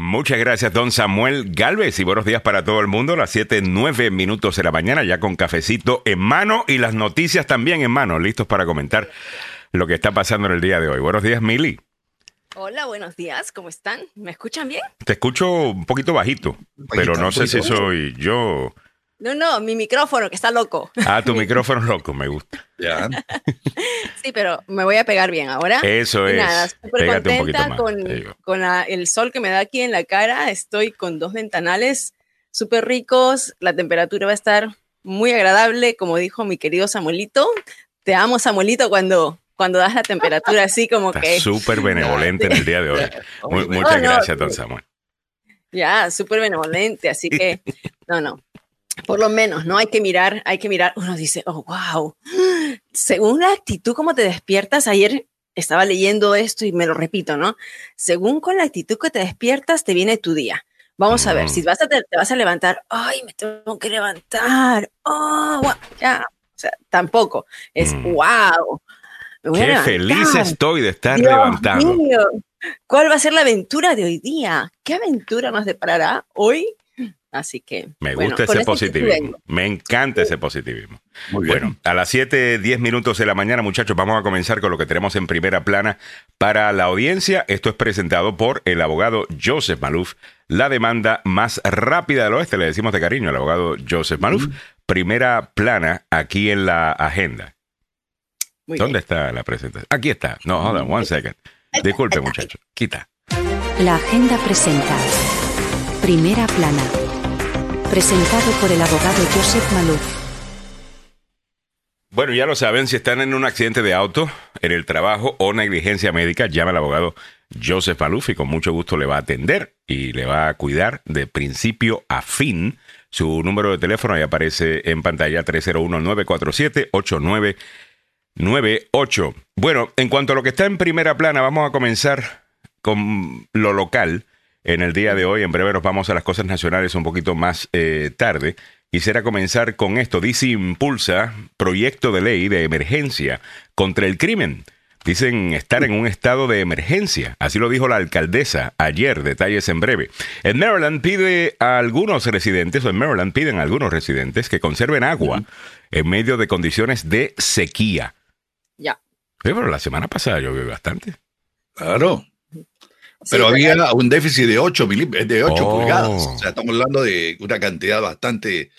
Muchas gracias, don Samuel Galvez, y buenos días para todo el mundo. Las 7, 9 minutos de la mañana, ya con cafecito en mano y las noticias también en mano, listos para comentar lo que está pasando en el día de hoy. Buenos días, Mili. Hola, buenos días, ¿cómo están? ¿Me escuchan bien? Te escucho un poquito bajito, pero no sé si soy yo. No, no, mi micrófono que está loco. Ah, tu micrófono loco, me gusta. Ya. Sí, pero me voy a pegar bien ahora. Eso Y es. nada, súper Pégate un poquito contenta más. con, la- el sol que me da aquí en la cara. Estoy con dos ventanales súper ricos. La temperatura va a estar muy agradable, como dijo mi querido Samuelito. Te amo, Samuelito, cuando, cuando das la temperatura así como Está que... súper benevolente en el día de hoy. Muy muchas no, gracias, don. Samuel. Ya, súper benevolente, así que, no, no. Por lo menos, ¿no? Hay que mirar, hay que mirar. Uno dice, oh, wow. Según la actitud como te despiertas, ayer estaba leyendo esto y me lo repito, ¿no? Según con la actitud que te despiertas, te viene tu día. Vamos a ver, Mm. si vas a te, te vas a levantar, ay, me tengo que levantar, oh, guau", ya, o sea, tampoco. Es, Mm. wow. a Qué feliz estoy de estar Dios levantando. mío, ¿Cuál va a ser la aventura de hoy día? ¿Qué aventura nos deparará hoy? Así que. Me bueno, gusta ese positivismo. Me encanta ese positivismo. Muy bien. Bueno, a las 7, 10 minutos de la mañana, muchachos, vamos a comenzar con lo que tenemos en primera plana para la audiencia. Esto es presentado por el abogado Joseph Maluf, la demanda más rápida del oeste. Le decimos de cariño al abogado Joseph Maluf. Primera plana aquí en la agenda. Muy ¿Dónde bien. está la presentación? Aquí está. No, hold on, one second. Disculpe, muchachos. Quita. La agenda presenta. Primera plana. Presentado por el abogado Joseph Maluf. Bueno, ya lo saben, si están en un accidente de auto, en el trabajo o negligencia médica, llama al abogado Joseph Maluf y con mucho gusto le va a atender y le va a cuidar de principio a fin. Su número de teléfono ahí aparece en pantalla 301-947-8998. Bueno, en cuanto a lo que está en primera plana, vamos a comenzar con lo local en el día de hoy. En breve nos vamos a las cosas nacionales un poquito más eh, tarde. Quisiera comenzar con esto. Dice impulsa proyecto de ley de emergencia contra el crimen. Dicen estar en un estado de emergencia. Así lo dijo la alcaldesa ayer. Detalles en breve. En Maryland pide a algunos residentes, o en Maryland piden a algunos residentes que conserven agua en medio de condiciones de sequía. Ya. Sí, pero la semana pasada llovió bastante. Claro. Sí, Pero había un déficit de 8, de 8 Oh. pulgadas. O sea, estamos hablando de una cantidad bastante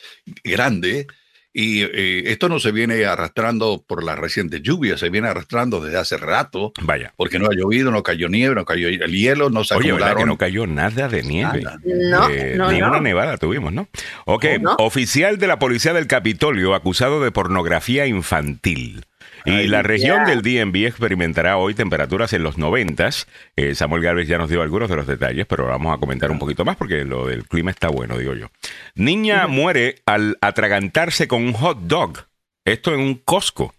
grande. Y eh, esto no se viene arrastrando por las recientes lluvias, se viene arrastrando desde hace rato, Vaya. porque no ha llovido, no cayó nieve, no cayó el hielo, no se Oye, ¿verdad que acumularon no cayó nada de nieve? nada. No, Eh, no, ni no. una nevada tuvimos, ¿no? Ok, No. oficial de la policía del Capitolio acusado de pornografía infantil. Y Ay, la región del DMV experimentará hoy temperaturas en los noventas. Eh, Samuel Galvez ya nos dio algunos de los detalles, pero vamos a comentar un poquito más porque lo del clima está bueno, digo yo. Niña muere al atragantarse con un hot dog. Esto en un Costco.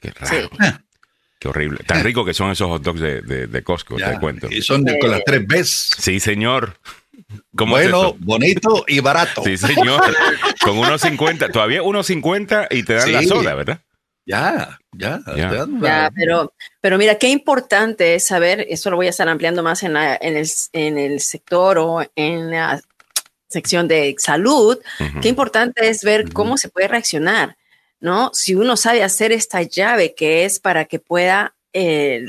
Qué raro. Sí. Qué horrible. Tan rico que son esos hot dogs de, de, de Costco, Ya, te cuento. Y son de, con las tres Bs. Sí, señor. ¿Cómo es Bueno, bonito y barato. Sí, señor. Con unos 50, todavía unos 50 y te dan la soda, ¿verdad? Ya, ya. Ya. pero, pero mira, qué importante es saber, eso lo voy a estar ampliando más en, la- en, el, en el sector o en la sección de salud, qué importante es ver cómo se puede reaccionar, ¿no? Si uno sabe hacer esta llave que es para que pueda eh,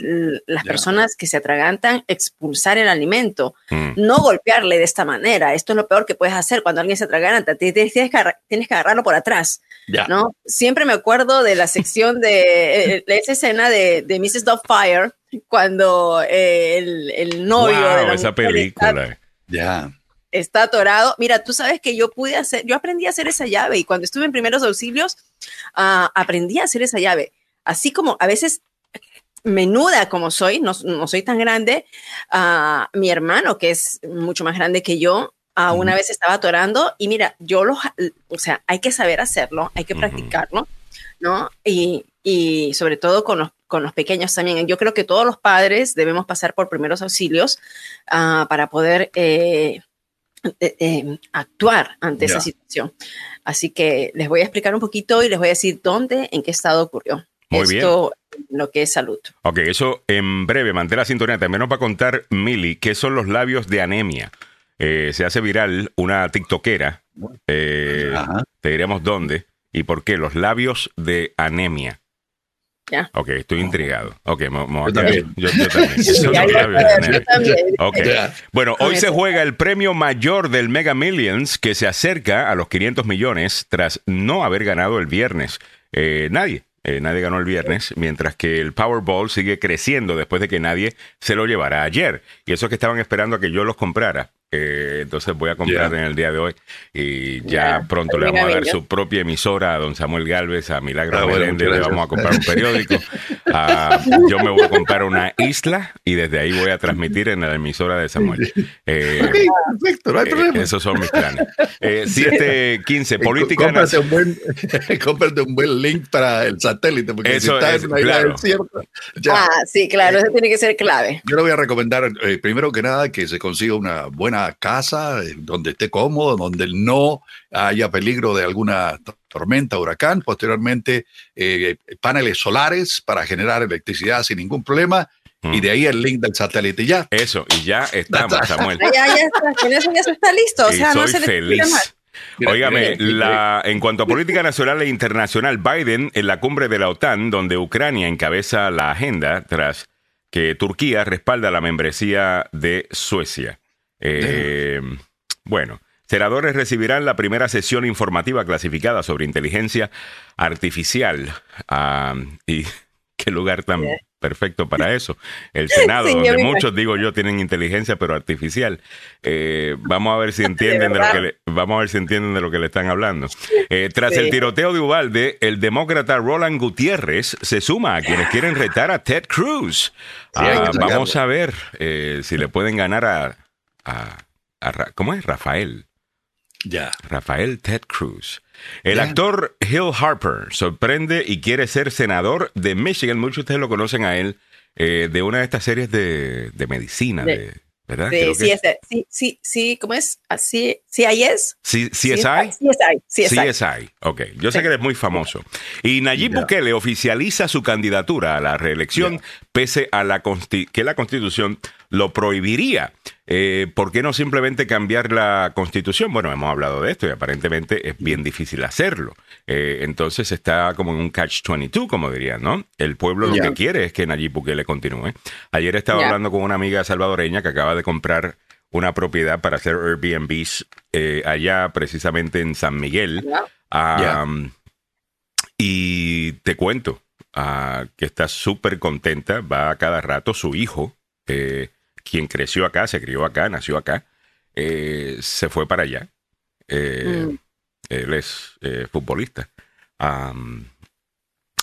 las Ya. personas que se atragantan expulsar el alimento, Mm. no golpearle de esta manera. Esto es lo peor que puedes hacer cuando alguien se atraganta. Tienes que, agarrar- tienes que agarrarlo por atrás. ya. ¿no? Siempre me acuerdo de la sección de, eh, esa escena de, de Mrs. Doubtfire, cuando eh, el, el novio Wow, de la esa está, película. Ya. está atorado. Mira, tú sabes que yo pude hacer, yo aprendí a hacer esa llave y cuando estuve en primeros auxilios, ah, aprendí a hacer esa llave. Así como a veces menuda como soy, no, no soy tan grande, ah, mi hermano, que es mucho más grande que yo, ah, una Ujú. vez estaba atorando y mira, yo lo, ja- o sea, hay que saber hacerlo, hay que Ujú. practicarlo, ¿no? Y, y sobre todo con los, con los pequeños también. Yo creo que todos los padres debemos pasar por primeros auxilios ah, para poder eh, eh, eh, actuar ante esa Ya. situación. Así que les voy a explicar un poquito y les voy a decir dónde, en qué estado ocurrió. Muy Esto, lo que es salud. Ok, eso en breve, mantén la sintonía. También nos va a contar Mili qué son los labios de anemia. eh, se hace viral una tiktokera, eh, Ajá. te diremos dónde y por qué, los labios de anemia. Ya. Ok, estoy intrigado. Ok, me, me voy a Yo quedar- también. Yo, yo también. Sí, ahí- yo. Bueno, hoy se juega el premio mayor del Mega Millions que se acerca a los 500 millones tras no haber ganado el viernes. Eh, nadie. Eh, nadie ganó el viernes, mientras que el Powerball sigue creciendo después de que nadie se lo llevara ayer. Y eso que estaban esperando a que yo los comprara. Eh, entonces voy a comprar Ya. en el día de hoy y ya pronto le vamos a dar su propia emisora a don Samuel Galvez, a Milagro Ah, bueno, le vamos a comprar un periódico. Ah, yo me voy a comprar una isla y desde ahí voy a transmitir en la emisora de Samuel. Eh, Ok, perfecto, no hay eh, esos son mis planes. Eh, 715, Eh, política cómprate nacional. un, buen, cómprate un buen link para el satélite, porque Eso si estás es, en una isla claro. desierta, ya. Ah, sí, claro, eso tiene que ser clave. Yo le voy a recomendar, eh, primero que nada, que se consiga una buena casa donde esté cómodo, donde no haya peligro de alguna tormenta, huracán. Posteriormente, eh, paneles solares para generar electricidad sin ningún problema. Mm. Y de ahí el link del satélite ya. Eso, y ya estamos, Samuel. Ya, ya está, con eso ya está listo. O y sea, no soy se feliz. Óigame, la, en cuanto a política nacional e internacional, Biden en la cumbre de la OTAN, donde Ucrania encabeza la agenda tras que Turquía respalda la membresía de Suecia. Eh, bueno, senadores recibirán la primera sesión informativa clasificada sobre inteligencia artificial. Ah, y qué lugar tan perfecto para eso. El Senado, Sí, donde muchos, digo yo, tienen inteligencia, pero artificial. Eh, vamos a ver si entienden de, lo que le, vamos a ver si entienden de lo que le están hablando. Eh, tras Sí. el tiroteo de Ubalde, el demócrata Roland Gutiérrez se suma a quienes quieren retar a Ted Cruz. Ah, vamos a ver eh, si le pueden ganar a, a- a Ra- ¿cómo es? Rafael. Ya. Rafael Ted Cruz. El actor Hill Harper sorprende y quiere ser senador de Michigan. Muchos de ustedes lo conocen a él eh, de una de estas series de, de medicina, De- de, ¿verdad? Sí, Creo sí, que ese- sí, sí, sí, ¿cómo es? Así, sí, ahí es. CSI. CSI, CSI. CSI, ok. Yo sé que eres muy famoso. Y Nayib. Bukele oficializa su candidatura a la reelección pese a la que la constitución lo prohibiría. Eh, ¿Por qué no simplemente cambiar la constitución? Bueno, hemos hablado de esto y aparentemente es bien difícil hacerlo. Eh, entonces está como en un catch-22, como dirían, ¿no? El pueblo lo que quiere es que Nayib Bukele continúe. Ayer estaba hablando con una amiga salvadoreña que acaba de comprar una propiedad para hacer Airbnbs eh, allá precisamente en San Miguel. Y te cuento ah, que está súper contenta, va a cada rato su hijo, eh, quien creció acá, se crió acá, nació acá, eh, se fue para allá. Eh, Mm. Él es eh, futbolista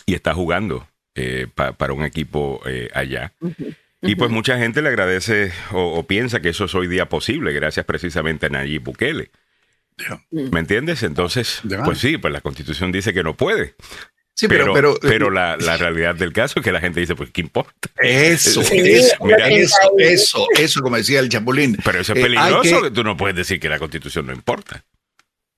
y está jugando eh, pa- para un equipo eh, allá. Y pues mucha gente le agradece o, o piensa que eso es hoy día posible gracias precisamente a Nayib Bukele. Ya. ¿Me entiendes? Entonces, pues sí, pues la constitución dice que no puede. Sí, Pero, pero, pero, pero, la, la realidad del caso es que la gente dice, pues, ¿qué importa? eso, Sí, eso, mira. eso, eso, eso, como decía el Chapulín. Pero eso es Eh, peligroso, que- que tú no puedes decir que la constitución no importa.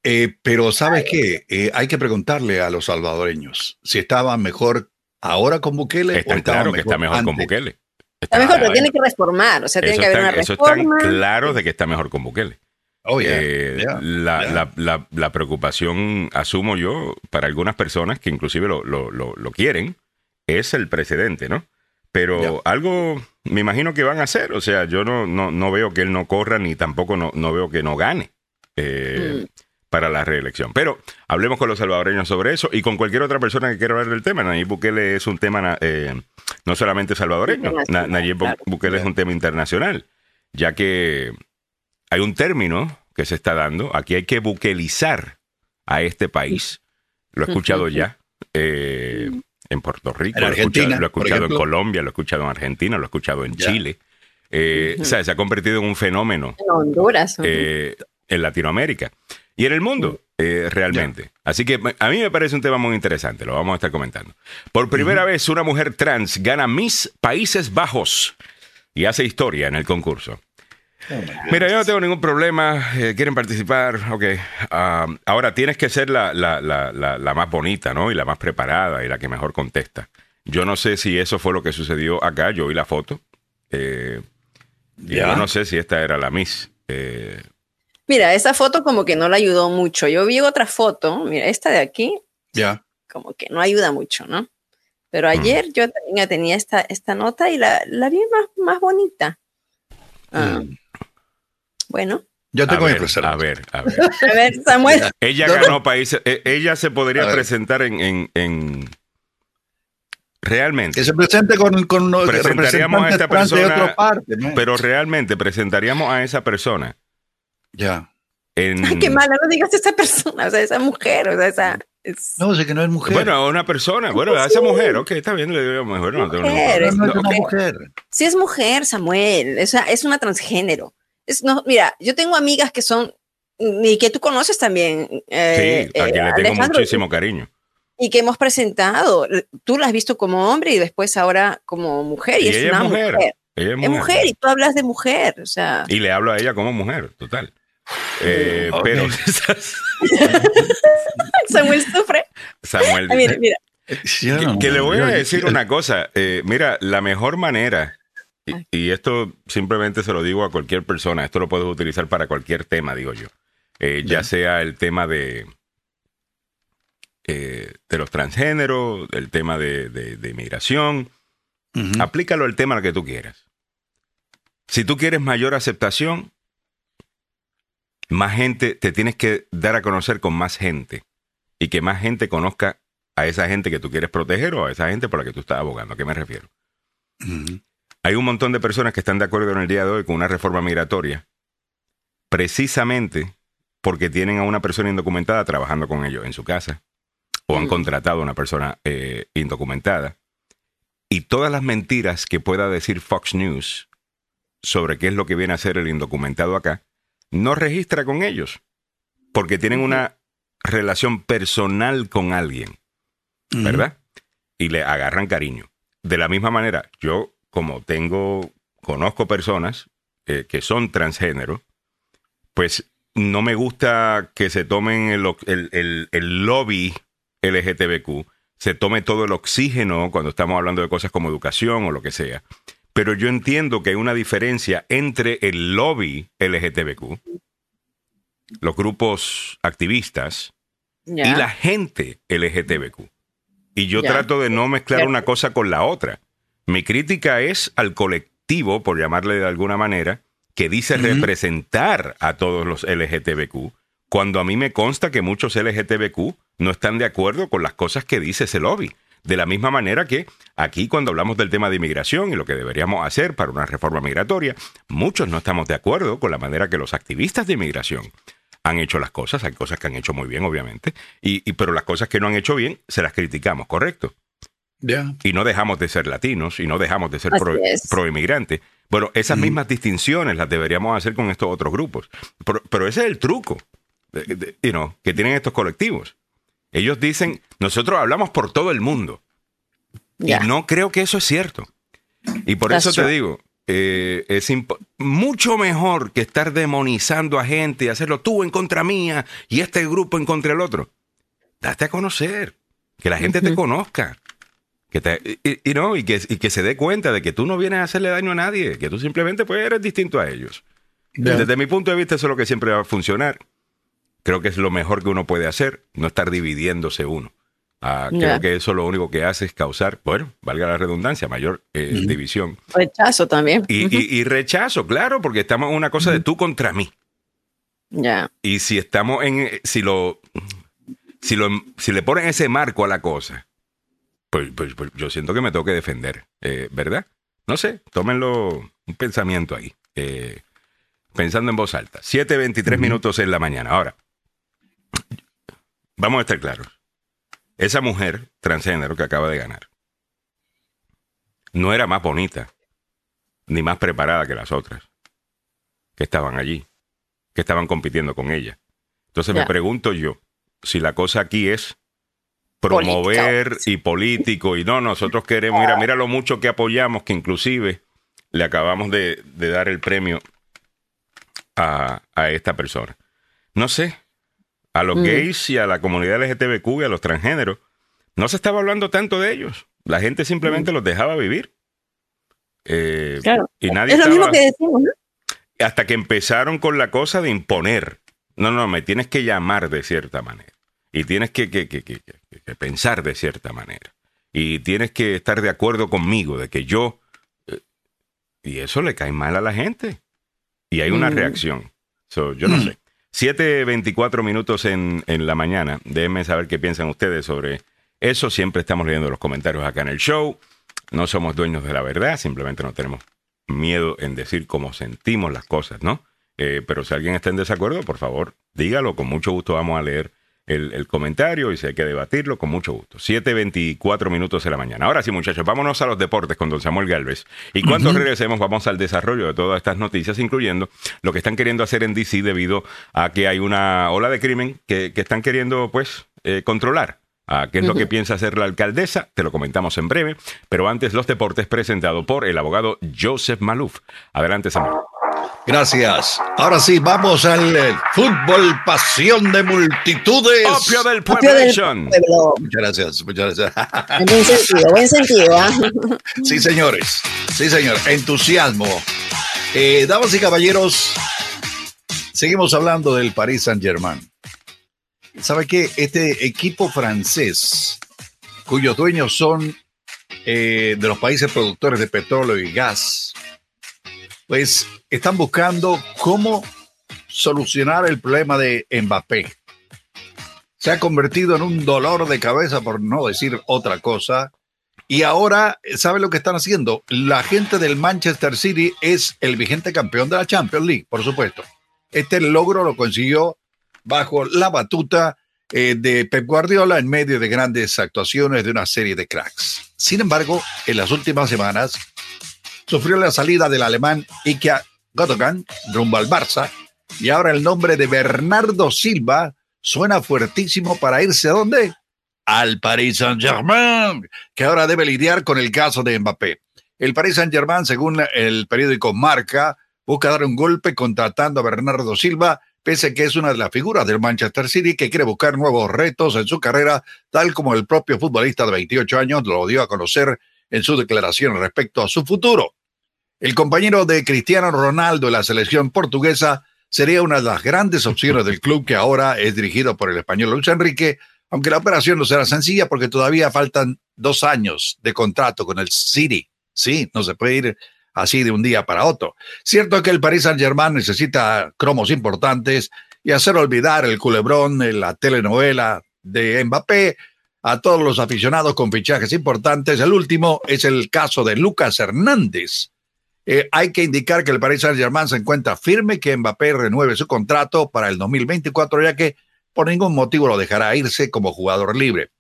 Eh, pero ¿sabes qué? Eh, hay que preguntarle a los salvadoreños si estaban mejor ahora con Bukele Está o estaban claro que está mejor con. Bukele. Está mejor, pero tiene que reformar. O sea, tiene que haber está, una eso está reforma. claro de que está mejor con Bukele. Oh, yeah, Eh, yeah, la, yeah. la- la- la preocupación, asumo yo, para algunas personas que inclusive lo, lo- lo- lo quieren, es el precedente, ¿no? Pero Yeah. algo me imagino que van a hacer. O sea, yo no, no, no veo que él no corra ni tampoco no, no veo que no gane eh, Mm. para la reelección. Pero hablemos con los salvadoreños sobre eso y con cualquier otra persona que quiera hablar del tema. Nayib Bukele es un tema eh, no solamente salvadoreño, Nayib. Bukele es un tema internacional, ya que hay un término que se está dando. Aquí hay que buquelizar a este país. Lo he escuchado ya eh, en Puerto Rico, En lo he escuchado- Argentina, lo he por escuchado en. Colombia, lo he escuchado en Argentina, lo he escuchado en Ya. Chile. Eh, o sea, se ha convertido en un fenómeno En Honduras. eh, en Latinoamérica y en el mundo, eh, realmente. Así que a mí me parece un tema muy interesante, lo vamos a estar comentando. Por primera vez, una mujer trans gana Miss Países Bajos y hace historia en el concurso. Mira, yo no tengo ningún problema. eh, ¿Quieren participar? Ok. Ah, ahora tienes que ser la, la- la- la- la más bonita, ¿no? Y la más preparada y la que mejor contesta. Yo no sé si eso fue lo que sucedió acá. Yo vi la foto. Eh, y Ya. Yo no sé si esta era la Miss. Eh, Mira, esa foto como que no la ayudó mucho. Yo vi otra foto, mira, esta de aquí, Ya. como que no ayuda mucho, ¿no? Mm. Pero ayer yo también tenía esta, esta nota y la, la vi más, más bonita. Ah, Mm. Bueno, Yo a, tengo mi ver, reserva. a ver, a ver. a ver, Samuel. Ella No, no. ganó países. eh, Ella se A podría presentar en, en, en- realmente. Que se presente con, con Presentaríamos a esta trans de persona, otra parte. ¿no? Pero realmente presentaríamos a esa persona ya. en. Ay, qué mala, no digas esa persona, o sea, esa mujer, o sea, esa. es- No, sé que no es mujer. Bueno, a una persona, bueno, a esa mujer, ok, está bien, le digo mejor, no Mujer, Pero problema. no es No, una mujer. Sí es mujer, Samuel, o sea, es una transgénero. Es, no, mira, yo tengo amigas que son, y que tú conoces también, eh, Sí, a eh, quien le tengo Alejandro, muchísimo cariño. y que hemos presentado. Tú la has visto como hombre y después ahora como mujer, y, Y es ella es una mujer. mujer. Ella es Es mujer. mujer, y tú hablas de mujer, o sea. Y le hablo a ella como mujer, total. Eh, Ok. Pero Samuel sufre. Samuel mira, mira. Que, que le voy a decir una cosa. eh, mira, la mejor manera. Y, y esto simplemente se lo digo a cualquier persona, esto lo puedes utilizar para cualquier tema, digo yo. Eh, ya sea el tema de, eh, de los transgéneros, el tema de, de- de inmigración, Ujú. aplícalo al tema que tú quieras. Si tú quieres mayor aceptación, más gente, te tienes que dar a conocer con más gente y que más gente conozca a esa gente que tú quieres proteger o a esa gente por la que tú estás abogando. ¿A qué me refiero? Hay un montón de personas que están de acuerdo en el día de hoy con una reforma migratoria precisamente porque tienen a una persona indocumentada trabajando con ellos en su casa o han Mm. contratado a una persona eh, indocumentada. Y todas las mentiras que pueda decir Fox News sobre qué es lo que viene a hacer el indocumentado acá, no registra con ellos porque tienen una relación personal con alguien. ¿verdad? Y le agarran cariño. De la misma manera, yo como tengo, conozco personas eh, que son transgénero, pues no me gusta que se tomen el, el- el- el lobby LGTBQ, se tome todo el oxígeno cuando estamos hablando de cosas como educación o lo que sea. Pero yo entiendo que hay una diferencia entre el lobby LGTBQ, los grupos activistas, y la gente LGTBQ. Y yo trato de no mezclar una cosa con la otra. Mi crítica es al colectivo, por llamarle de alguna manera, que dice representar a todos los LGTBQ, cuando a mí me consta que muchos LGTBQ no están de acuerdo con las cosas que dice ese lobby. De la misma manera que aquí cuando hablamos del tema de inmigración y lo que deberíamos hacer para una reforma migratoria, muchos no estamos de acuerdo con la manera que los activistas de inmigración han hecho las cosas. Hay cosas que han hecho muy bien, obviamente, y, y- pero las cosas que no han hecho bien se las criticamos, ¿correcto? Ya. Y no dejamos de ser latinos y no dejamos de ser Así pro, proinmigrantes. Bueno, esas Ujú. mismas distinciones las deberíamos hacer con estos otros grupos. Pero, pero ese es el truco de- de- you know, que tienen estos colectivos. Ellos dicen, nosotros hablamos por todo el mundo. Ya. Y no creo que eso es cierto. Y por That's eso te true. digo, eh, es mucho mejor que estar demonizando a gente y hacerlo tú en contra mía y este grupo en contra del otro. Date a conocer, que la gente te conozca. Que te, y, y no, y, que, y que se dé cuenta de que tú no vienes a hacerle daño a nadie, que tú simplemente pues, eres distinto a ellos. Desde mi punto de vista, eso es lo que siempre va a funcionar. Creo que es lo mejor que uno puede hacer, no estar dividiéndose uno. Ah. Creo que eso lo único que hace es causar, bueno, valga la redundancia, mayor eh, división. Rechazo también. Y, Ujú. y- y rechazo, claro, porque estamos en una cosa de tú contra mí. Ya. Y si estamos en, si lo, si lo, si le ponen ese marco a la cosa, pues, pues- pues yo siento que me tengo que defender, eh, ¿verdad? No sé, tómenlo un pensamiento ahí, eh, pensando en voz alta. 7.23 minutos en la mañana. Ahora, vamos a estar claros. Esa mujer transgénero que acaba de ganar no era más bonita ni más preparada que las otras que estaban allí, que estaban compitiendo con ella. Entonces me pregunto yo, si la cosa aquí es promover Política. y político y no, nosotros queremos, mira, mira lo mucho que apoyamos, que inclusive le acabamos de, de dar el premio a, a esta persona. No sé, a los Mm. gays y a la comunidad LGTBQ y a los transgéneros, no se estaba hablando tanto de ellos. La gente simplemente los dejaba vivir. Eh, Claro. y nadie Es lo mismo que decimos, ¿no? hasta que empezaron con la cosa de imponer. No, no, me tienes que llamar de cierta manera. Y tienes que, que, que, que pensar de cierta manera. Y tienes que estar de acuerdo conmigo de que yo... eh, Y eso le cae mal a la gente. Y hay una Mm. reacción. So, yo no sé. 7.24 minutos en, en la mañana. Déjenme saber qué piensan ustedes sobre eso. Siempre estamos leyendo los comentarios acá en el show. No somos dueños de la verdad, simplemente no tenemos miedo en decir cómo sentimos las cosas, ¿no? Eh, pero si alguien está en desacuerdo, por favor, dígalo. Con mucho gusto vamos a leer el, el comentario y si hay que debatirlo, con mucho gusto. 7.24 minutos de la mañana. Ahora sí, muchachos, vámonos a los deportes con don Samuel Galvez. Y cuando regresemos, vamos al desarrollo de todas estas noticias, incluyendo lo que están queriendo hacer en DC debido a que hay una ola de crimen que, que están queriendo, pues, eh, controlar. Ah, ¿Qué es lo que piensa hacer la alcaldesa? Te lo comentamos en breve. Pero antes, los deportes presentado por el abogado Joseph Maluf. Adelante, Samuel. Gracias. Ahora sí, vamos al eh, fútbol, pasión de multitudes. Opio del Propio del Pueblo. pueblo. Muchas gracias, muchas gracias. En buen sentido, buen sentido. ¿ah? Sí, señores. Sí, señor. Entusiasmo. Eh, damas y caballeros, seguimos hablando del Paris Saint-Germain. ¿Sabe qué? Este equipo francés, cuyos dueños son eh, de los países productores de petróleo y gas, pues están buscando cómo solucionar el problema de Mbappé. Se ha convertido en un dolor de cabeza, por no decir otra cosa, y ahora, ¿sabe lo que están haciendo? La gente del Manchester City es el vigente campeón de la Champions League, por supuesto. Este logro lo consiguió bajo la batuta eh, de Pep Guardiola en medio de grandes actuaciones de una serie de cracks. Sin embargo, en las últimas semanas sufrió la salida del alemán Ike Gundogan rumbo al Barça y ahora el nombre de Bernardo Silva suena fuertísimo para irse a dónde? Al Paris Saint-Germain, que ahora debe lidiar con el caso de Mbappé. El Paris Saint-Germain, según el periódico Marca, busca dar un golpe contratando a Bernardo Silva, pese a que es una de las figuras del Manchester City que quiere buscar nuevos retos en su carrera, tal como el propio futbolista de 28 años lo dio a conocer en su declaración respecto a su futuro. El compañero de Cristiano Ronaldo de la selección portuguesa sería una de las grandes opciones del club que ahora es dirigido por el español Luis Enrique, aunque la operación no será sencilla porque todavía faltan dos años de contrato con el City. Sí, no se puede ir así de un día para otro. Cierto que el Paris Saint-Germain necesita cromos importantes y hacer olvidar el culebrón, la telenovela de Mbappé a todos los aficionados con fichajes importantes. El último es el caso de Lucas Hernández. Eh, hay que indicar que el Paris Saint-Germain se encuentra firme que Mbappé renueve su contrato para el 2024, ya que por ningún motivo lo dejará irse como jugador libre.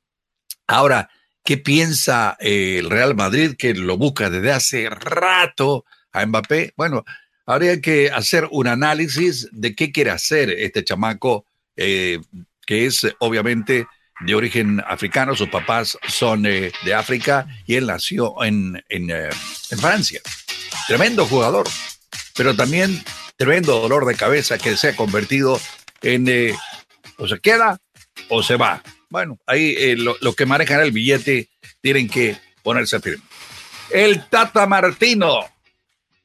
Ahora, ¿qué piensa eh, el Real Madrid que lo busca desde hace rato a Mbappé? Bueno, habría que hacer un análisis de qué quiere hacer este chamaco, eh, que es obviamente de origen africano, sus papás son eh, de África y él nació en Francia. Tremendo jugador, pero también tremendo dolor de cabeza que se ha convertido en eh, o se queda o se va. Bueno, ahí eh, lo- los que manejan el billete tienen que ponerse firme. El Tata Martino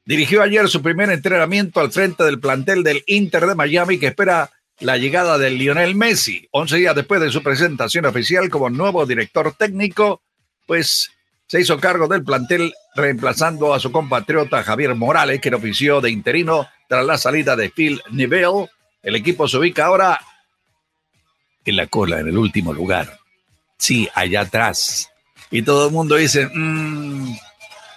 dirigió ayer su primer entrenamiento al frente del plantel del Inter de Miami que espera la llegada de Lionel Messi. Once días después de su presentación oficial como nuevo director técnico, pues se hizo cargo del plantel reemplazando a su compatriota Javier Morales, que ofició de interino tras la salida de Phil Neville. El equipo se ubica ahora en la cola, en el último lugar. Sí, allá atrás. Y todo el mundo dice, "Mm,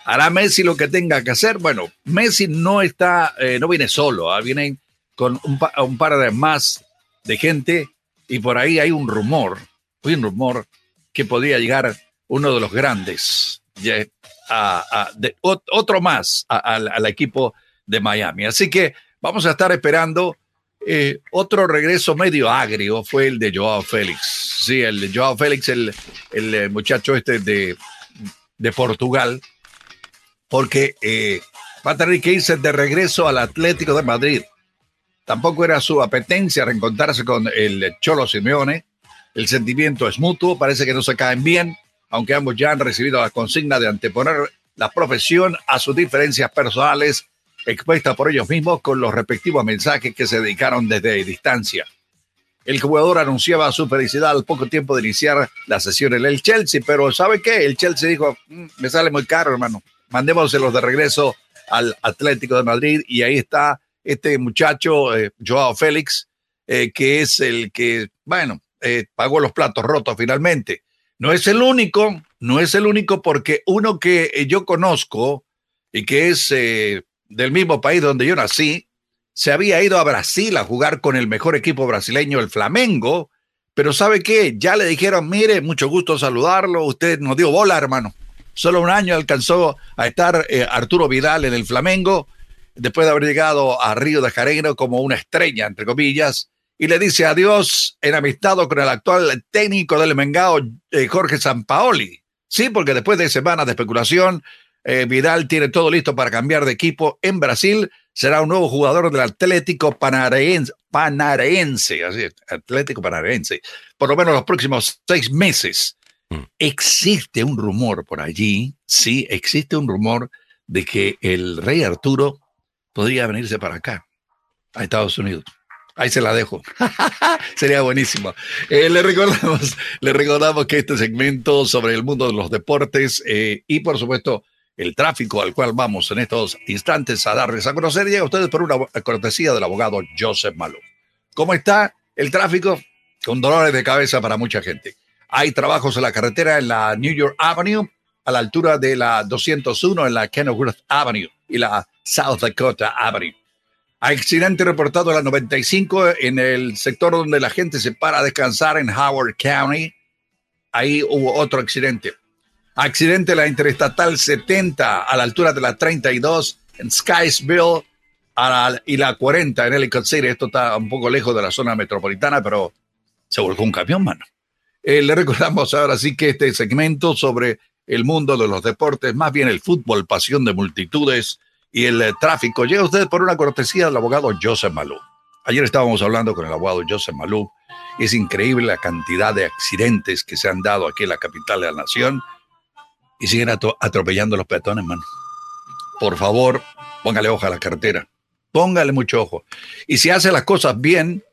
¿hará Messi lo que tenga que hacer? Bueno, Messi no está, eh, no viene solo, ah, viene con un, pa- un par de más de gente y por ahí hay un rumor, un rumor que podría llegar uno de los grandes, a- de- ot- otro más al, equipo de Miami. Así que vamos a estar esperando. eh, otro regreso medio agrio fue el de Joao Félix. Sí, el de Joao Félix, el, el, eh, muchacho este de, de Portugal, porque eh, va de regreso al Atlético de Madrid. Tampoco era su apetencia reencontrarse con el Cholo Simeone. El sentimiento es mutuo, parece que no se caen bien, aunque ambos ya han recibido la consigna de anteponer la profesión a sus diferencias personales expuesta por ellos mismos con los respectivos mensajes que se dedicaron desde distancia. El jugador anunciaba su felicidad al poco tiempo de iniciar la sesión en el Chelsea, pero ¿sabe qué? El Chelsea dijo, "Mm, me sale muy caro, hermano. Mandémoselos de regreso al Atlético de Madrid y ahí está este muchacho, eh, Joao Félix, eh, que es el que, bueno, eh, pagó los platos rotos finalmente. No es el único, no es el único porque uno que eh, yo conozco y que es eh, del mismo país donde yo nací, se había ido a Brasil a jugar con el mejor equipo brasileño, el Flamengo, pero ¿sabe qué? Ya le dijeron, mire, mucho gusto saludarlo, usted nos dio bola, hermano. Solo un año alcanzó a estar eh, Arturo Vidal en el Flamengo, después de haber llegado a Río de Janeiro como una estrella, entre comillas, y le dice adiós enamistado con el actual técnico del Mengao, eh, Jorge Sampaoli. Sí, porque después de semanas de especulación, eh, Vidal tiene todo listo para cambiar de equipo en Brasil. Será un nuevo jugador del Atlético Panaraense, así es, Atlético Panaraense, por lo menos los próximos seis meses. Mm. Existe un rumor por allí, sí, existe un rumor de que el rey Arturo podría venirse para acá, a Estados Unidos. Ahí se la dejo. Sería buenísimo. Eh, le, recordamos, le recordamos que este segmento sobre el mundo de los deportes eh, y, por supuesto, el tráfico al cual vamos en estos instantes a darles a conocer llega a ustedes por una cortesía del abogado Joseph Malou. ¿Cómo está el tráfico? Con dolores de cabeza para mucha gente. Hay trabajos en la carretera en la New York Avenue, a la altura de la 201 en la Kenilworth Avenue y la South Dakota Avenue. Accidente reportado en la 95 en el sector donde la gente se para a descansar en Howard County. Ahí hubo otro accidente. Accidente en la Interestatal 70 a la altura de la 32 en Skysville a la- y la 40 en Ellicott City. Esto está un poco lejos de la zona metropolitana, pero se volcó un camión, mano. Eh, le recordamos ahora sí que este segmento sobre el mundo de los deportes, más bien el fútbol, pasión de multitudes y el eh, tráfico, llega usted por una cortesía del abogado Joseph Malou. Ayer estábamos hablando con el abogado Joseph Malou. Es increíble la cantidad de accidentes que se han dado aquí en la capital de la nación y siguen atropellando a los peatones, mano. Por favor, póngale ojo a la carretera. Póngale mucho ojo. Y si hace las cosas bien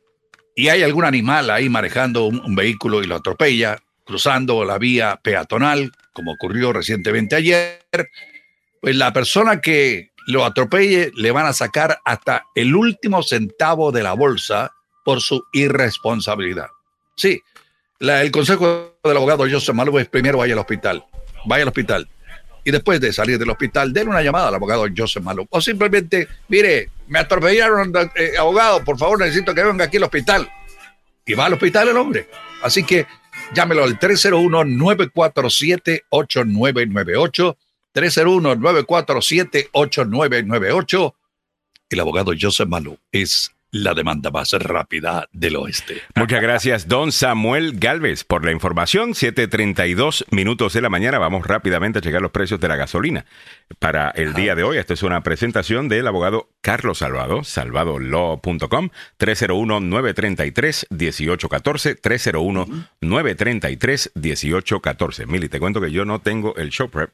y hay algún animal ahí manejando un vehículo y lo atropella, cruzando la vía peatonal, como ocurrió recientemente ayer, pues la persona que lo atropelle le van a sacar hasta el último centavo de la bolsa por su irresponsabilidad. Sí, la- el consejo del abogado Joseph Malou es primero vaya al hospital, vaya al hospital. Y después de salir del hospital, denle una llamada al abogado Joseph Malou. O simplemente, mire, me atropellaron, eh, abogado, por favor, necesito que venga aquí al hospital. Y va al hospital el hombre. Así que llámelo al 301-947-8998. 301-947-8998. El abogado Joseph Malou es la demanda más rápida del oeste. Muchas gracias, don Samuel Galvez, por la información. 7:32 minutos de la mañana. Vamos rápidamente a checar los precios de la gasolina para el día de hoy. Esta es una presentación del abogado Carlos Salvado, salvadolaw.com, 301-933-1814, 301-933-1814. Mili, te cuento que yo no tengo el show prep.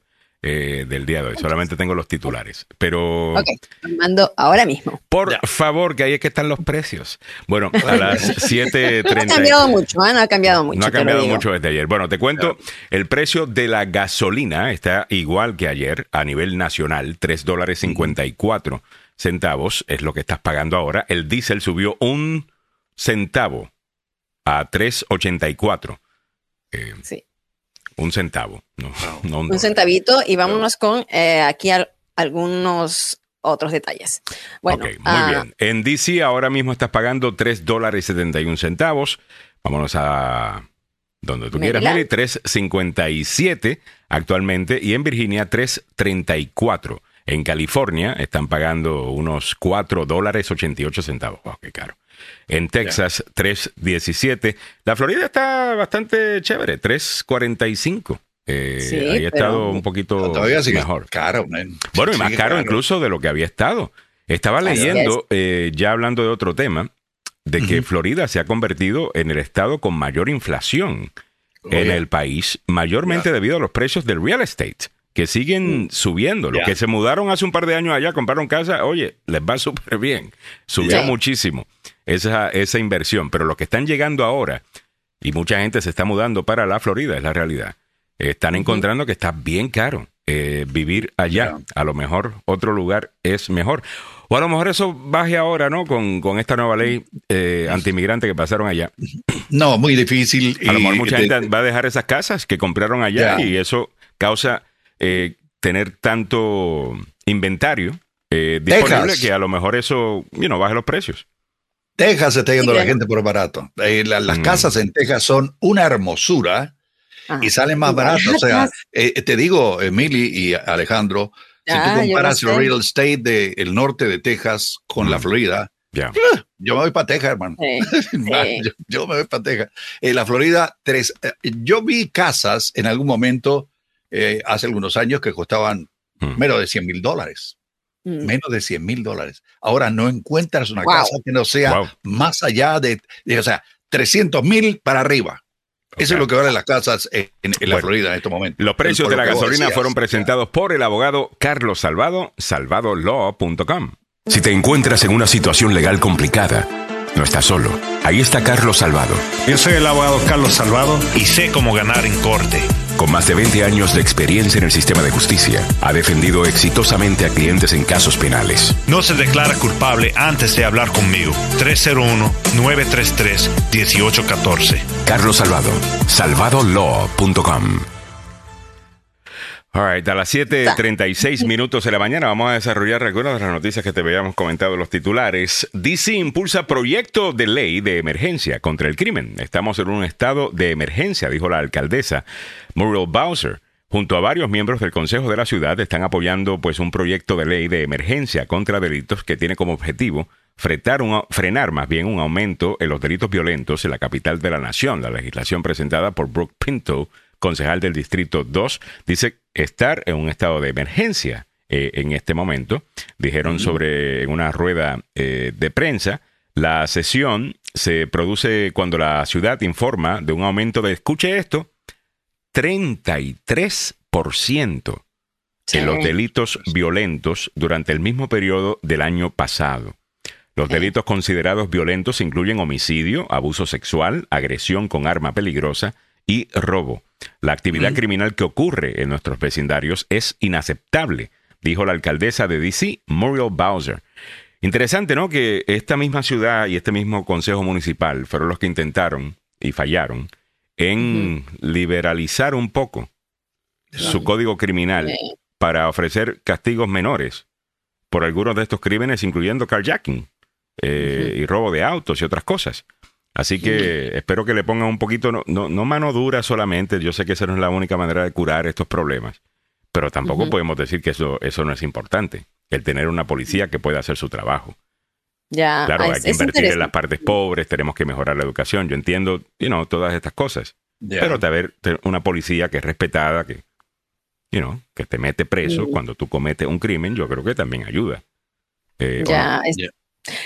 Eh, del día de hoy, solamente tengo los titulares. Pero Ok, lo mando ahora mismo. por favor, que ahí es que están los precios. Bueno, a las No ha 7:30. cambiado mucho, ¿eh? no ha cambiado mucho. No ha cambiado mucho desde ayer. Bueno, te cuento, el precio de la gasolina está igual que ayer a nivel nacional, 3 dólares 54 centavos es lo que estás pagando ahora. El diésel subió un centavo a 3.84. Eh, Sí, un centavo. No, no un centavito y vámonos con eh, aquí al- algunos otros detalles. Bueno, Ok, muy ah, bien. En DC ahora mismo estás pagando 3 dólares 71 centavos. Vámonos a donde tú quieras, Maryland. Meli, 3.57 actualmente y en Virginia 3.34. En California están pagando unos 4 dólares 88 centavos. Wow, qué caro. En Texas 3.17. La Florida está bastante chévere, 3.45. Eh, Sí, ahí ha estado un poquito Todavía sigue mejor. caro, man. Bueno, y más caro incluso de lo que había estado. Estaba leyendo, eh, ya hablando de otro tema, de que Florida se ha convertido en el estado con mayor inflación en yeah. el país, mayormente debido a los precios del real estate que siguen mm. subiendo. Los que se mudaron hace un par de años allá, compraron casa, oye, les va súper bien. Subió muchísimo esa, esa inversión. Pero los que están llegando ahora, y mucha gente se está mudando para la Florida, es la realidad, están encontrando que está bien caro eh, vivir allá. A lo mejor otro lugar es mejor. O a lo mejor eso baje ahora, ¿no? Con, con esta nueva ley eh, antimigrante que pasaron allá. No, muy difícil. A lo mejor mucha gente va a dejar esas casas que compraron allá y eso causa eh, tener tanto inventario eh, disponible que a lo mejor eso, you baje los precios. Texas se está yendo la gente por barato. Eh, las mm. casas en Texas son una hermosura ah, y salen más baratas. O sea, te digo, Emily y Alejandro, si tú comparas el real estate del norte de Texas con la mm. Florida, yo me voy para Texas, hermano. yo, me voy para Texas. En la Florida, tres, yo vi casas en algún momento eh, hace algunos años que costaban hmm. menos de 100 mil dólares. Hmm. Menos de 100 mil dólares. Ahora no encuentras una casa que no sea más allá de, o sea, 300 mil para arriba. Eso es lo que valen las casas en, la Florida en este momento. Los precios de la gasolina fueron presentados por el abogado Carlos Salvado, salvadolaw.com. Si te encuentras en una situación legal complicada, no estás solo. Ahí está Carlos Salvado. Yo soy el abogado Carlos Salvado y sé cómo ganar en corte. Con más de 20 años de experiencia en el sistema de justicia, ha defendido exitosamente a clientes en casos penales. No se declara culpable antes de hablar conmigo. 301-933-1814. Carlos Salvado, salvadolaw.com. All a las 7.36 minutos de la mañana vamos a desarrollar algunas de las noticias que te habíamos comentado en los titulares. DC impulsa proyecto de ley de emergencia contra el crimen. Estamos en un estado de emergencia, dijo la alcaldesa Muriel Bowser. Junto a varios miembros del Consejo de la Ciudad están apoyando pues un proyecto de ley de emergencia contra delitos que tiene como objetivo frenar, un, frenar más bien un aumento en los delitos violentos en la capital de la nación. La legislación presentada por Brooke Pinto concejal del Distrito 2, dice estar en un estado de emergencia eh, en este momento. Dijeron sobre en una rueda eh, de prensa, la sesión se produce cuando la ciudad informa de un aumento de, escuche esto, 33% en los delitos violentos durante el mismo periodo del año pasado. Los delitos considerados violentos incluyen homicidio, abuso sexual, agresión con arma peligrosa y robo. La actividad criminal que ocurre en nuestros vecindarios es inaceptable, dijo la alcaldesa de DC, Muriel Bowser. Interesante, ¿no? Que esta misma ciudad y este mismo consejo municipal fueron los que intentaron y fallaron en liberalizar un poco su código criminal para ofrecer castigos menores por algunos de estos crímenes, incluyendo carjacking eh, y robo de autos y otras cosas. Así que espero que le pongan un poquito, no, no, mano dura solamente, yo sé que esa no es la única manera de curar estos problemas, pero tampoco podemos decir que eso, eso no es importante, el tener una policía que pueda hacer su trabajo. Ya, claro, hay que invertir en las partes pobres, tenemos que mejorar la educación, yo entiendo, you know, todas estas cosas. Pero tener una policía que es respetada, que, you know, que te mete preso cuando tú cometes un crimen, yo creo que también ayuda. Eh, ya,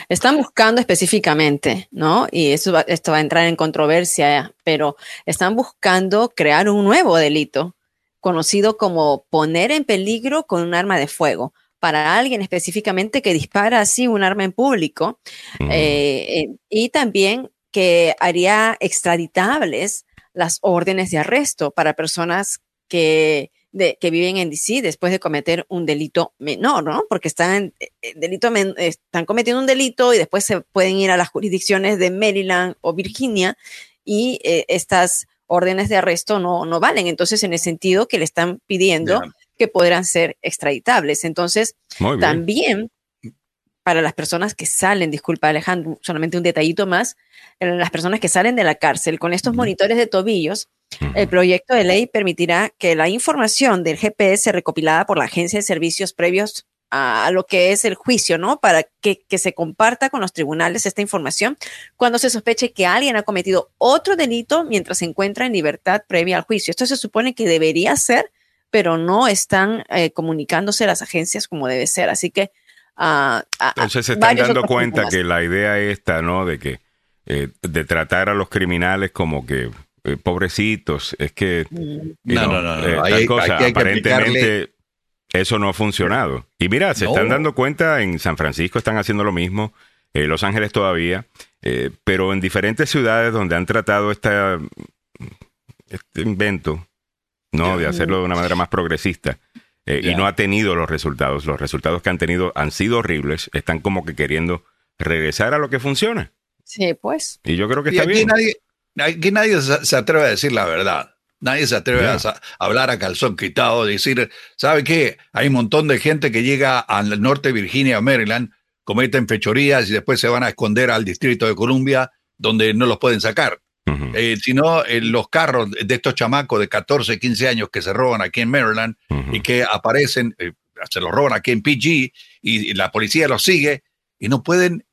están buscando específicamente, ¿no? Y eso esto va a entrar en controversia, pero están buscando crear un nuevo delito conocido como poner en peligro con un arma de fuego para alguien específicamente que dispara así un arma en público mm. eh, eh, y también que haría extraditables las órdenes de arresto para personas que de, que viven en DC después de cometer un delito menor, ¿no? Porque están, eh, delito están cometiendo un delito y después se pueden ir a las jurisdicciones de Maryland o Virginia y eh, estas órdenes de arresto no, no valen. Entonces, en el sentido que le están pidiendo que podrán ser extraditables. Entonces, también para las personas que salen, disculpa Alejandro, solamente un detallito más, las personas que salen de la cárcel con estos monitores de tobillos, el proyecto de ley permitirá que la información del GPS recopilada por la Agencia de Servicios previos a lo que es el juicio, ¿no? Para que, se comparta con los tribunales esta información cuando se sospeche que alguien ha cometido otro delito mientras se encuentra en libertad previa al juicio. Esto se supone que debería ser, pero no están eh, comunicándose las agencias como debe ser. Así que... Uh, Entonces se están dando cuenta que la idea esta, ¿no? De que... Eh, de tratar a los criminales como que eh, pobrecitos, es que... No, no, no, no. eh, hay- cosa, aquí hay que aparentemente eso no ha funcionado. Y mira, se No. están dando cuenta, en San Francisco están haciendo lo mismo, eh, Los Ángeles todavía, eh, pero en diferentes ciudades donde han tratado esta, este invento, ¿no? De hacerlo de una manera más progresista. eh, Y no ha tenido los resultados. Los resultados que han tenido han sido horribles. Están como que queriendo regresar a lo que funciona. Sí, pues. Y yo creo que Y está aquí bien. nadie, aquí nadie se atreve a decir la verdad. Nadie se atreve a hablar a calzón quitado, decir, ¿sabe qué? Hay un montón de gente que llega al norte de Virginia, Maryland, cometen fechorías y después se van a esconder al Distrito de Columbia, donde no los pueden sacar. Ujú, Eh, si no, eh, los carros de estos chamacos de 14, 15 años que se roban aquí en Maryland y que aparecen, eh, se los roban aquí en PG y, y la policía los sigue y no pueden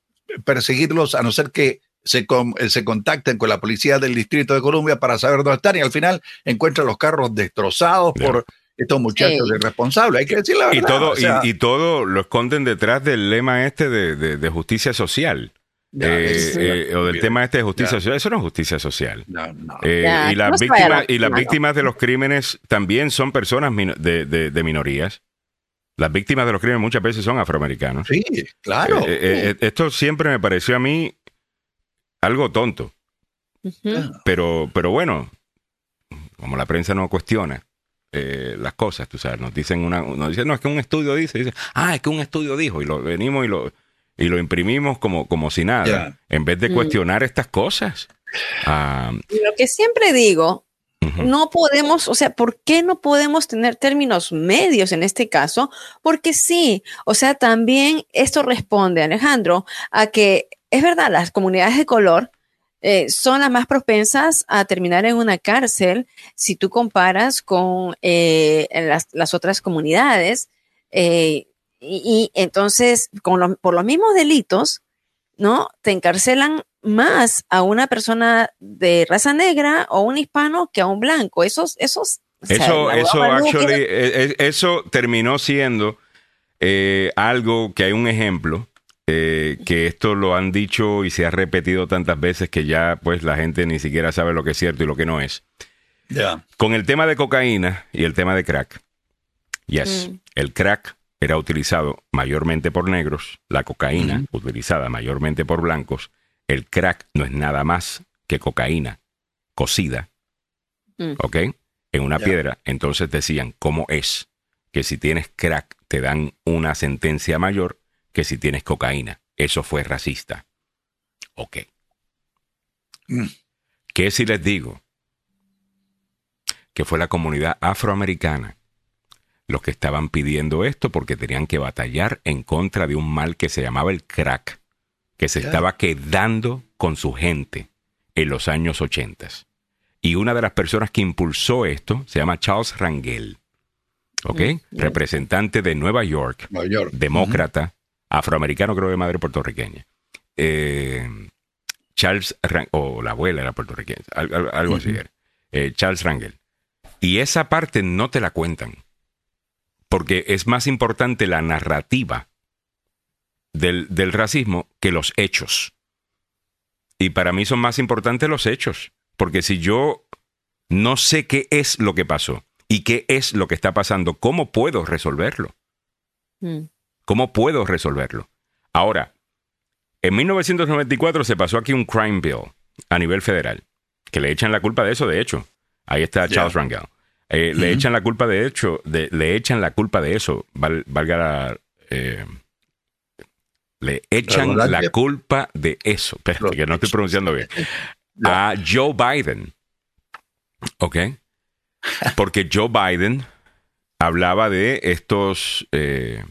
perseguirlos a no ser que se, con- eh, se contacten con la policía del Distrito de Columbia para saber dónde están y al final encuentran los carros destrozados por estos muchachos Sí. irresponsables. Hay que decir la verdad. Y todo, o sea, y, y todo lo esconden detrás del lema este de, de- de justicia social. ya, Eh, eh, o del tema este de justicia Ya. social. Eso no es justicia social. no, no. Eh, Ya, y las víctimas, y las no. víctimas de los crímenes también son personas de, de- de minorías. Las víctimas de los crímenes muchas veces son afroamericanos. sí, claro. Eh, esto siempre me pareció a mí algo tonto. Pero, pero bueno, como la prensa no cuestiona eh, las cosas, tú sabes, nos dicen una, nos dicen, no, es que un estudio dice, dice, ah, es que un estudio dijo, y lo venimos y lo, y lo imprimimos como, como si nada, en vez de Mm. cuestionar estas cosas. Ah, Lo que siempre digo, no podemos, o sea, ¿por qué no podemos tener términos medios en este caso? Porque sí, o sea, también esto responde, Alejandro, a que es verdad, las comunidades de color eh, son las más propensas a terminar en una cárcel si tú comparas con eh, las, otras comunidades. eh, y, entonces, por los mismos delitos, ¿no? Te encarcelan más a una persona de raza negra o un hispano que a un blanco. Esos, esos. o sea, Eso, actually, eh, eh, eso terminó siendo eh, algo que hay un ejemplo, eh, que esto lo han dicho y se ha repetido tantas veces que ya pues la gente ni siquiera sabe lo que es cierto y lo que no es. ya. Con el tema de cocaína y el tema de crack. Yes, Mm. el crack era utilizado mayormente por negros, la cocaína utilizada mayormente por blancos. El crack no es nada más que cocaína cocida, Mm. ¿ok? En una piedra. Entonces decían, ¿cómo es que si tienes crack te dan una sentencia mayor que si tienes cocaína? Eso fue racista. Ok. Mm. ¿Qué si les digo? Que fue la comunidad afroamericana los que estaban pidiendo esto porque tenían que batallar en contra de un mal que se llamaba el crack, que se estaba quedando con su gente en los años 80. Y una de las personas que impulsó esto se llama Charles Rangel, ¿ok? Representante de Nueva York, Nueva York. demócrata, afroamericano, creo de madre puertorriqueña. Eh, Charles Rangel, o la abuela era puertorriqueña, al- al- algo así era. Eh, Charles Rangel. Y esa parte no te la cuentan, porque es más importante la narrativa del, del racismo que los hechos. Y para mí son más importantes los hechos, porque si yo no sé qué es lo que pasó y qué es lo que está pasando, ¿cómo puedo resolverlo? Mm. ¿Cómo puedo resolverlo? Ahora, en 1994 se pasó aquí un crime bill a nivel federal, que le echan la culpa de eso, de hecho. Ahí está. Charles Rangel. Eh, Le echan la culpa de hecho, de, le echan la culpa de eso, val- valga la... eh, le echan la culpa de eso. Espérate, que no estoy pronunciando bien. A Joe Biden. ¿Ok? Porque Joe Biden hablaba de estos... eh,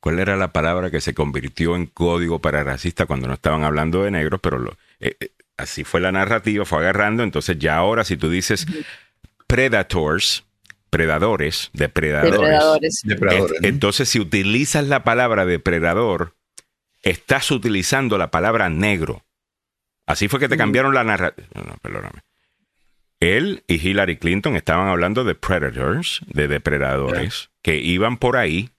¿Cuál era la palabra que se convirtió en código para racista cuando no estaban hablando de negros? Pero lo- eh, eh, así fue la narrativa, fue agarrando. Entonces ya ahora si tú dices predators, predadores, depredadores, Depredadores. Depredadores, entonces si utilizas la palabra depredador, estás utilizando la palabra negro. Así fue que te cambiaron la narrativa. No, no, perdóname. Él y Hillary Clinton estaban hablando de predators, de depredadores, que iban por ahí.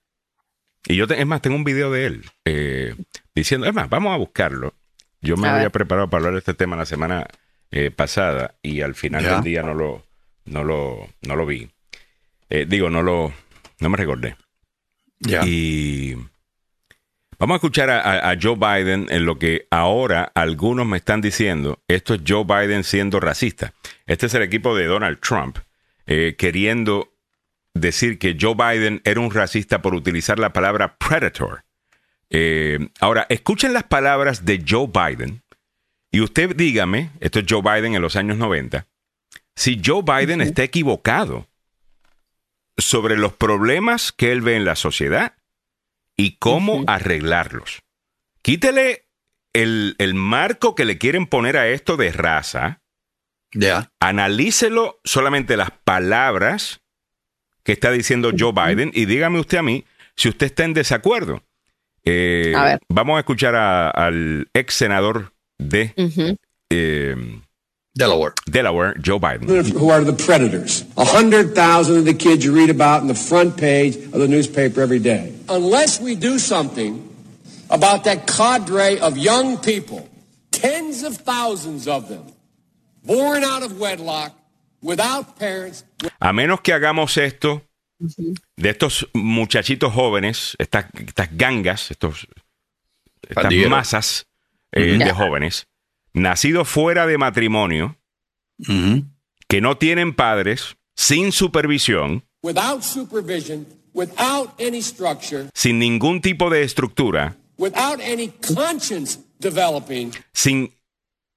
Y yo, te- es más, tengo un video de él eh, diciendo, es más, vamos a buscarlo. Yo me A había ver. preparado para hablar de este tema la semana eh, pasada y al final Ya. del día no lo, no lo, no lo vi. Eh, digo, no lo, no me recordé. Ya. Y vamos a escuchar a, Joe Biden en lo que ahora algunos me están diciendo. Esto es Joe Biden siendo racista. Este es el equipo de Donald Trump eh, queriendo decir que Joe Biden era un racista por utilizar la palabra predator. Eh, ahora, escuchen las palabras de Joe Biden y usted dígame, esto es Joe Biden en los años 90, si Joe Biden está equivocado sobre los problemas que él ve en la sociedad y cómo arreglarlos. Quítele el, el marco que le quieren poner a esto de raza, Ya. analícelo solamente las palabras que está diciendo Joe Biden y dígame usted a mí si usted está en desacuerdo. Eh, A ver. Vamos a escuchar a- al ex senador de eh, Delaware. Delaware, Joe Biden. who are the predators. A hundred thousand of the kids you read about in the front page of the newspaper every day. Unless we do something about that cadre of young people, tens of thousands of them, born out of wedlock, without parents, A menos que hagamos esto de estos muchachitos jóvenes, estas, estas gangas, estos, estas Pandilleros. masas eh, de jóvenes, nacidos fuera de matrimonio, Ujú. que no tienen padres, sin supervisión, without supervision, without any structure, sin ningún tipo de estructura, without any conscience developing, sin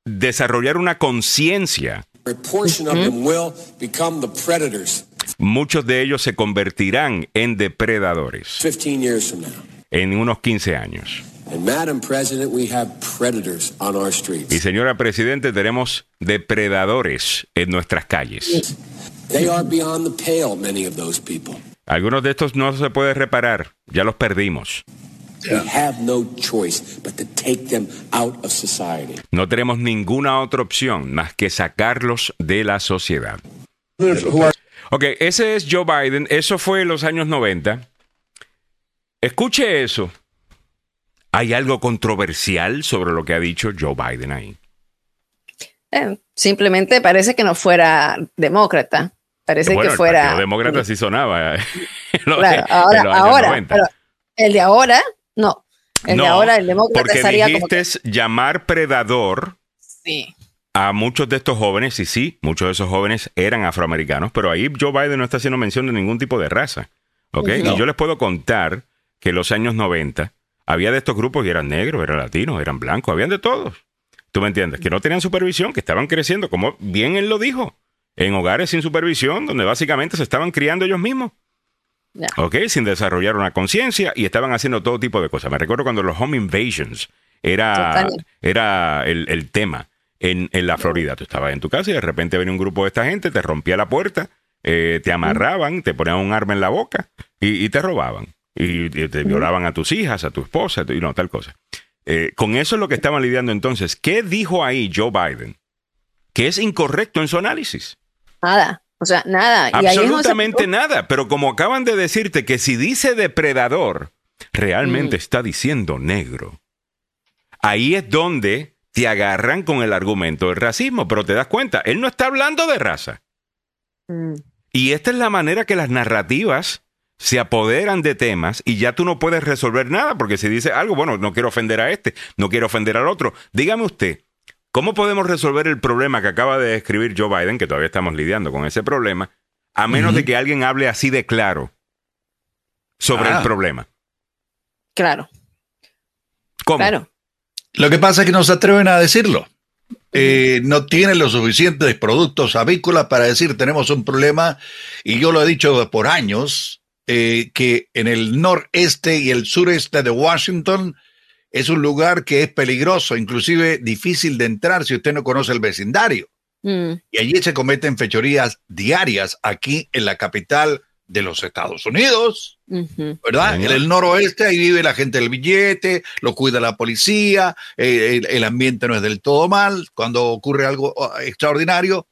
desarrollar una conciencia, a portion of them will become the predators muchos de ellos se convertirán en depredadores 15 years from now. en unos 15 años. And Madam President, we have predators on our Y streets. señora Presidente, tenemos depredadores en nuestras calles. They are beyond the pale, many of those people. Algunos de estos no se puede reparar, ya los perdimos. We have no choice but to take them out of society. No tenemos ninguna otra opción más que sacarlos de la sociedad. Ok, ese es Joe Biden, eso fue en los años 90. Escuche eso. ¿Hay algo controversial sobre lo que ha dicho Joe Biden ahí? Eh, simplemente parece que no fuera demócrata. Parece bueno, que fuera. Demócrata sí sonaba en los, Claro, en ahora, los años ahora, 90. pero el de ahora, no. El de ahora, el demócrata porque estaría dijiste como que, llamar predador sí. a muchos de estos jóvenes, y sí, muchos de esos jóvenes eran afroamericanos, pero ahí Joe Biden no está haciendo mención de ningún tipo de raza. ¿ok? No. Y yo les puedo contar que en los años 90 había de estos grupos y eran negros, eran latinos, eran blancos, habían de todos. ¿Tú me entiendes? Que no tenían supervisión, que estaban creciendo, como bien él lo dijo, en hogares sin supervisión, donde básicamente se estaban criando ellos mismos. ¿ok? Sin desarrollar una conciencia y estaban haciendo todo tipo de cosas. Me recuerdo cuando los home invasions era, Total. era el, el tema en, en la Florida. Tú estabas en tu casa y de repente venía un grupo de esta gente, te rompía la puerta, eh, te amarraban, te ponían un arma en la boca y, y te robaban. Y, te violaban a tus hijas, a tu esposa, y no, tal cosa. Eh, con eso es lo que estaban lidiando entonces. ¿Qué dijo ahí Joe Biden? Que es incorrecto en su análisis. Nada. O sea, nada. Y se- Absolutamente nada. Pero como acaban de decirte que si dice depredador, realmente está diciendo negro. Ahí es donde te agarran con el argumento del racismo. Pero te das cuenta, él no está hablando de raza. Mm. Y esta es la manera que las narrativas se apoderan de temas y ya tú no puedes resolver nada porque si dice algo, bueno, no quiero ofender a este, no quiero ofender al otro. Dígame usted, ¿cómo podemos resolver el problema que acaba de describir Joe Biden, que todavía estamos lidiando con ese problema, a menos de que alguien hable así de claro sobre Ah. el problema? Claro, ¿Cómo? claro. Lo que pasa es que no se atreven a decirlo. Eh, no tienen los suficientes productos avícolas para decir tenemos un problema. Y yo lo he dicho por años, eh, que en el noreste y el sureste de Washington es un lugar que es peligroso, inclusive difícil de entrar si usted no conoce el vecindario. Mm. Y allí se cometen fechorías diarias aquí en la capital de los Estados Unidos. ¿verdad? En el noroeste ahí vive la gente del billete, lo cuida la policía, eh, el, el ambiente no es del todo mal cuando ocurre algo oh, extraordinario,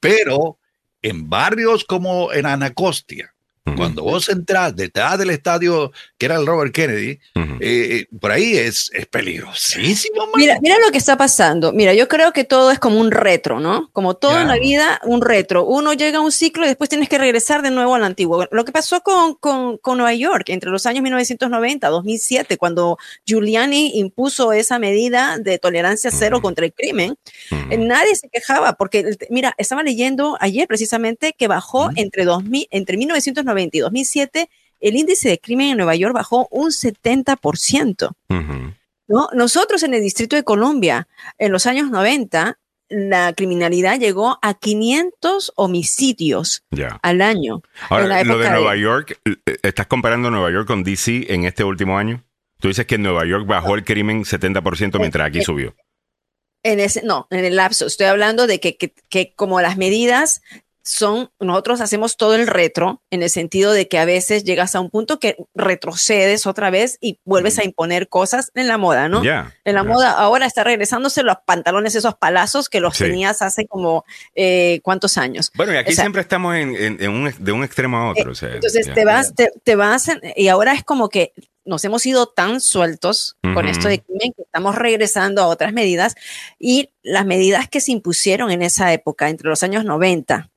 pero en barrios como en Anacostia, Cuando vos entras detrás del estadio que era el Robert Kennedy, Ujú. eh, por ahí es, es peligrosísimo. man. Mira, mira lo que está pasando. Mira, yo creo que todo es como un retro, ¿no? Como todo en la vida, un retro. Uno llega a un ciclo y después tienes que regresar de nuevo al antiguo. Lo que pasó con, con, con Nueva York entre los años 1990 2007, cuando Giuliani impuso esa medida de tolerancia cero Ujú. contra el crimen, eh, nadie se quejaba porque, mira, estaba leyendo ayer precisamente que bajó entre, 2000, entre 1990 y 2007, el índice de crimen en Nueva York bajó un 70%. Ujú. ¿no? Nosotros en el Distrito de Colombia, en los años 90, la criminalidad llegó a 500 homicidios al año. Ahora, lo de Nueva York, eh, ¿estás comparando Nueva York con DC en este último año? Tú dices que en Nueva York bajó el crimen 70% mientras aquí Eh, subió. En ese, no, en el lapso. Estoy hablando de que, que, que como las medidas son, nosotros hacemos todo el retro, en el sentido de que a veces llegas a un punto que retrocedes otra vez y vuelves a imponer cosas en la moda, ¿no? Ya. En la ya. moda ahora está regresándose los pantalones, esos palazos que los Sí. tenías hace como eh, cuántos años. Bueno, y aquí O sea, siempre estamos en, en- en un, de un extremo a otro. o sea, Entonces ya. te vas, te, te vas, en- y ahora es como que nos hemos ido tan sueltos con Ujú. esto de crimen que estamos regresando a otras medidas y las medidas que se impusieron en esa época, entre los años 90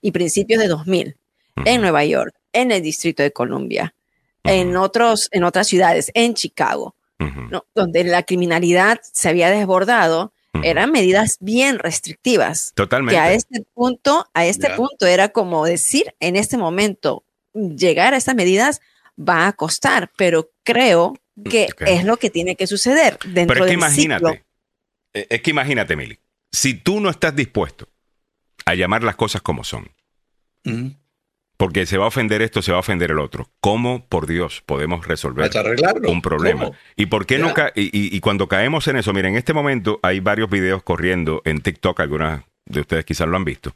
Y principios de 2000, ujú, en Nueva York, en el Distrito de Columbia, en, otros, en otras ciudades, en Chicago, donde la criminalidad se había desbordado, eran medidas bien restrictivas Totalmente. que a este punto, a este punto era como decir en este momento, llegar a estas medidas va a costar, pero creo que Ok. es lo que tiene que suceder dentro Pero es que del imagínate, ciclo. eh, es que imagínate, Mili, si tú no estás dispuesto a llamar las cosas como son, porque se va a ofender esto, se va a ofender el otro, ¿cómo, por Dios, podemos resolver un problema? ¿Cómo? ¿Y por qué no Ya. ca- y, y- y cuando caemos en eso, mira, en este momento hay varios videos corriendo en TikTok, algunas de ustedes quizás lo han visto,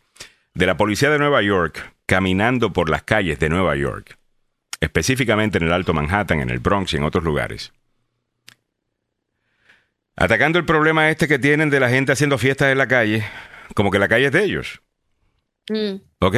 de la policía de Nueva York caminando por las calles de Nueva York, específicamente en el Alto Manhattan, en el Bronx y en otros lugares. Atacando el problema este que tienen de la gente haciendo fiestas en la calle, como que la calle es de ellos. Mm, ¿Ok?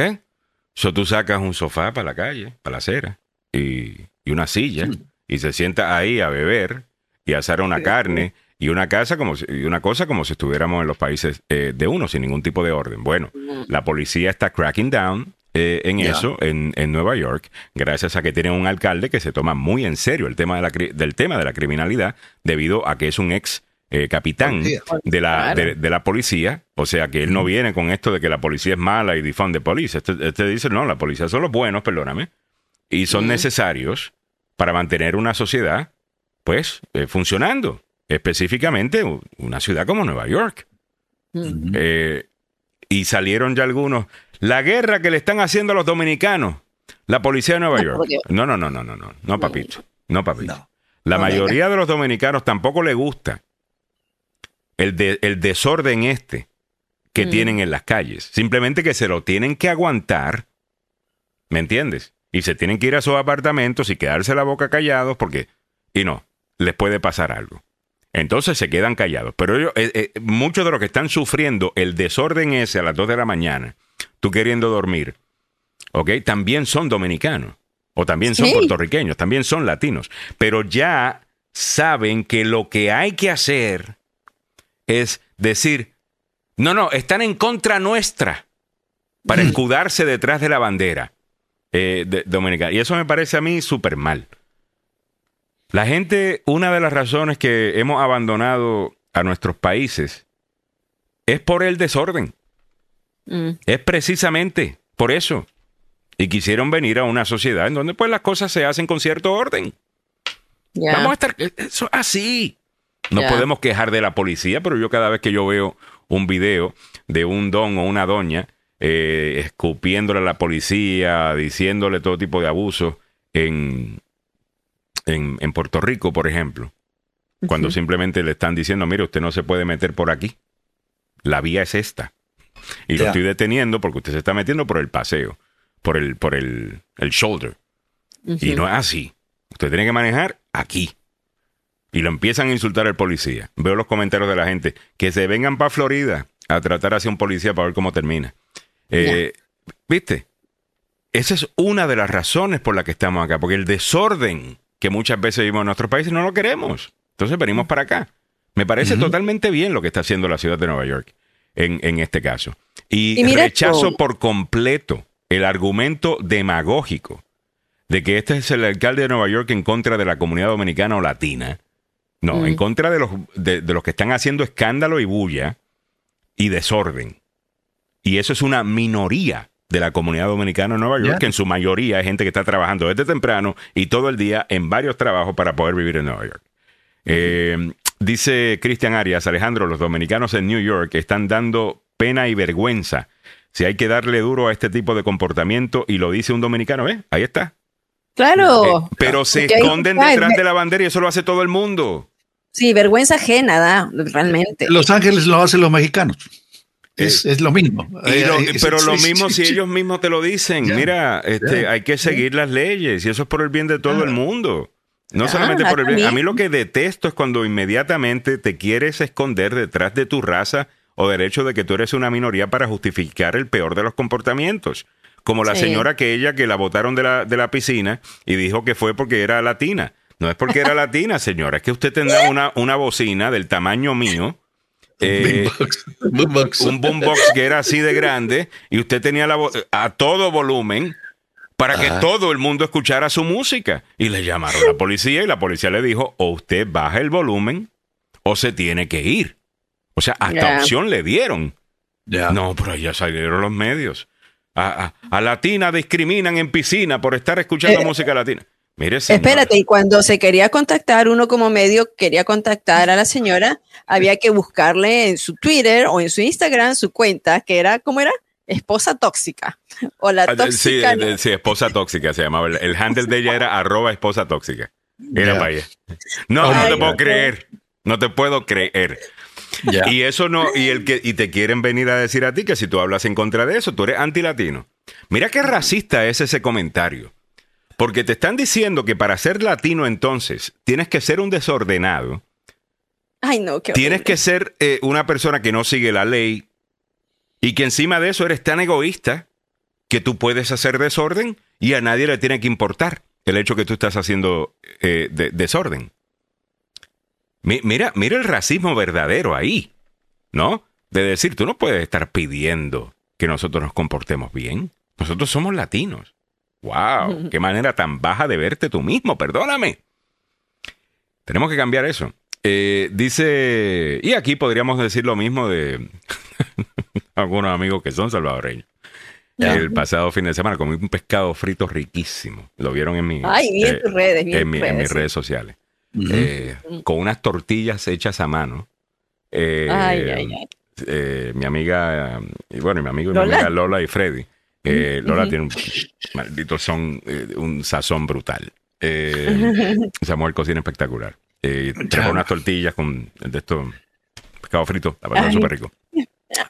So tú sacas un sofá para la calle, para la acera, y, y una silla, y se sienta ahí a beber y a asar una carne y una casa como si- y una cosa como si estuviéramos en los países eh, de uno, sin ningún tipo de orden. Bueno, la policía está cracking down eh, en eso en, en Nueva York, gracias a que tienen un alcalde que se toma muy en serio el tema de la, del tema de la criminalidad, debido a que es un ex eh, capitán de la, de, de la policía, o sea que él no viene con esto de que la policía es mala y defund de policía. Este, este dice, no, la policía son los buenos, perdóname, y son necesarios para mantener una sociedad, pues, eh, funcionando. Específicamente una ciudad como Nueva York. Eh, y salieron ya algunos. La guerra que le están haciendo a los dominicanos. La policía de Nueva York. No, no, no, no, no, no. No, papito. No, papito. No. La mayoría de los dominicanos tampoco le gusta el, de- el desorden este que Mm. tienen en las calles. Simplemente que se lo tienen que aguantar. ¿Me entiendes? Y se tienen que ir a sus apartamentos y quedarse la boca callados porque, y no, les puede pasar algo. Entonces se quedan callados. Pero ellos, eh, eh, muchos de los que están sufriendo el desorden ese a las 2 de la mañana, tú queriendo dormir, ¿ok? También son dominicanos. O también son Sí. puertorriqueños, también son latinos. Pero ya saben que lo que hay que hacer es decir, no, no, están en contra nuestra para escudarse detrás de la bandera eh, de- dominicana. Y eso me parece a mí súper mal. La gente, una de las razones que hemos abandonado a nuestros países es por el desorden. Mm, Es precisamente por eso. Y quisieron venir a una sociedad en donde pues las cosas se hacen con cierto orden. Vamos a estar eh, eso así. No podemos quejar de la policía, pero yo cada vez que yo veo un video de un don o una doña eh, escupiéndole a la policía, diciéndole todo tipo de abusos en, en, en Puerto Rico, por ejemplo, cuando simplemente le están diciendo, mire, usted no se puede meter por aquí. La vía es esta. Y lo estoy deteniendo porque usted se está metiendo por el paseo, por el, por el, el shoulder. Y no es así. Usted tiene que manejar aquí. Y lo empiezan a insultar al policía. Veo los comentarios de la gente. Que se vengan para Florida a tratar hacia un policía para ver cómo termina. Eh, ¿Viste? esa es una de las razones por las que estamos acá, porque el desorden que muchas veces vivimos en nuestros países no lo queremos. Entonces venimos para acá. Me parece totalmente bien lo que está haciendo la ciudad de Nueva York en, en este caso. Y, rechazo esto. por completo el argumento demagógico de que este es el alcalde de Nueva York en contra de la comunidad dominicana o latina. No, Mm. en contra de los, de, de los que están haciendo escándalo y bulla y desorden. Y eso es una minoría de la comunidad dominicana en Nueva York, que en su mayoría es gente que está trabajando desde temprano y todo el día en varios trabajos para poder vivir en Nueva York. Eh, dice Cristian Arias, Alejandro, los dominicanos en New York están dando pena y vergüenza. Si hay que darle duro a este tipo de comportamiento y lo dice un dominicano, ¿eh? Ahí está. Claro. Eh, pero se Porque esconden está, detrás de la bandera y eso lo hace todo el mundo. Sí, vergüenza ajena, da, realmente. Los Ángeles lo hacen los mexicanos. Es, es lo mismo. Lo- Eh, eh, pero lo mismo si ellos mismos te lo dicen, mira, este, hay que seguir las leyes y eso es por el bien de todo el mundo. No solamente por el bien. A mí lo que detesto es cuando inmediatamente te quieres esconder detrás de tu raza o del hecho de que tú eres una minoría para justificar el peor de los comportamientos. Como la Sí. señora aquella que la botaron de la, de la piscina y dijo que fue porque era latina. No es porque era latina, señora, es que usted tendrá una, una bocina del tamaño mío. eh, Boombox, boombox. un boombox que era así de grande y usted tenía la a todo volumen para que Ajá. todo el mundo escuchara su música. Y le llamaron a la policía y la policía le dijo, o usted baja el volumen o se tiene que ir. O sea, hasta opción le dieron. No, pero ya salieron los medios. A, a- a latina discriminan en piscina por estar escuchando Eh, música latina. Mire, señora. Espérate, y cuando se quería contactar, uno como medio quería contactar a la señora, había que buscarle en su Twitter o en su Instagram su cuenta, que era, ¿cómo era? Esposa tóxica. O la Ah, Sí, tóxica. sí, esposa tóxica se llamaba. El, el handle de ella era arroba esposa tóxica. Era Ya. para allá. No, no te puedo creer. No te puedo creer. Y eso no, y el que, y te quieren venir a decir a ti que si tú hablas en contra de eso, tú eres antilatino. Mira qué racista es ese comentario. Porque te están diciendo que para ser latino entonces tienes que ser un desordenado, Ay, no, qué tienes que ser eh, una persona que no sigue la ley y que encima de eso eres tan egoísta que tú puedes hacer desorden y a nadie le tiene que importar el hecho que tú estás haciendo eh, de- desorden. Mi- Mira, mira el racismo verdadero ahí, ¿no? De decir, tú no puedes estar pidiendo que nosotros nos comportemos bien. Nosotros somos latinos. ¡Wow! ¡Qué manera tan baja de verte tú mismo! Perdóname. Tenemos que cambiar eso. Eh, dice, y aquí podríamos decir lo mismo de algunos amigos que son salvadoreños. El pasado fin de semana comí un pescado frito riquísimo. Lo vieron en mi, Ay, vi en eh, redes, en mi- mis redes, sí. Eh, con unas tortillas hechas a mano. Eh, Ay, ay, ay. eh, mi amiga, y bueno, mi amigo y mi amiga Lola y Freddy. Eh, Lola tiene un maldito son, eh, un sazón brutal. Eh, esa mujer cocina espectacular. Eh, unas tortillas con de esto pescado frito, la verdad, súper rico.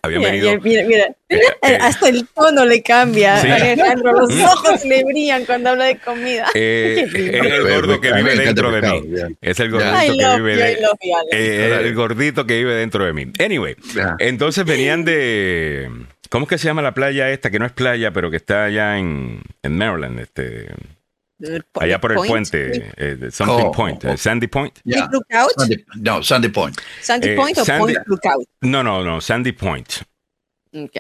Habían Mira, venido. mira, mira, mira, eh, hasta el tono le cambia. Sí. Alejandro, los ojos le brillan cuando habla de comida. eh, es el gordo que mí vive dentro de mí. Es el gordito que vive I de. Eh, el gordito que vive dentro de mí. Anyway, entonces venían de. ¿Cómo es que se llama la playa esta? Que no es playa, pero que está allá en, en Maryland, este, allá por el Point, puente, eh, Something Oh, Point, oh. eh, Sandy Point. Ya. Lookout? Sandy- no, Sandy Point. ¿Sandy Eh, Point o Sandy- Point Lookout? No, no, no, Sandy Point. Ok.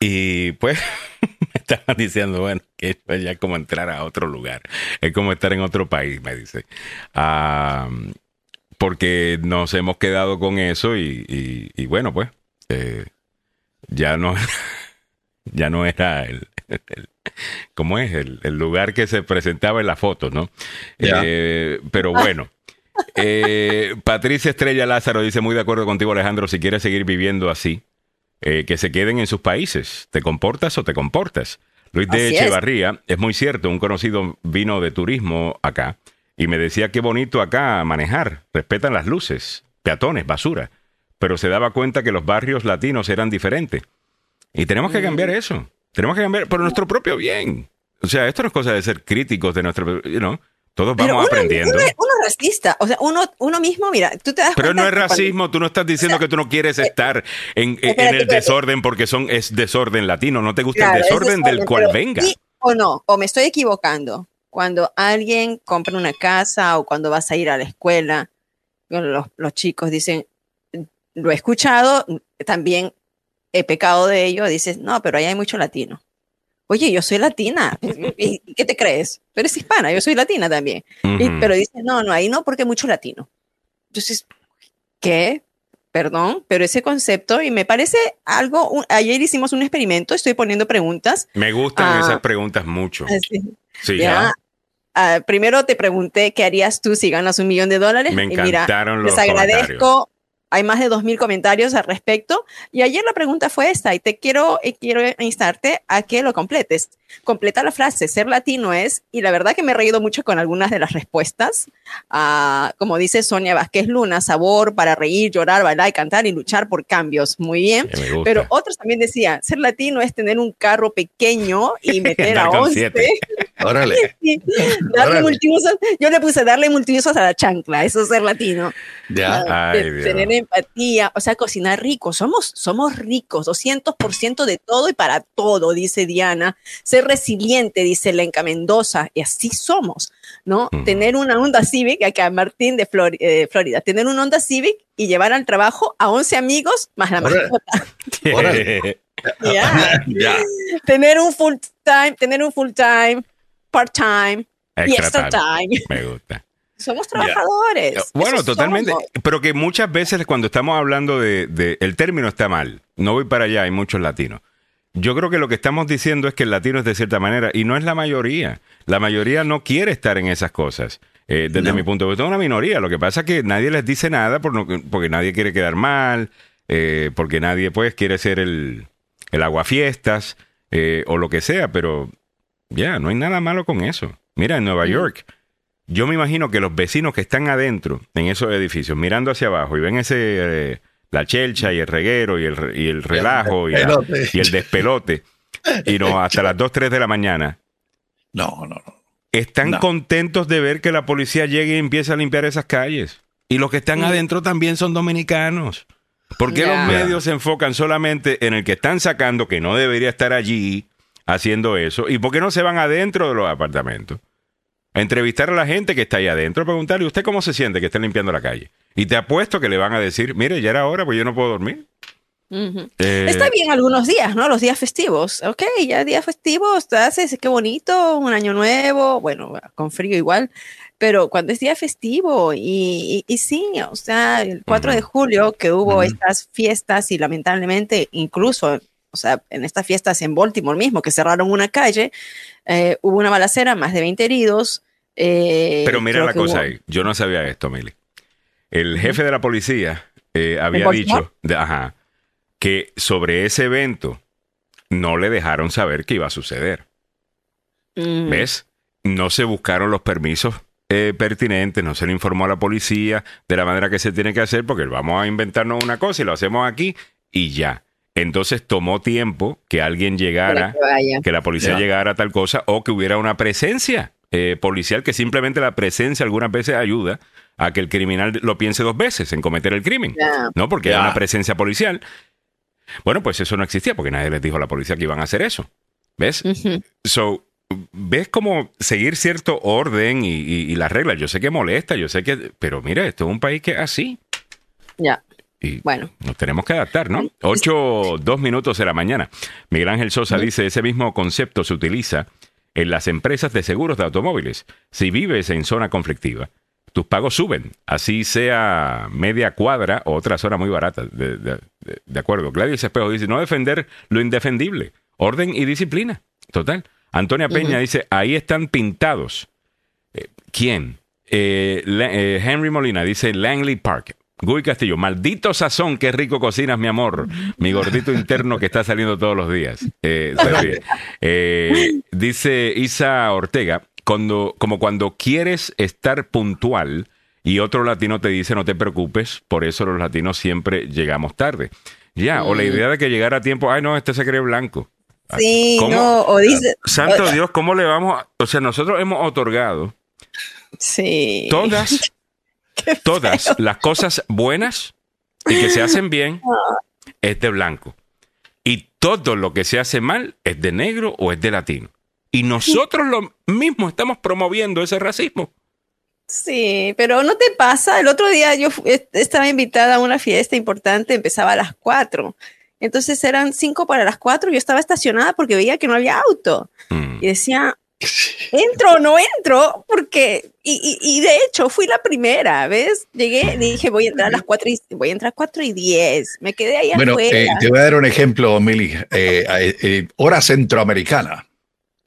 Y pues me estaban diciendo, bueno, que esto ya es como entrar a otro lugar. Es como estar en otro país, me dice. Ah, porque nos hemos quedado con eso y, y- y bueno, pues eh, ya no ya no era el, el- ¿cómo es? El, el lugar que se presentaba en la foto, ¿no? Eh, pero bueno. Eh, Patricia Estrella Lázaro dice muy de acuerdo contigo Alejandro, si quieres seguir viviendo así, eh, que se queden en sus países. ¿Te comportas o te comportas? Luis de Así es. Echevarría, es. muy cierto, un conocido vino de turismo acá y me decía qué bonito acá manejar, respetan las luces, peatones, basura, pero se daba cuenta que los barrios latinos eran diferentes. Y tenemos que cambiar Mm. eso, tenemos que cambiar por nuestro propio bien. O sea, esto no es cosa de ser críticos de nuestro, you know, todos Pero vamos uno, aprendiendo. uno, uno es racista. O sea, uno, uno mismo, mira, tú te das Pero no es cuando- racismo, tú no estás diciendo que tú no quieres estar en, en- en espérate, el espérate. desorden porque son es desorden latino, no te gusta Claro, el es desorden del desorden, cual venga. sí, o no, o me estoy equivocando. Cuando alguien compra una casa o cuando vas a ir a la escuela, los, los chicos dicen, lo he escuchado, también he pecado de ello, dices, no, pero ahí hay mucho latino. Oye, yo soy latina. ¿Y qué te crees? Tú eres hispana, yo soy latina también. Y- Ujú. pero dices, no, no, ahí no, porque hay mucho latino. Entonces, ¿qué? Perdón, pero ese concepto, y me parece algo, un- ayer hicimos un experimento, estoy poniendo preguntas. Me gustan Ah. esas preguntas mucho. Así, Sí, ya. Ah, primero te pregunté qué harías tú si ganas un millón de dólares. Me y mira, encantaron los les comentarios. agradezco. Hay más de 2.000 comentarios al respecto. Y ayer la pregunta fue esta, y te quiero, quiero instarte a que lo completes. Completa la frase, ser latino es, y la verdad que me he reído mucho con algunas de las respuestas. Ah, como dice Sonia Vázquez Luna, sabor para reír, llorar, bailar, cantar y luchar por cambios. Muy bien. Pero otros también decían, ser latino es tener un carro pequeño y meter a Andar con 11. siete. Órale. Sí, darle Órale. Yo le puse darle multiusos a la chancla, eso es ser latino. Ya. Ah, Ay, tener empatía, o sea, cocinar rico. Somos, somos ricos, 200% de todo y para todo, dice Diana. Ser resiliente, dice Lenca Mendoza, y así somos, ¿no? Ujú. Tener una Honda Civic, acá Martín de Flor- eh, Florida, tener una Honda Civic y llevar al trabajo a 11 amigos más la mascota. Ya. Ya. tener un full time, tener un full time, part time y Extra extra time. time. Me gusta. Somos trabajadores. Bueno, Eso totalmente. somos. Pero que muchas veces cuando estamos hablando de, de- el término está mal. No voy para allá, hay muchos latinos. Yo creo que lo que estamos diciendo es que el latino es de cierta manera y no es la mayoría. La mayoría no quiere estar en esas cosas. eh, desde No. mi punto de vista, es una minoría. Lo que pasa es que nadie les dice nada por no- porque nadie quiere quedar mal, eh, porque nadie pues quiere ser el, el aguafiestas eh, o lo que sea, pero ya, no hay nada malo con eso. Mira, en Nueva York, yo me imagino que los vecinos que están adentro, en esos edificios, mirando hacia abajo y ven ese, eh, la chelcha y el reguero y el, y el relajo y, la- despelote. y el despelote, y no, hasta las 2, 3 de la mañana, No, no, no. están No. contentos de ver que la policía llegue y empiece a limpiar esas calles. Y los que están adentro también son dominicanos. ¿Por qué los medios se enfocan solamente en el que están sacando, que no debería estar allí haciendo eso? ¿Y por qué no se van adentro de los apartamentos? A entrevistar a la gente que está ahí adentro, preguntarle, ¿usted cómo se siente que está limpiando la calle? Y te apuesto que le van a decir, mire, ya era hora, pues yo no puedo dormir. Ujú. Eh, Está bien algunos días, ¿no? Los días festivos. Ok, ya días festivos, te haces, qué bonito, un año nuevo, bueno, con frío igual, pero cuando es día festivo y, y, y sí, o sea, el 4 de julio que hubo Ujú. estas fiestas y lamentablemente incluso, o sea, en estas fiestas en Baltimore mismo, que cerraron una calle, eh, hubo una balacera, más de 20 heridos. eh, Pero mira la cosa hubo- ahí. Yo no sabía esto, Mili. El jefe de la policía eh, había dicho de- ajá, que sobre ese evento no le dejaron saber que iba a suceder. Mm. ¿Ves? No se buscaron los permisos eh, pertinentes, no se le informó a la policía de la manera que se tiene que hacer, porque vamos a inventarnos una cosa y lo hacemos aquí y ya. Entonces tomó tiempo que alguien llegara que la policía llegara a tal cosa o que hubiera una presencia eh, policial que simplemente la presencia algunas veces ayuda a que el criminal lo piense dos veces en cometer el crimen. ¿no? Porque hay Ya. una presencia policial. Bueno, pues eso no existía porque nadie les dijo a la policía que iban a hacer eso. ¿Ves? So, ves como seguir cierto orden y, y- y las reglas. Yo sé que molesta, yo sé que... Pero mira, esto es un país que es así. Ya. Y Bueno. nos tenemos que adaptar, ¿no? Ocho, dos minutos de la mañana. Miguel Ángel Sosa dice, ese mismo concepto se utiliza en las empresas de seguros de automóviles. Si vives en zona conflictiva, tus pagos suben, así sea media cuadra o otra zona muy barata. De, de- de- de acuerdo. Gladys Espejo dice, no defender lo indefendible, orden y disciplina. Total. Antonia Peña dice, ahí están pintados. Eh, ¿Quién? Eh, eh, Henry Molina dice Langley Park. Guy Castillo, maldito sazón, qué rico cocinas, mi amor. Mi gordito interno que está saliendo todos los días. Eh. Eh, dice Isa Ortega, cuando, como cuando quieres estar puntual y otro latino te dice no te preocupes, por eso los latinos siempre llegamos tarde. Ya, o la idea de que llegara a tiempo, ay no, este se cree blanco. Sí, ¿Cómo? no, o dice, Santo Dios, ¿cómo le vamos a... O sea, nosotros hemos otorgado sí. todas, todas las cosas buenas y que se hacen bien es de blanco. Y todo lo que se hace mal es de negro o es de latino. Y nosotros lo mismo estamos promoviendo ese racismo. Sí, pero ¿no te pasa? El otro día yo estaba invitada a una fiesta importante, empezaba a las 4. Entonces eran 5 para las 4, yo estaba estacionada porque veía que no había auto. Mm. Y decía, ¿entro o no entro? Porque, y, y, y de hecho fui la primera, ¿ves? Llegué, dije, voy a entrar a las 4 y, voy a entrar a 4 y 10. Me quedé ahí Bueno, afuera. eh, te voy a dar un ejemplo, Mili. Eh, eh, eh, hora centroamericana.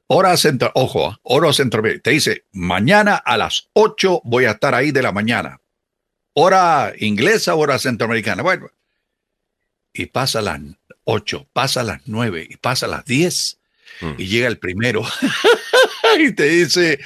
Hora centro, ojo, ah, hora centroamericana. Te dice, mañana a las 8 voy a estar ahí de la mañana. Hora inglesa, hora centroamericana. Bueno, y pasa las 8, pasa las 9 y pasa las 10 Mm. y llega el primero y te dice,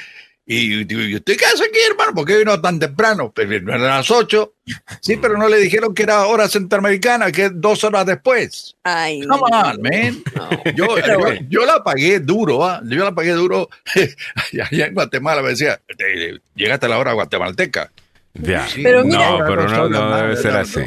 y, y usted qué hace aquí, hermano? ¿Por qué vino tan temprano? Pero vino a las 8. Sí, pero no le dijeron que era hora centroamericana, que es dos horas después. Ay, Come no, on, man. no. Yo, yo, la pagué duro, ¿ah? yo la pagué duro. Allá en Guatemala me decía, "Eh, llegaste a la hora guatemalteca. Ya. Sí, Pero mira- no, pero no, no debe ser así.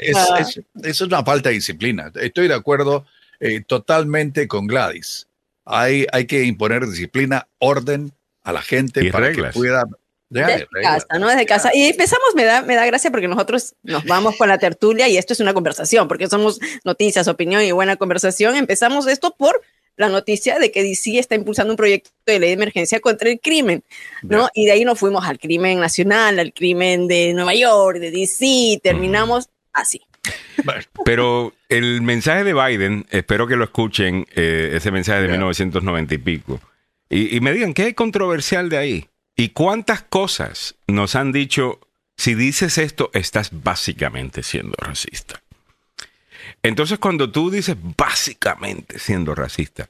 es- Ah. es- Eso es una falta de disciplina. Estoy de acuerdo eh, totalmente con Gladys. Hay, hay que imponer disciplina, orden a la gente Y para reglas. que pueda... Desde casa, ¿no? Desde casa. Y empezamos, me da, me da gracia porque nosotros nos vamos con la tertulia y esto es una conversación, porque somos noticias, opinión y buena conversación. Empezamos esto por la noticia de que DC está impulsando un proyecto de ley de emergencia contra el crimen, ¿no? Y de ahí nos fuimos al crimen nacional, al crimen de Nueva York, de DC, terminamos así. Pero el mensaje de Biden, espero que lo escuchen, eh, ese mensaje de Ya. 1990 y pico, y, y me digan, ¿qué hay controversial de ahí? ¿Y cuántas cosas nos han dicho, si dices esto, estás básicamente siendo racista? Entonces, cuando tú dices básicamente siendo racista.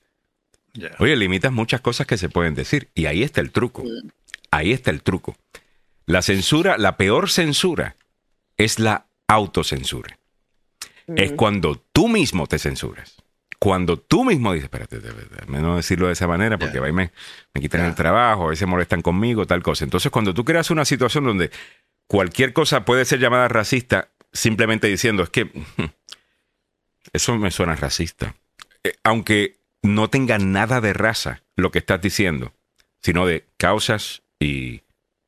Oye, limitas muchas cosas que se pueden decir. Y ahí está el truco. Ahí está el truco. La censura, la peor censura es la autocensura. Es cuando tú mismo te censuras. Cuando tú mismo dices, espérate, verdad, no decirlo de esa manera porque Ya. ahí me, me quitan el trabajo, a veces molestan conmigo, tal cosa. Entonces, cuando tú creas una situación donde cualquier cosa puede ser llamada racista, simplemente diciendo, es que eso me suena racista. Eh, aunque no tenga nada de raza lo que estás diciendo, sino de causas y,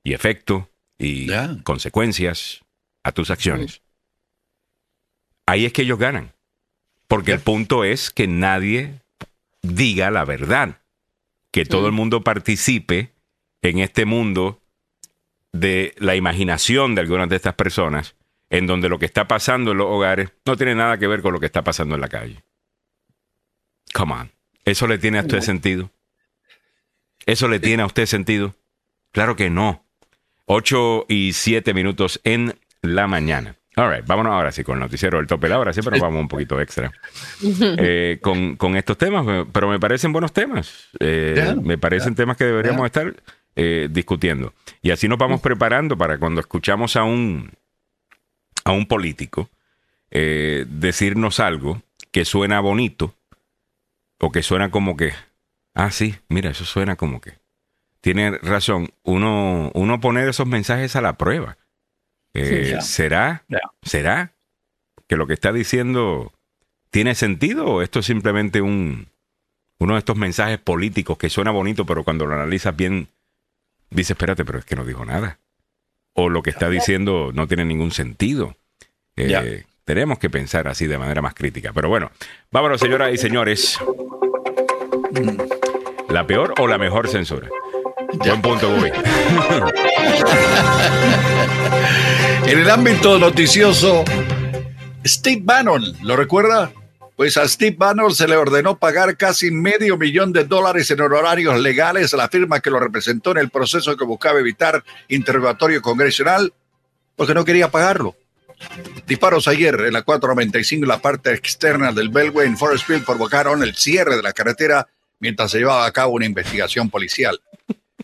y efecto y consecuencias a tus acciones. Ahí es que ellos ganan. Porque el punto es que nadie diga la verdad. Que todo el mundo participe en este mundo de la imaginación de algunas de estas personas, en donde lo que está pasando en los hogares no tiene nada que ver con lo que está pasando en la calle. Come on. ¿Eso le tiene a usted sentido? ¿Eso le tiene a usted sentido? Claro que no. 8 y 7 minutos en la mañana. All right, vámonos ahora sí con el noticiero del tope de la hora, sí, pero vamos un poquito extra eh, con, con estos temas, pero me parecen buenos temas. Eh, me parecen temas que deberíamos estar eh, discutiendo. Y así nos vamos preparando para cuando escuchamos a un, a un político eh, decirnos algo que suena bonito o que suena como que, ah, sí, mira, eso suena como que. Tiene razón, uno, uno poner esos mensajes a la prueba. Eh. ¿Será? ¿Será que lo que está diciendo tiene sentido o esto es simplemente un, uno de estos mensajes políticos que suena bonito, pero cuando lo analizas bien, dices, espérate, pero es que no dijo nada. O lo que está diciendo no tiene ningún sentido. Eh. Tenemos que pensar así de manera más crítica. Pero bueno, vámonos, señoras y señores. ¿La peor o la mejor censura? Buen punto, Bobby. En el ámbito noticioso, Steve Bannon, ¿lo recuerda? Pues a Steve Bannon se le ordenó pagar casi medio millón de dólares en honorarios legales a la firma que lo representó en el proceso que buscaba evitar interrogatorio congresional porque no quería pagarlo. Disparos ayer en la 495 en la parte externa del Beltway en Forestville provocaron el cierre de la carretera mientras se llevaba a cabo una investigación policial.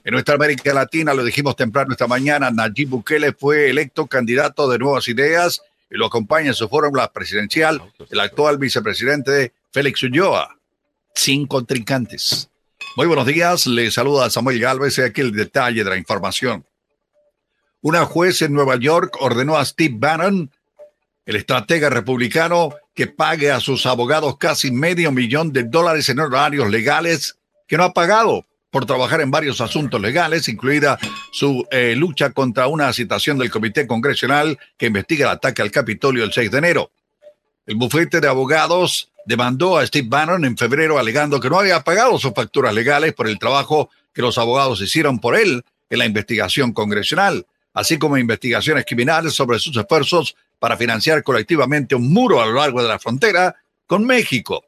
En nuestra América Latina, lo dijimos temprano esta mañana, Nayib Bukele fue electo candidato de Nuevas Ideas y lo acompaña en su fórmula presidencial el actual vicepresidente Félix Ulloa. Sin contrincantes. Muy buenos días, le saluda Samuel Galvez y aquí el detalle de la información. Una juez en Nueva York ordenó a Steve Bannon, el estratega republicano, que pague a sus abogados casi medio millón de dólares en horarios legales que no ha pagado por trabajar en varios asuntos legales, incluida su eh, lucha contra una citación del Comité Congresional que investiga el ataque al Capitolio el 6 de enero. El bufete de abogados demandó a Steve Bannon en febrero alegando que no había pagado sus facturas legales por el trabajo que los abogados hicieron por él en la investigación congresional, así como investigaciones criminales sobre sus esfuerzos para financiar colectivamente un muro a lo largo de la frontera con México.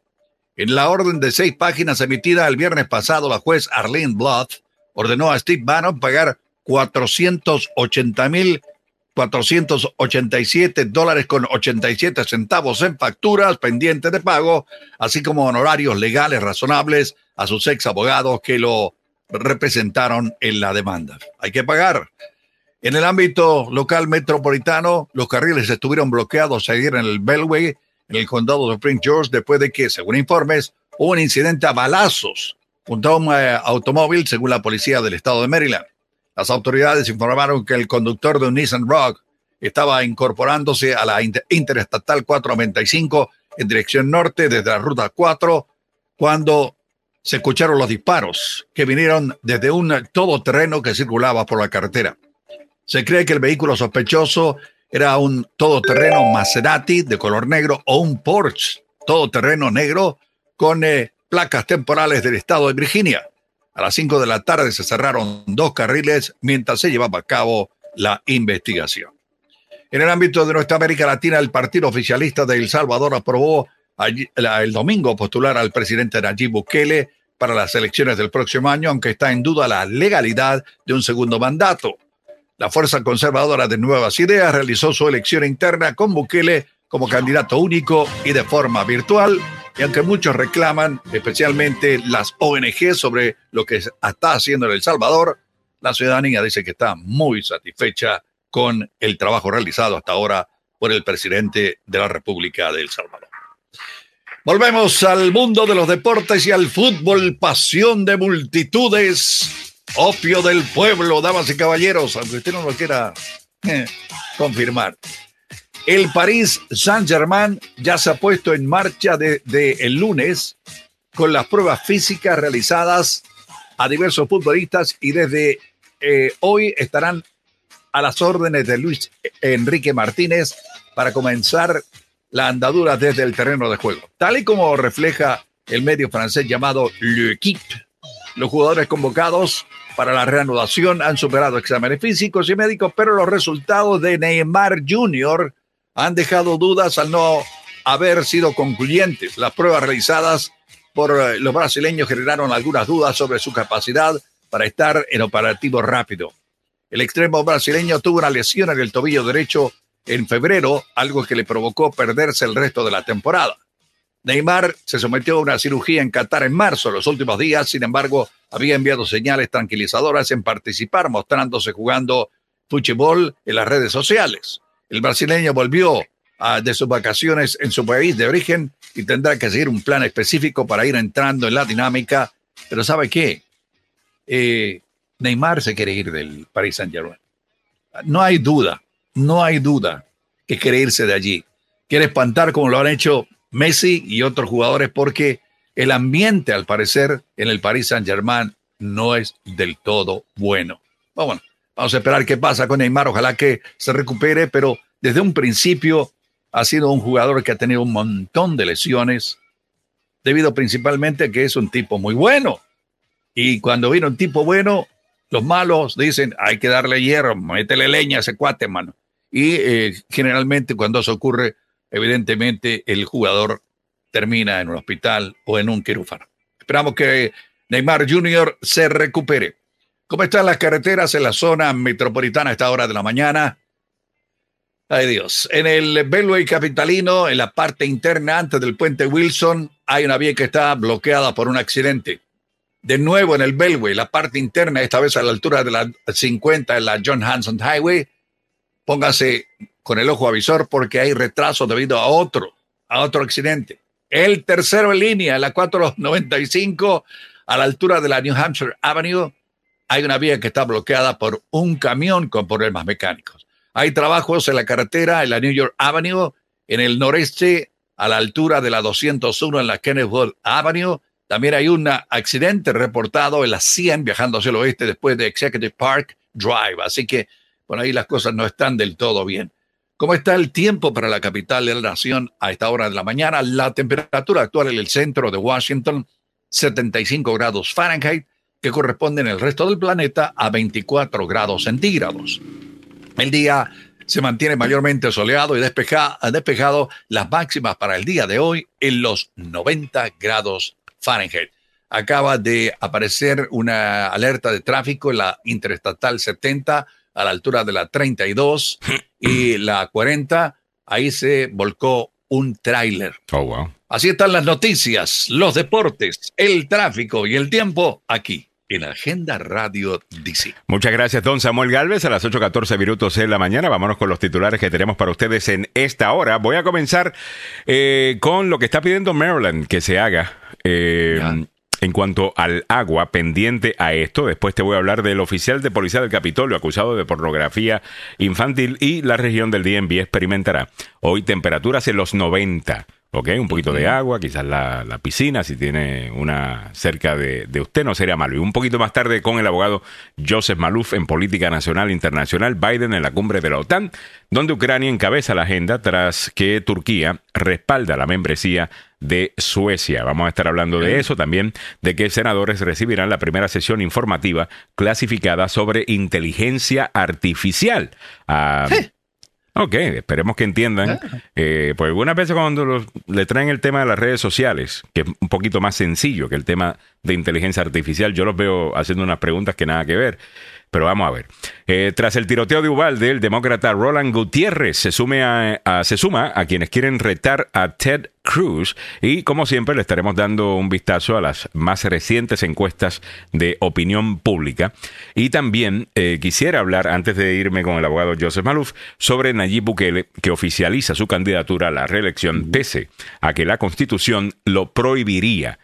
En la orden de seis páginas emitida el viernes pasado, la juez Arlene Bluff ordenó a Steve Bannon pagar 480 mil 487 dólares con 87 centavos en facturas pendientes de pago, así como honorarios legales razonables a sus ex abogados que lo representaron en la demanda. Hay que pagar. En el ámbito local metropolitano, los carriles estuvieron bloqueados ayer en el Beltway en el condado de Prince George después de que, según informes, hubo un incidente a balazos junto a un eh, automóvil, según la policía del estado de Maryland. Las autoridades informaron que el conductor de un Nissan Rock estaba incorporándose a la Interestatal 495 en dirección norte desde la ruta 4 cuando se escucharon los disparos que vinieron desde un todoterreno que circulaba por la carretera. Se cree que el vehículo sospechoso era un todoterreno Maserati de color negro o un Porsche todoterreno negro con eh, placas temporales del estado de Virginia. A las 5 de la tarde se cerraron dos carriles mientras se llevaba a cabo la investigación. En el ámbito de nuestra América Latina, el Partido Oficialista de El Salvador aprobó el domingo postular al presidente Nayib Bukele para las elecciones del próximo año, aunque está en duda la legalidad de un segundo mandato. La Fuerza Conservadora de Nuevas Ideas realizó su elección interna con Bukele como candidato único y de forma virtual, y aunque muchos reclaman, especialmente las ONG, sobre lo que está haciendo en El Salvador, la ciudadanía dice que está muy satisfecha con el trabajo realizado hasta ahora por el presidente de la República de El Salvador. Volvemos al mundo de los deportes y al fútbol, pasión de multitudes opio del pueblo, damas y caballeros, aunque usted no lo quiera eh, confirmar. El París Saint-Germain ya se ha puesto en marcha desde el lunes con las pruebas físicas realizadas a diversos futbolistas y desde eh, hoy estarán a las órdenes de Luis Enrique Martínez para comenzar la andadura desde el terreno de juego. Tal y como refleja el medio francés llamado L'Equipe, los jugadores convocados para la reanudación han superado exámenes físicos y médicos, pero los resultados de Neymar Jr. han dejado dudas al no haber sido concluyentes. Las pruebas realizadas por eh, los brasileños generaron algunas dudas sobre su capacidad para estar en operativo rápido. El extremo brasileño tuvo una lesión en el tobillo derecho en febrero, algo que le provocó perderse el resto de la temporada. Neymar se sometió a una cirugía en Qatar en marzo. Los últimos días, sin embargo, había enviado señales tranquilizadoras en participar, mostrándose jugando fútbol en las redes sociales. El brasileño volvió a, de sus vacaciones en su país de origen y tendrá que seguir un plan específico para ir entrando en la dinámica. Pero ¿sabe qué? Eh, Neymar se quiere ir del Paris Saint-Germain. No hay duda, no hay duda que quiere irse de allí. Quiere espantar como lo han hecho Messi y otros jugadores porque el ambiente, al parecer, en el Paris Saint-Germain no es del todo bueno. Vamos a esperar qué pasa con Neymar. Ojalá que se recupere, pero desde un principio ha sido un jugador que ha tenido un montón de lesiones, debido principalmente a que es un tipo muy bueno. Y cuando viene un tipo bueno, los malos dicen, hay que darle hierro, métele leña a ese cuate, mano. Y eh, generalmente cuando eso ocurre, evidentemente el jugador termina en un hospital o en un quirófano. Esperamos que Neymar Jr. se recupere. ¿Cómo están las carreteras en la zona metropolitana a esta hora de la mañana? Ay Dios. En el Belway capitalino, en la parte interna antes del puente Wilson, hay una vía que está bloqueada por un accidente. De nuevo en el Belway, la parte interna, esta vez a la altura de la 50 en la John Hanson Highway, póngase con el ojo avisor porque hay retraso debido a otro, a otro accidente. El tercero en línea, la 495, a la altura de la New Hampshire Avenue, hay una vía que está bloqueada por un camión con problemas mecánicos. Hay trabajos en la carretera, en la New York Avenue, en el noreste, a la altura de la 201 en la Kenneth Avenue, También hay un accidente reportado en la 100 viajando hacia el oeste después de Executive Park Drive. Así que por ahí las cosas no están del todo bien. ¿Cómo está el tiempo para la capital de la nación a esta hora de la mañana? La temperatura actual en el centro de Washington, 75 grados Fahrenheit, que corresponde en el resto del planeta a 24 grados centígrados. El día se mantiene mayormente soleado y despejado, las máximas para el día de hoy en los 90 grados Fahrenheit. Acaba de aparecer una alerta de tráfico en la Interestatal 70 a la altura de la 32 y la 40. Ahí se volcó un tráiler. Oh, wow. Así están las noticias, los deportes, el tráfico y el tiempo aquí en Agenda Radio DC. Muchas gracias, don Samuel Galvez. A las 8.14 minutos de la mañana, vámonos con los titulares que tenemos para ustedes en esta hora. Voy a comenzar eh, con lo que está pidiendo Maryland que se haga. Eh, en cuanto al agua pendiente a esto, después te voy a hablar del oficial de policía del Capitolio acusado de pornografía infantil y la región del DMV experimentará. Hoy temperaturas en los 90 ¿ok? Un poquito de agua, quizás la, piscina, si tiene una cerca de, usted, no sería malo. Y un poquito más tarde con el abogado Joseph Maluf en Política Nacional Internacional, Biden en la cumbre de la OTAN, donde Ucrania encabeza la agenda tras que Turquía respalda la membresía de Suecia. Vamos a estar hablando de eso también, de que senadores recibirán la primera sesión informativa clasificada sobre inteligencia artificial. Ah, Ok, esperemos que entiendan. Ah. Eh, pues algunas veces cuando le traen el tema de las redes sociales, que es un poquito más sencillo que el tema de inteligencia artificial, yo los veo haciendo unas preguntas que nada que ver. Pero vamos a ver. Eh, tras el tiroteo de Uvalde, el demócrata Roland Gutiérrez se, sume a, se suma a quienes quieren retar a Ted Cruz y como siempre le estaremos dando un vistazo a las más recientes encuestas de opinión pública y también eh, quisiera hablar antes de irme con el abogado Joseph Maluf sobre Nayib Bukele que oficializa su candidatura a la reelección pese a que la constitución lo prohibiría.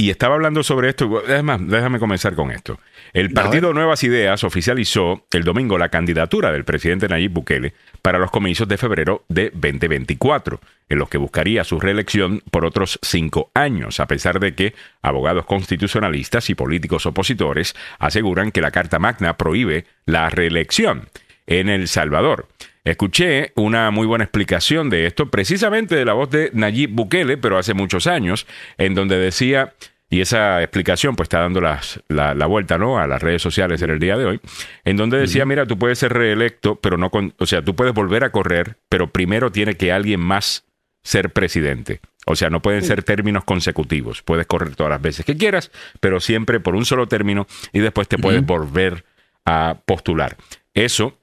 Y estaba hablando sobre esto, además déjame comenzar con esto. El Partido Nuevas Ideas oficializó el domingo la candidatura del presidente Nayib Bukele para los comicios de febrero de 2024, en los que buscaría su reelección por otros cinco años, a pesar de que abogados constitucionalistas y políticos opositores aseguran que la Carta Magna prohíbe la reelección en El Salvador. Escuché una muy buena explicación de esto, precisamente de la voz de Nayib Bukele, pero hace muchos años, en donde decía y esa explicación pues está dando la, la, vuelta ¿no? a las redes sociales en el día de hoy, en donde decía, mira, tú puedes ser reelecto, pero no con, o sea, tú puedes volver a correr, pero primero tiene que alguien más ser presidente. O sea, no pueden ser términos consecutivos. Puedes correr todas las veces que quieras, pero siempre por un solo término y después te puedes volver a postular. Eso,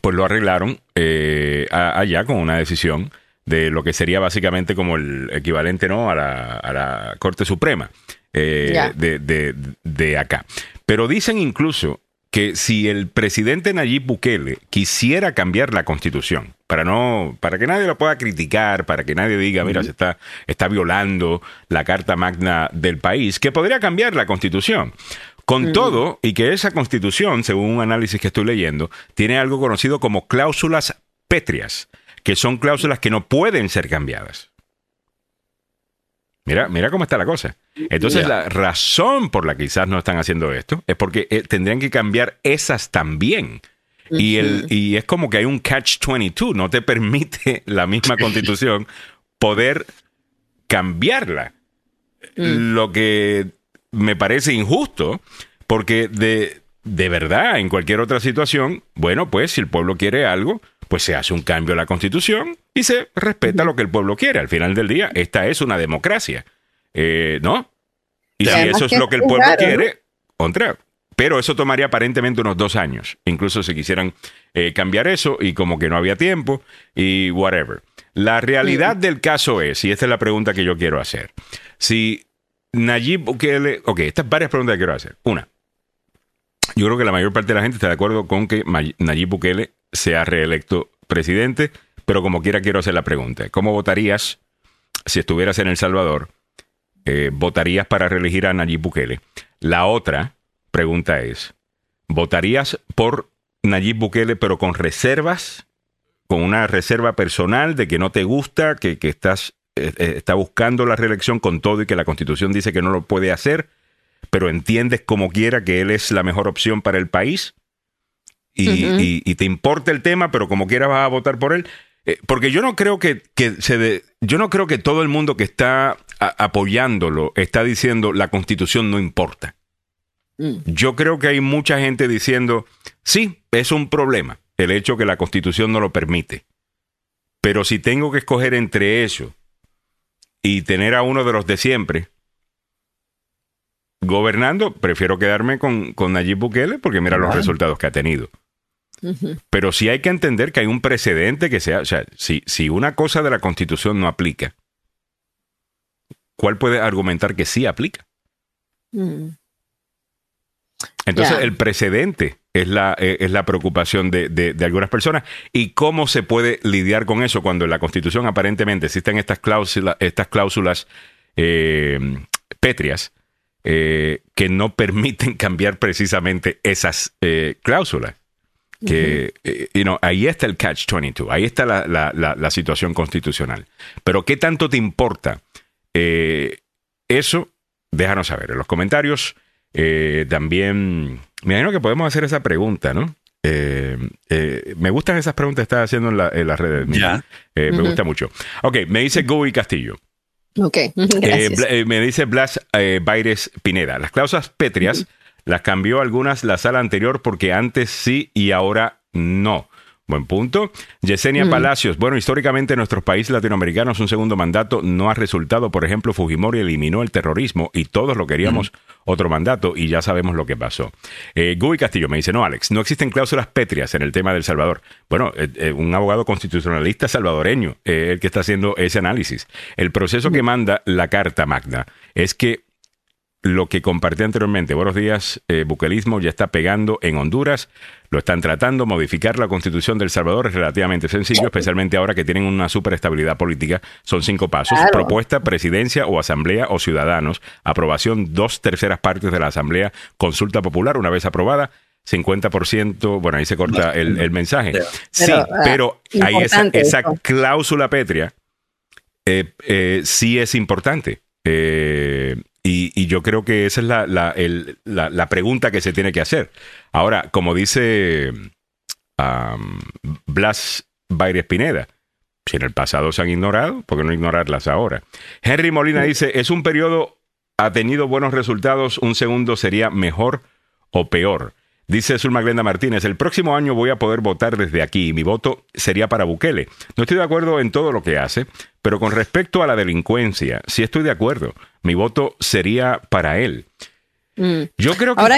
pues lo arreglaron eh, allá con una decisión de lo que sería básicamente como el equivalente ¿no? a, la, a la Corte Suprema eh, de, de, acá. Pero dicen incluso que si el presidente Nayib Bukele quisiera cambiar la constitución, para no, para que nadie lo pueda criticar, para que nadie diga, mira, se está, está violando la carta magna del país, que podría cambiar la constitución. Con todo, y que esa constitución, según un análisis que estoy leyendo, tiene algo conocido como cláusulas pétreas que son cláusulas que no pueden ser cambiadas. Mira, mira cómo está la cosa. Entonces, la razón por la que quizás no están haciendo esto es porque eh, tendrían que cambiar esas también. Y, el, y es como que hay un catch-22, no te permite la misma constitución poder cambiarla. Mm. Lo que me parece injusto, porque de, de verdad, en cualquier otra situación, bueno, pues si el pueblo quiere algo, pues se hace un cambio a la constitución y se respeta lo que el pueblo quiere. Al final del día, esta es una democracia, eh, ¿no? Y si eso es lo que el pueblo quiere, contra. Pero eso tomaría aparentemente unos dos años, incluso si quisieran eh, cambiar eso y como que no había tiempo y whatever. La realidad del caso es, y esta es la pregunta que yo quiero hacer, si Nayib Bukele, ok, estas varias preguntas que quiero hacer. Una, yo creo que la mayor parte de la gente está de acuerdo con que Nayib Bukele sea reelecto presidente, pero como quiera quiero hacer la pregunta. ¿Cómo votarías si estuvieras en El Salvador? Eh, ¿Votarías para reelegir a Nayib Bukele? La otra pregunta es, ¿votarías por Nayib Bukele pero con reservas? ¿Con una reserva personal de que no te gusta, que, estás eh, eh, está buscando la reelección con todo y que la constitución dice que no lo puede hacer, pero entiendes como quiera que él es la mejor opción para el país y, te importa el tema, pero como quiera vas a votar por él. Eh, porque yo no creo que, se yo no creo que todo el mundo que está apoyándolo está diciendo la constitución no importa. Mm. Yo creo que hay mucha gente diciendo, sí, es un problema el hecho que la constitución no lo permite. Pero si tengo que escoger entre eso y tener a uno de los de siempre gobernando, prefiero quedarme con, con Nayib Bukele porque mira los resultados que ha tenido. Pero sí hay que entender que hay un precedente que sea, o sea, si, si una cosa de la constitución no aplica, ¿cuál puede argumentar que sí aplica? Mm. Entonces, el precedente es la, eh, es la preocupación de, algunas personas. ¿Y cómo se puede lidiar con eso cuando en la Constitución aparentemente existen estas cláusulas, estas cláusulas eh, pétreas eh, que no permiten cambiar precisamente esas cláusulas? Que, ahí está el catch-22, ahí está la, la, situación constitucional. Pero ¿qué tanto te importa eso? Déjanos saber en los comentarios. Eh, también, me imagino que podemos hacer esa pregunta, ¿no? Eh, eh, me gustan esas preguntas que estás haciendo en, la, en las redes. Ya. Me gusta mucho. Ok, me dice Gui Castillo. Ok, me dice Blas Baires Pineda. Las cláusulas pétreas las cambió algunas la sala anterior porque antes sí y ahora no. Buen punto. Yesenia mm. Palacios. Bueno, históricamente en nuestros países latinoamericanos un segundo mandato no ha resultado. Por ejemplo, Fujimori eliminó el terrorismo y todos lo queríamos mm. otro mandato y ya sabemos lo que pasó. Eh, Gui Castillo me dice, no, Alex, no existen cláusulas pétreas en el tema del Salvador. Bueno, eh, eh, un abogado constitucionalista salvadoreño el que está haciendo ese análisis. El proceso que manda la Carta Magna es que lo que compartí anteriormente. Buenos días, eh, buquelismo ya está pegando en Honduras, lo están tratando, modificar la constitución del Salvador es relativamente sencillo, especialmente ahora que tienen una superestabilidad política. Son cinco pasos, propuesta, presidencia o asamblea o ciudadanos, aprobación dos terceras partes de la asamblea, consulta popular una vez aprobada. 50%, bueno, ahí se corta el, mensaje. sí, ah, pero ahí esa, esa cláusula pétrea eh, eh, sí es importante. Eh, y, yo creo que esa es la, la, pregunta que se tiene que hacer. Ahora, como dice Blas Baires Pineda, si en el pasado se han ignorado, ¿por qué no ignorarlas ahora? Henry Molina dice, es un periodo, ha tenido buenos resultados, un segundo sería mejor o peor. Dice Zulma Glenda Martínez, el próximo año voy a poder votar desde aquí y mi voto sería para Bukele. No estoy de acuerdo en todo lo que hace, pero con respecto a la delincuencia, sí estoy de acuerdo. Mi voto sería para él. Mm. Yo creo que... Ahora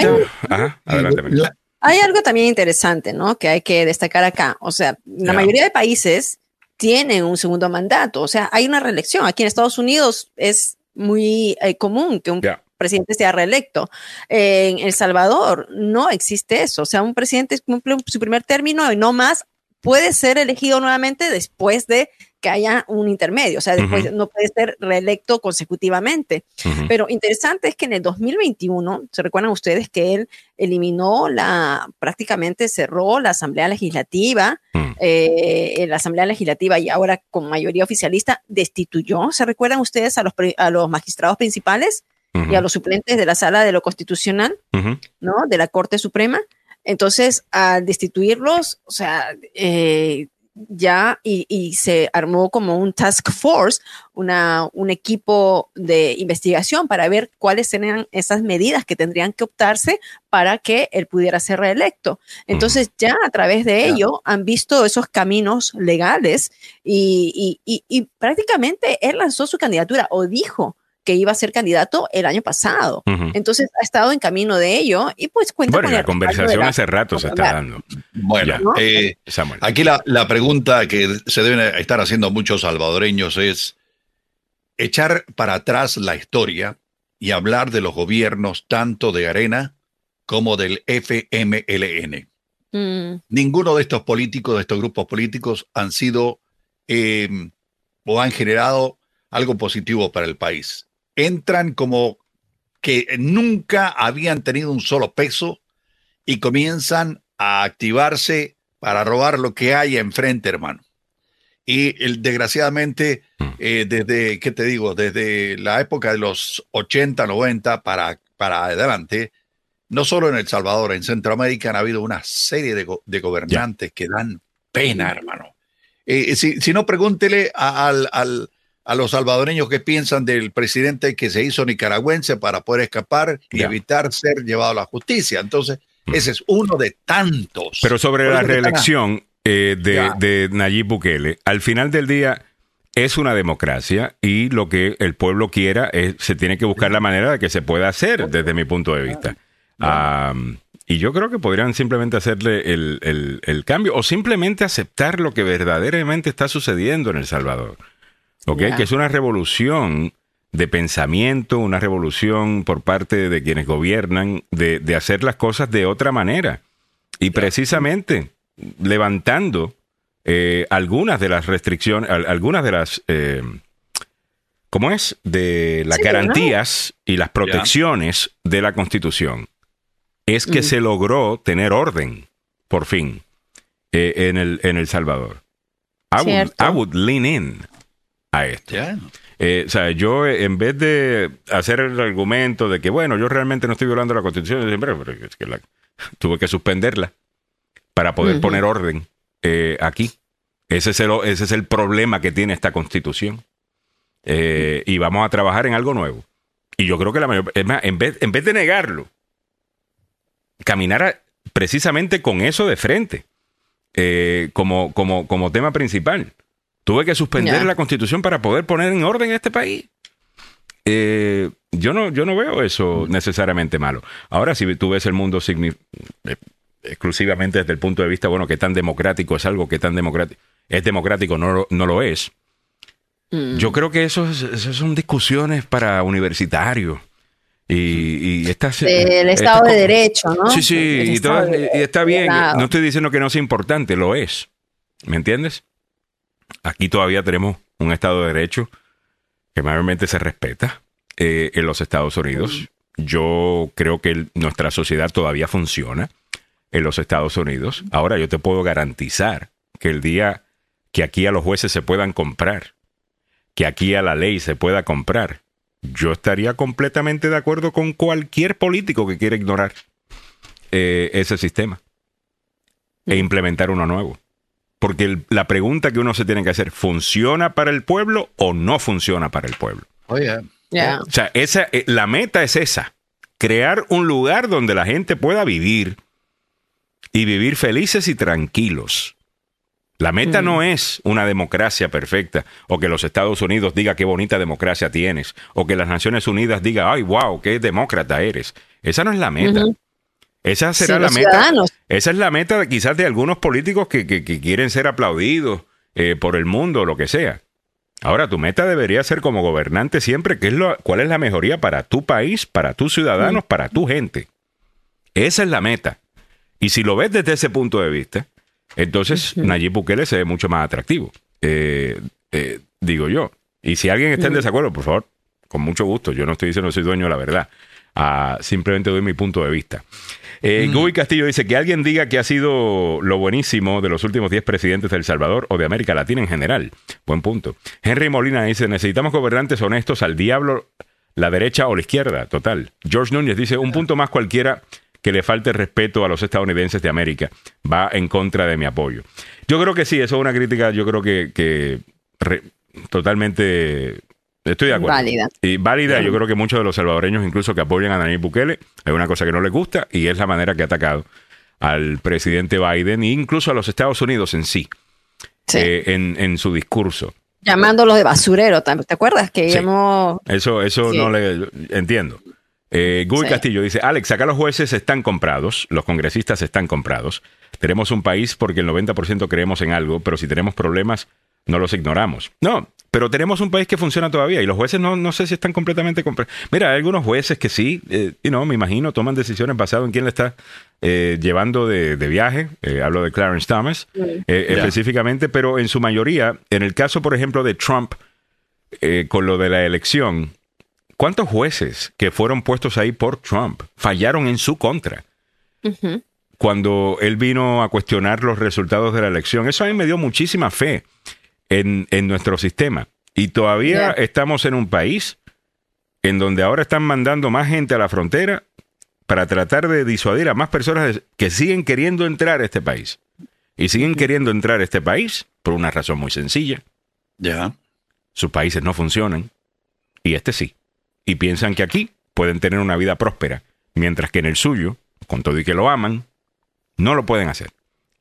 hay... algo también interesante, ¿no? Que hay que destacar acá. O sea, la mayoría de países tienen un segundo mandato. O sea, hay una reelección. Aquí en Estados Unidos es muy eh, común que un presidente sea reelecto. en El Salvador no existe eso. O sea, un presidente cumple su primer término y no más puede ser elegido nuevamente después de que haya un intermedio, o sea, después no puede ser reelecto consecutivamente. Pero interesante es que en el 2021, se recuerdan ustedes que él eliminó la, prácticamente cerró la Asamblea Legislativa, mm. eh, la Asamblea Legislativa y ahora con mayoría oficialista destituyó, ¿se recuerdan ustedes a los, a los magistrados principales? Y a los suplentes de la sala de lo constitucional, ¿no? De la Corte Suprema. Entonces, al destituirlos, o sea, eh, ya y, se armó como un task force, una, un equipo de investigación para ver cuáles serían esas medidas que tendrían que optarse para que él pudiera ser reelecto. Entonces ya a través de ello han visto esos caminos legales y, y, y prácticamente él lanzó su candidatura o dijo que iba a ser candidato el año pasado. Entonces ha estado en camino de ello y pues cuenta bueno, la conversación hace rato se está dando. Bueno, eh, aquí la, la, pregunta que se deben estar haciendo muchos salvadoreños es echar para atrás la historia y hablar de los gobiernos tanto de Arena como del FMLN. Mm. Ninguno de estos políticos, de estos grupos políticos, han sido eh, o han generado algo positivo para el país entran como que nunca habían tenido un solo peso y comienzan a activarse para robar lo que hay enfrente, hermano. y el, desgraciadamente, Mm. eh, desde, ¿qué te digo? Desde la época de los 80, 90 para, para adelante, no solo en El Salvador, en Centroamérica han habido una serie de, go- de gobernantes que dan pena, hermano. Eh, si, si no, pregúntele a, al- al- a los salvadoreños qué piensan del presidente que se hizo nicaragüense para poder escapar y evitar ser llevado a la justicia. Entonces, ese es uno de tantos. Pero sobre la que reelección eh, de, Nayib Bukele, al final del día es una democracia y lo que el pueblo quiera es, se tiene que buscar la manera de que se pueda hacer desde mi punto de vista. Am, y yo creo que podrían simplemente hacerle el, el- el cambio o simplemente aceptar lo que verdaderamente está sucediendo en El Salvador. ¿Ok? Que es una revolución de pensamiento, una revolución por parte de quienes gobiernan, de, de hacer las cosas de otra manera. Y precisamente levantando eh, algunas de las restricciones, al- algunas de las, eh, ¿cómo es? De las Sí, garantías y las protecciones de la Constitución. Es que Mm. se logró tener orden, por fin, eh, en, el, en El Salvador. I would. I would lean in a esto. Eh, o sea, yo eh, en vez de hacer el argumento de que, bueno, yo realmente no estoy violando la constitución, yo siempre, pero es que la- tuve que suspenderla para poder poner orden eh, aquí. Ese es, el, ese es el problema que tiene esta constitución. Eh, y vamos a trabajar en algo nuevo. Y yo creo que la mayor, es más, en vez, en vez de negarlo, caminar a- precisamente con eso de frente, eh, como, como, como tema principal. Tuve que suspender la constitución para poder poner en orden este país. Eh, yo, no, yo no veo eso necesariamente malo. Ahora, si tú ves el mundo eh, exclusivamente desde el punto de vista, bueno, que tan democrático es algo, que tan democrático es democrático, no, lo- no lo es. Mm. Yo creo que eso, es- eso son discusiones para universitarios. Y, y estas, Del estas Estado de Derecho, ¿no? Sí, sí, El y, de- y está bien. No estoy diciendo que no sea importante, lo es. ¿Me entiendes? Aquí todavía tenemos un Estado de Derecho que mayormente se respeta eh, en los Estados Unidos. Yo creo que el- nuestra sociedad todavía funciona en los Estados Unidos. Ahora yo te puedo garantizar que el día que aquí a los jueces se puedan comprar, que aquí a la ley se pueda comprar, yo estaría completamente de acuerdo con cualquier político que quiera ignorar eh, ese sistema e implementar uno nuevo. Porque el- la pregunta que uno se tiene que hacer, ¿funciona para el pueblo o no funciona para el pueblo? Oye, Ya. O sea, esa, eh, la meta es esa, crear un lugar donde la gente pueda vivir y vivir felices y tranquilos. La meta no es una democracia perfecta o que los Estados Unidos diga qué bonita democracia tienes o que las Naciones Unidas diga, ay, wow, qué demócrata eres. Esa no es la meta. Esa será Sí, la meta. ciudadanos. Esa es la meta de, quizás de algunos políticos que, que- que quieren ser aplaudidos eh, por el mundo o lo que sea. Ahora, tu meta debería ser como gobernante siempre, que es lo, cuál es la mejoría para tu país, para tus ciudadanos, para tu gente. Esa es la meta. Y si lo ves desde ese punto de vista, entonces Nayib Bukele se ve mucho más atractivo, eh, eh, digo yo. Y si alguien está en desacuerdo, por favor, con mucho gusto. Yo no estoy diciendo que soy dueño de la verdad. Ah, simplemente doy mi punto de vista. Eh, Guy Castillo dice que alguien diga que ha sido lo buenísimo de los últimos 10 presidentes de El Salvador o de América Latina en general. Buen punto. Henry Molina dice, necesitamos gobernantes honestos al diablo, la derecha o la izquierda. Total. George Núñez dice, un punto más cualquiera que le falte respeto a los estadounidenses de América va en contra de mi apoyo. Yo creo que sí, eso es una crítica, yo creo que, que re- totalmente estoy de acuerdo. Válida. Y válida, yo creo que muchos de los salvadoreños, incluso que apoyan a Nayib Bukele, es una cosa que no les gusta y es la manera que ha atacado al presidente Biden e incluso a los Estados Unidos en sí, Sí. eh, en, en su discurso. Llamándolos de basurero, ¿te te acuerdas? Que Sí. llamó... Eso, eso Sí. no le entiendo. Eh, Guy Sí. Castillo dice, Alex, acá los jueces están comprados, los congresistas están comprados. Tenemos un país porque el 90% creemos en algo, pero si tenemos problemas, no los ignoramos. No, pero tenemos un país que funciona todavía y los jueces no, no sé si están completamente comprados. Mira, hay algunos jueces que sí, eh, you know, me imagino, toman decisiones basadas en quién le está eh, llevando de, de viaje. Eh, hablo de Clarence Thomas específicamente, pero en su mayoría, en el caso, por ejemplo, de Trump, con lo de la elección, ¿cuántos jueces que fueron puestos ahí por Trump fallaron en su contra? Cuando él vino a cuestionar los resultados de la elección, eso a mí me dio muchísima fe en, en nuestro sistema. Y todavía estamos en un país en donde ahora están mandando más gente a la frontera para tratar de disuadir a más personas que siguen queriendo entrar a este país. Y siguen queriendo entrar a este país por una razón muy sencilla. Ya. Sus países no funcionan y este sí. Y piensan que aquí pueden tener una vida próspera, mientras que en el suyo, con todo y que lo aman, no lo pueden hacer.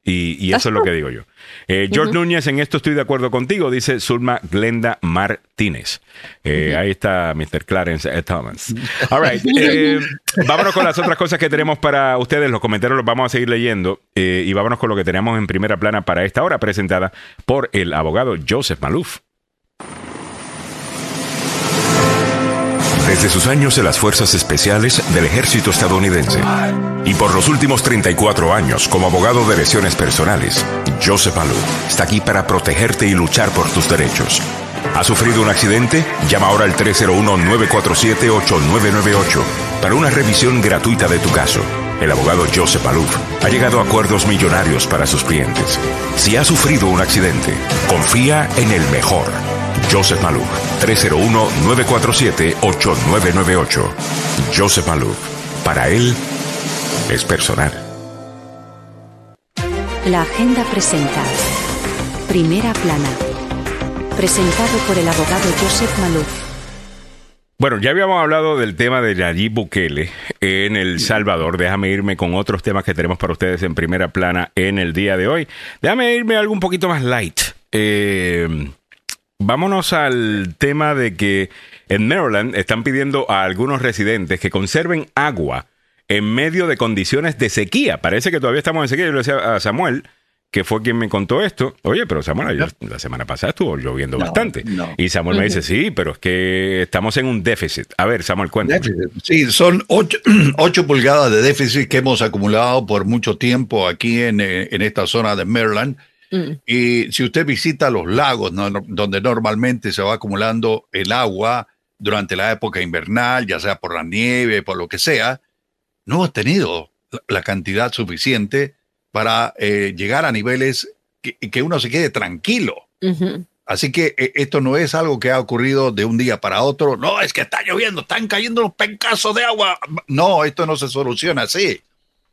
Y, y eso es lo que digo yo. Eh, George Núñez, en esto estoy de acuerdo contigo, dice Zulma Glenda Martínez. Eh, Ahí está Mr. Clarence Thomas. All right. eh, vámonos con las otras cosas que tenemos para ustedes. Los comentarios los vamos a seguir leyendo. y vámonos con lo que tenemos en primera plana para esta hora, presentada por el abogado Joseph Maluf. Desde sus años en las Fuerzas Especiales del Ejército estadounidense y por los últimos 34 años como abogado de lesiones personales, Joseph Malou está aquí para protegerte y luchar por tus derechos. ¿Has sufrido un accidente? Llama ahora al 301-947-8998 para una revisión gratuita de tu caso. El abogado Joseph Malouf ha llegado a acuerdos millonarios para sus clientes. Si has sufrido un accidente, confía en el mejor. Joseph Malouf, 301-947-8998. Joseph Malouf, para él es personal. La agenda presenta. Primera plana. Presentado por el abogado Joseph Malouf. Bueno, ya habíamos hablado del tema de Nayib Bukele en El Salvador. Déjame irme con otros temas que tenemos para ustedes en primera plana en el día de hoy. Déjame irme a algo un poquito más light. Eh, vámonos al tema de que en Maryland están pidiendo a algunos residentes que conserven agua en medio de condiciones de sequía. Parece que todavía estamos en sequía. Yo le decía a Samuel, que fue quien me contó esto. Oye, pero Samuel, la semana pasada estuvo lloviendo No, bastante. no. Y Samuel me dice, sí, pero es que estamos en un déficit. A ver, Samuel, cuéntame. Sí, son ocho, ocho pulgadas de déficit que hemos acumulado por mucho tiempo aquí en, eh, en esta zona de Maryland. Mm. Y si usted visita los lagos, ¿no? donde normalmente se va acumulando el agua durante la época invernal, ya sea por la nieve, por lo que sea, no hemos tenido la- cantidad suficiente para eh, llegar a niveles que, que uno se quede tranquilo. Así que eh, esto no es algo que ha ocurrido de un día para otro. No, es que está lloviendo, están cayendo los pencazos de agua. No, esto no se soluciona así.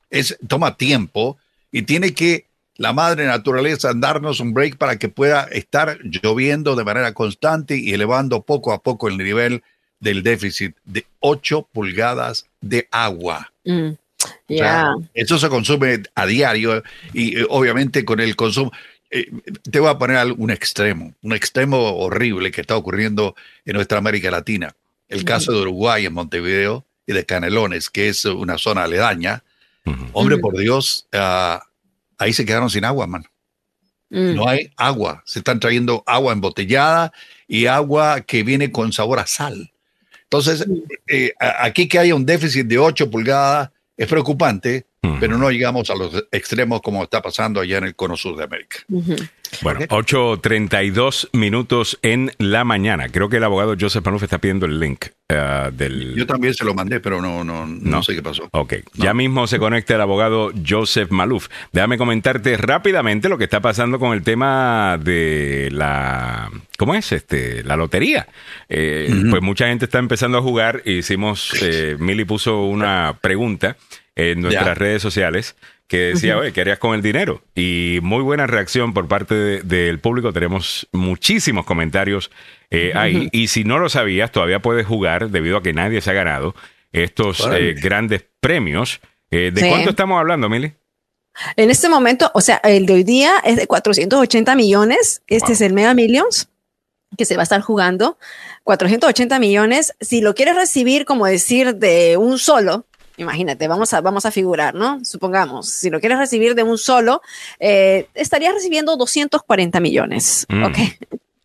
Es, toma tiempo y tiene que la madre naturaleza darnos un break para que pueda estar lloviendo de manera constante y elevando poco a poco el nivel del déficit de 8 pulgadas de agua. Mm. O sea, eso se consume a diario y eh, obviamente con el consumo. eh, te voy a poner un extremo, un extremo horrible que está ocurriendo en nuestra América Latina. El caso de Uruguay en Montevideo y de Canelones, que es una zona aledaña. Hombre, por Dios, ah, ahí se quedaron sin agua, mano. Mm. No hay agua. Se están trayendo agua embotellada y agua que viene con sabor a sal. Entonces, eh, a- aquí que haya un déficit de 8 pulgadas es preocupante. Pero no llegamos a los extremos como está pasando allá en el cono sur de América. Ujú. Bueno, 8.32 minutos en la mañana. Creo que el abogado Joseph Malouf está pidiendo el link ah, del... Yo también se lo mandé, pero no, no, no, No. sé qué pasó. Ok, ya mismo se conecta el abogado Joseph Malouf. Déjame comentarte rápidamente lo que está pasando con el tema de la... ¿Cómo es? este La lotería. Eh, Pues mucha gente está empezando a jugar. Hicimos... Eh, Milly puso una pregunta en nuestras redes sociales que decía, oye, ¿qué harías con el dinero? Y muy buena reacción por parte de- del público. Tenemos muchísimos comentarios eh, ahí. Y si no lo sabías, todavía puedes jugar debido a que nadie se ha ganado estos eh, grandes premios. Eh, ¿De Sí. cuánto estamos hablando, Mili? En este momento, o sea, el de hoy día es de 480 millones. Este Wow. es el Mega Millions que se va a estar jugando. 480 millones. Si lo quieres recibir, como decir, de un solo, imagínate, vamos a, vamos a figurar, ¿no? Supongamos, si lo quieres recibir de un solo, eh, estarías recibiendo 240 millones. Mm. Ok.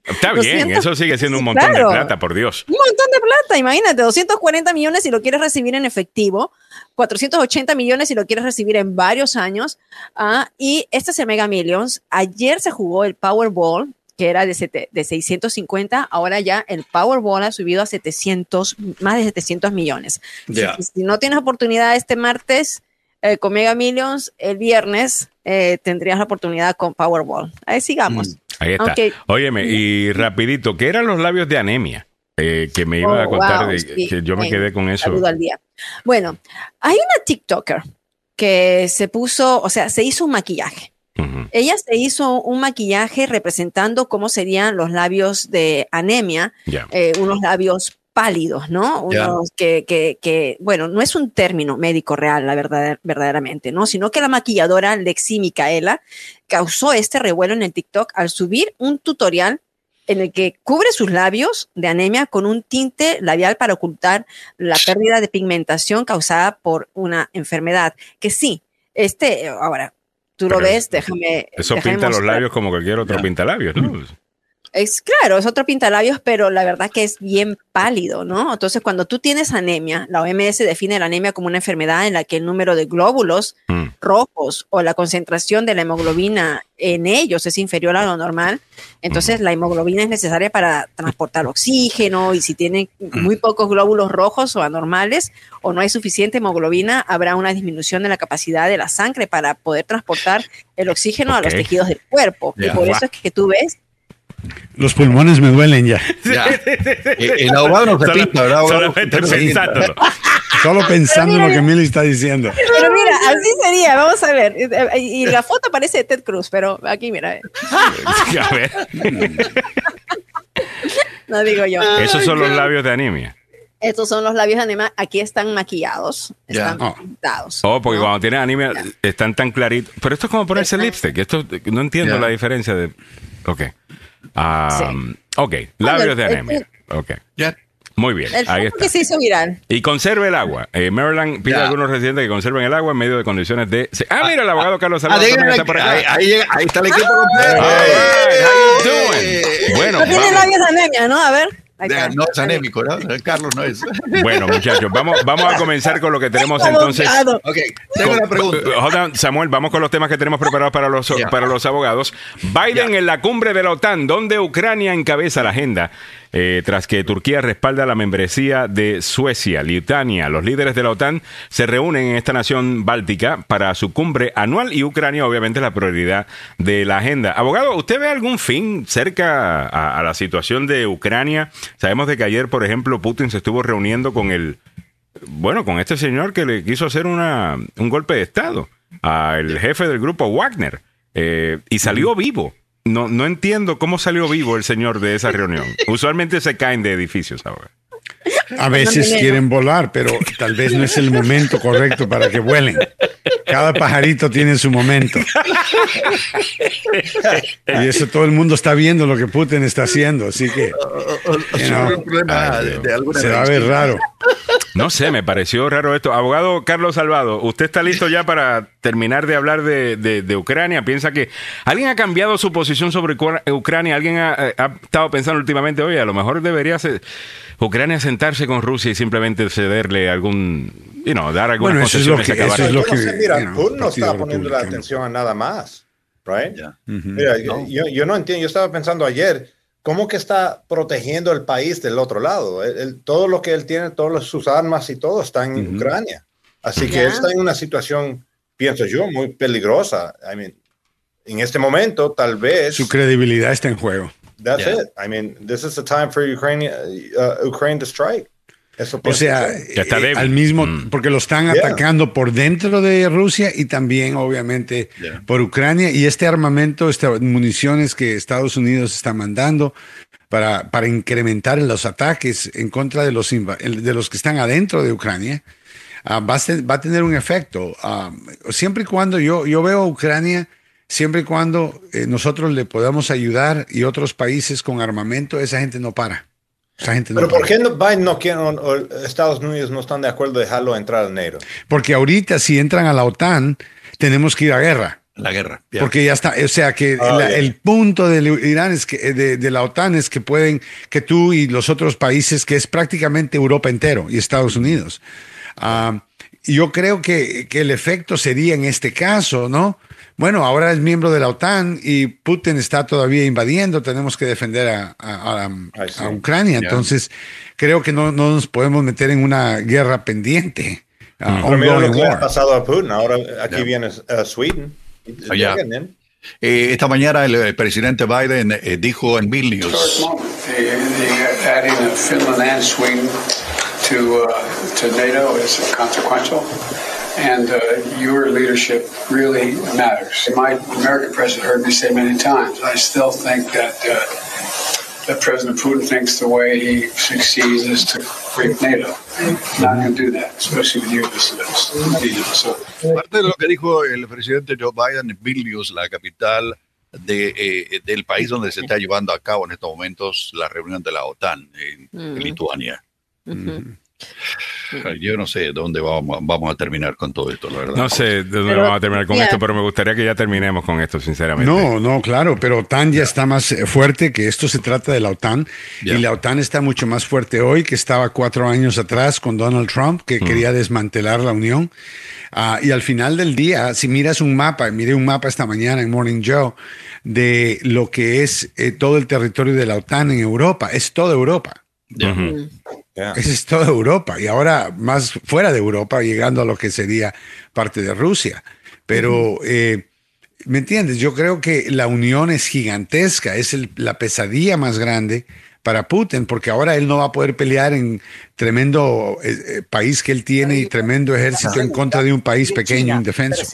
Está bien, 200, eso sigue siendo un montón claro. de plata, por Dios. Un montón de plata, imagínate, 240 millones si lo quieres recibir en efectivo, 480 millones si lo quieres recibir en varios años. ah, y este es el Mega Millions. Ayer se jugó el Powerball, que era de, sete- de 650, ahora ya el Powerball ha subido a 700, más de 700 millones. Ya. Si, si no tienes oportunidad este martes eh, con Mega Millions, el viernes eh, tendrías la oportunidad con Powerball. Ahí sigamos. Ahí está. Óyeme, y rapidito, ¿qué eran los labios de anemia? Eh, que me iba a Oh, contar, wow, de- sí. que yo me quedé con eso. Saludo al día. Bueno, hay una TikToker que se puso, o sea, se hizo un maquillaje. Ella se hizo un maquillaje representando cómo serían los labios de anemia, eh, unos labios pálidos, ¿no? Unos que, que, que, bueno, no es un término médico real, la verdad, verdaderamente, ¿no? Sino que la maquilladora Lexi Micaela causó este revuelo en el TikTok al subir un tutorial en el que cubre sus labios de anemia con un tinte labial para ocultar la pérdida de pigmentación causada por una enfermedad. Que sí, este, ahora, tú lo Pero ves, déjame. Eso déjame pinta los mostrar. labios como cualquier otro Ya. pintalabios, ¿no? Es claro, es otro pintalabios, pero la verdad que es bien pálido, ¿no? Entonces, cuando tú tienes anemia, la OMS define la anemia como una enfermedad en la que el número de glóbulos Mm. rojos o la concentración de la hemoglobina en ellos es inferior a lo normal. Entonces, la hemoglobina es necesaria para transportar oxígeno y si tienen muy pocos glóbulos rojos o anormales o no hay suficiente hemoglobina, habrá una disminución de la capacidad de la sangre para poder transportar el oxígeno a los tejidos del cuerpo. Y por eso es que tú ves Los pulmones me duelen ya. Ya. Eh, El abogado no se Solo- pinta, ¿verdad? solamente pensándolo. Solo pensando en lo que Mili está diciendo. Pero mira, así sería, vamos a ver. Y la foto parece de Ted Cruz, pero aquí mira, A ver, no digo yo. esos son los labios de anemia. Estos son los labios de anemia, aquí están maquillados, están Oh. pintados. Oh, porque ¿no? cuando tienes anemia están tan claritos. Pero esto es como ponerse Están- lipstick. Esto no entiendo la diferencia de. Ok. Ah, Sí. Ok, labios de anemia. Ok. Ya. Muy bien, El ahí está. que se hizo viral. Y conserve el agua. Eh, Maryland pide Ya. a algunos residentes que conserven el agua en medio de condiciones de. Ah, mira, el abogado Carlos Ah, está por acá. ahí, ahí llega- ahí está el equipo completo. Right, how you doing? Bueno, No tiene labios de anemia, ¿no? A ver. No es anémico, ¿no? Carlos no es. Bueno, muchachos, vamos, vamos a comenzar con lo que tenemos entonces. Ok, tengo una pregunta. Hold on, Samuel, vamos con los temas que tenemos preparados para los, para los abogados. Biden en la cumbre de la OTAN, donde Ucrania encabeza la agenda, eh, tras que Turquía respalda la membresía de Suecia, Lituania. Los líderes de la OTAN se reúnen en esta nación báltica para su cumbre anual y Ucrania, obviamente, es la prioridad de la agenda. Abogado, ¿usted ve algún fin cerca a, a la situación de Ucrania? Sabemos de que ayer, por ejemplo, Putin se estuvo reuniendo con el bueno, con este señor que le quiso hacer una, un golpe de Estado al jefe del grupo Wagner eh, y salió vivo. No, no entiendo cómo salió vivo el señor de esa reunión. Usualmente se caen de edificios ahora. A veces quieren volar, pero tal vez no es el momento correcto para que vuelen. Cada pajarito tiene su momento. Y eso todo el mundo está viendo lo que Putin está haciendo, así que O- o- o- You sobre know, un problema ay, de, Dios. de alguna se va a ver raro. No sé, me pareció raro esto. Abogado Carlos Salvado, ¿usted está listo ya para terminar de hablar de, de- de Ucrania? ¿Piensa que alguien ha cambiado su posición sobre Ucra- Ucrania? ¿Alguien ha, ha estado pensando últimamente, oye, a lo mejor debería ser Ucrania sentarse con Rusia y simplemente cederle algún, you know, dar algunas Bueno, eso es lo que- eso es lo Yo no sé, que, mira, you know, Putin no poniendo la atención a nada más, right? Ya. Mira, yo, yo no entiendo, yo estaba pensando ayer, ¿cómo que está protegiendo el país del otro lado? Él- él- todo lo que él tiene, todas sus armas y todo está en Ucrania. Así que está en una situación, pienso yo, muy peligrosa. I mean, en este momento, tal vez... Su credibilidad está en juego. That's Yeah. it. I mean, this is the time for Ukraine, uh, Ukraine to strike. Eso O sea, yo. Ya está eh, débil. al mismo, Mm. porque lo están Yeah. atacando por dentro de Rusia y también, obviamente, Yeah. por Ucrania. Y este armamento, estas municiones que Estados Unidos está mandando para, para incrementar los ataques en contra de los, de los que están adentro de Ucrania, ah, va, a ser- va a tener un efecto. Ah, siempre y cuando yo, yo veo a Ucrania, siempre y cuando eh, nosotros le podamos ayudar y otros países con armamento, esa gente no para. Esa gente no Pero para. ¿por qué no, Biden no quiere, o- o Estados Unidos no están de acuerdo de dejarlo entrar al NATO? Porque ahorita si entran a la OTAN, tenemos que ir a guerra. La guerra. ya. Porque ya está, o sea que Ah, la- el punto del Irán es que de, de la OTAN es que pueden, que tú y los otros países, que es prácticamente Europa entero y Estados Unidos. Ah, yo creo que, que el efecto sería en este caso, ¿no? Bueno, ahora es miembro de la OTAN y Putin está todavía invadiendo, tenemos que defender a, a- a- a Ucrania. Entonces, creo que no, no nos podemos meter en una guerra pendiente. ah, Pero mira lo que le ha pasado a Putin. Ahora aquí Ya. viene uh, Sweden. Ah, ya. Llegan, ¿eh? Eh, esta mañana el, el presidente Biden eh, dijo en Vilnius, The, the adding of Finland and uh, to NATO is consequential, and your leadership really matters. My American president heard me say many times. I still think that uh, that President Putin thinks the way he succeeds is to break NATO. He's not going to do that, especially with you as as leader. So. parte de lo que dijo el presidente Joe Biden en Vilnius, la capital de, eh, del país donde se está llevando a cabo en estos momentos la reunión de la OTAN en, en Mm. Lituania. Yo no sé dónde vamos, vamos a terminar con todo esto, la verdad. No sé de dónde Pero, vamos a terminar con esto, pero me gustaría que ya terminemos con esto, sinceramente. No, no, claro, pero OTAN ya está más eh, fuerte que esto se trata de la OTAN y la OTAN está mucho más fuerte hoy que estaba cuatro años atrás con Donald Trump que quería desmantelar la Unión. Ah, y al final del día, si miras un mapa, miré un mapa esta mañana en Morning Joe de lo que es eh, todo el territorio de la OTAN en Europa, es toda Europa. Ujú. Yeah. Esa es toda Europa y ahora más fuera de Europa, llegando a lo que sería parte de Rusia. Pero, eh, ¿me entiendes? Yo creo que la unión es gigantesca, es el- la pesadilla más grande para Putin, porque ahora él no va a poder pelear en tremendo eh, eh, país que él tiene y tremendo ejército en contra de un país pequeño, indefenso.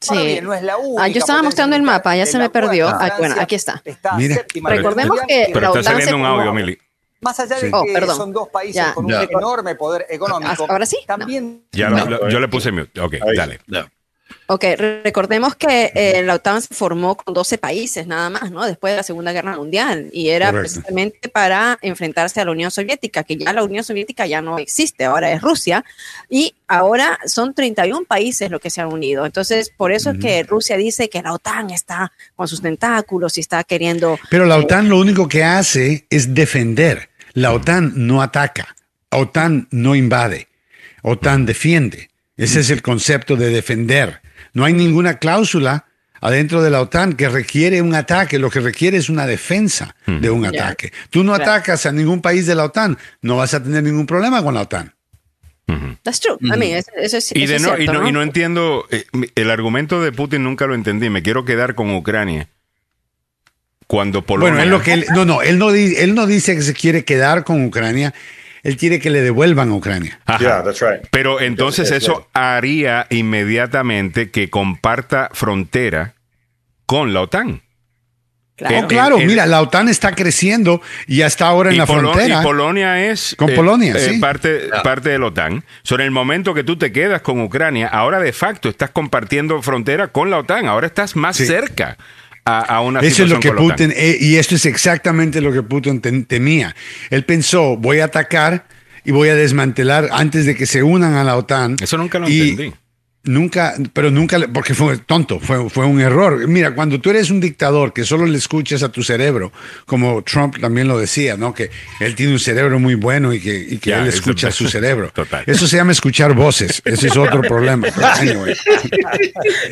Sí. Ah, Ah, yo estaba mostrando el mapa, ya se me perdió. Ah, bueno, aquí está. Mira. Recordemos que Pero la está OTAN se saliendo un audio, Mili. Más allá de Sí. que Oh, perdón. son dos países Ya. con un Ya. enorme poder económico, ¿Ahora sí? No. también Ya No. lo- lo- yo le puse mute. Ok, Ahí. dale. Ya. Ok, re- recordemos que eh, la OTAN se formó con 12 países nada más, ¿no? Después de la Segunda Guerra Mundial y era Correcto. precisamente para enfrentarse a la Unión Soviética, que ya la Unión Soviética ya no existe, ahora es Rusia y ahora son 31 países los que se han unido. Entonces, por eso es que Rusia dice que la OTAN está con sus tentáculos y está queriendo Pero la OTAN lo único que hace es defender. La OTAN no ataca. OTAN no invade. OTAN defiende. Ese es el concepto de defender. No hay ninguna cláusula adentro de la OTAN que requiere un ataque. Lo que requiere es una defensa de un ataque. Tú no atacas a ningún país de la OTAN, no vas a tener ningún problema con la OTAN. That's true. I mean, eso, eso es, Y, eso de es no, y, cierto, no, y no entiendo, eh, el argumento de Putin nunca lo entendí. Me quiero quedar con Ucrania. Cuando Polonia. Bueno, es lo que él, no, no, él no, di- él no dice que se quiere quedar con Ucrania. Él quiere que le devuelvan a Ucrania. Ajá. Yeah, that's right. Pero entonces Es- es eso haría inmediatamente que comparta frontera con la OTAN. Claro. Eh, Oh, claro, eh, mira, la OTAN está creciendo y ya está ahora en y, la Polo- frontera. y Polonia es Con Polonia, sí. parte, parte de la OTAN. Sobre el momento que tú te quedas con Ucrania, ahora de facto estás compartiendo frontera con la OTAN. Ahora estás más Sí. cerca a, a una Eso es lo que. Putin, eh, y esto es exactamente lo que Putin tem- temía. Él pensó, voy a atacar y voy a desmantelar antes de que se unan a la OTAN. Eso nunca lo Y entendí. Nunca, pero nunca, porque fue tonto, fue, fue un error. Mira, cuando tú eres un dictador que solo le escuchas a tu cerebro, como Trump también lo decía, ¿no? Que él tiene un cerebro muy bueno y que, y que Ya, él escucha a su cerebro. Total. Eso se llama escuchar voces. Ese es otro problema. Anyway.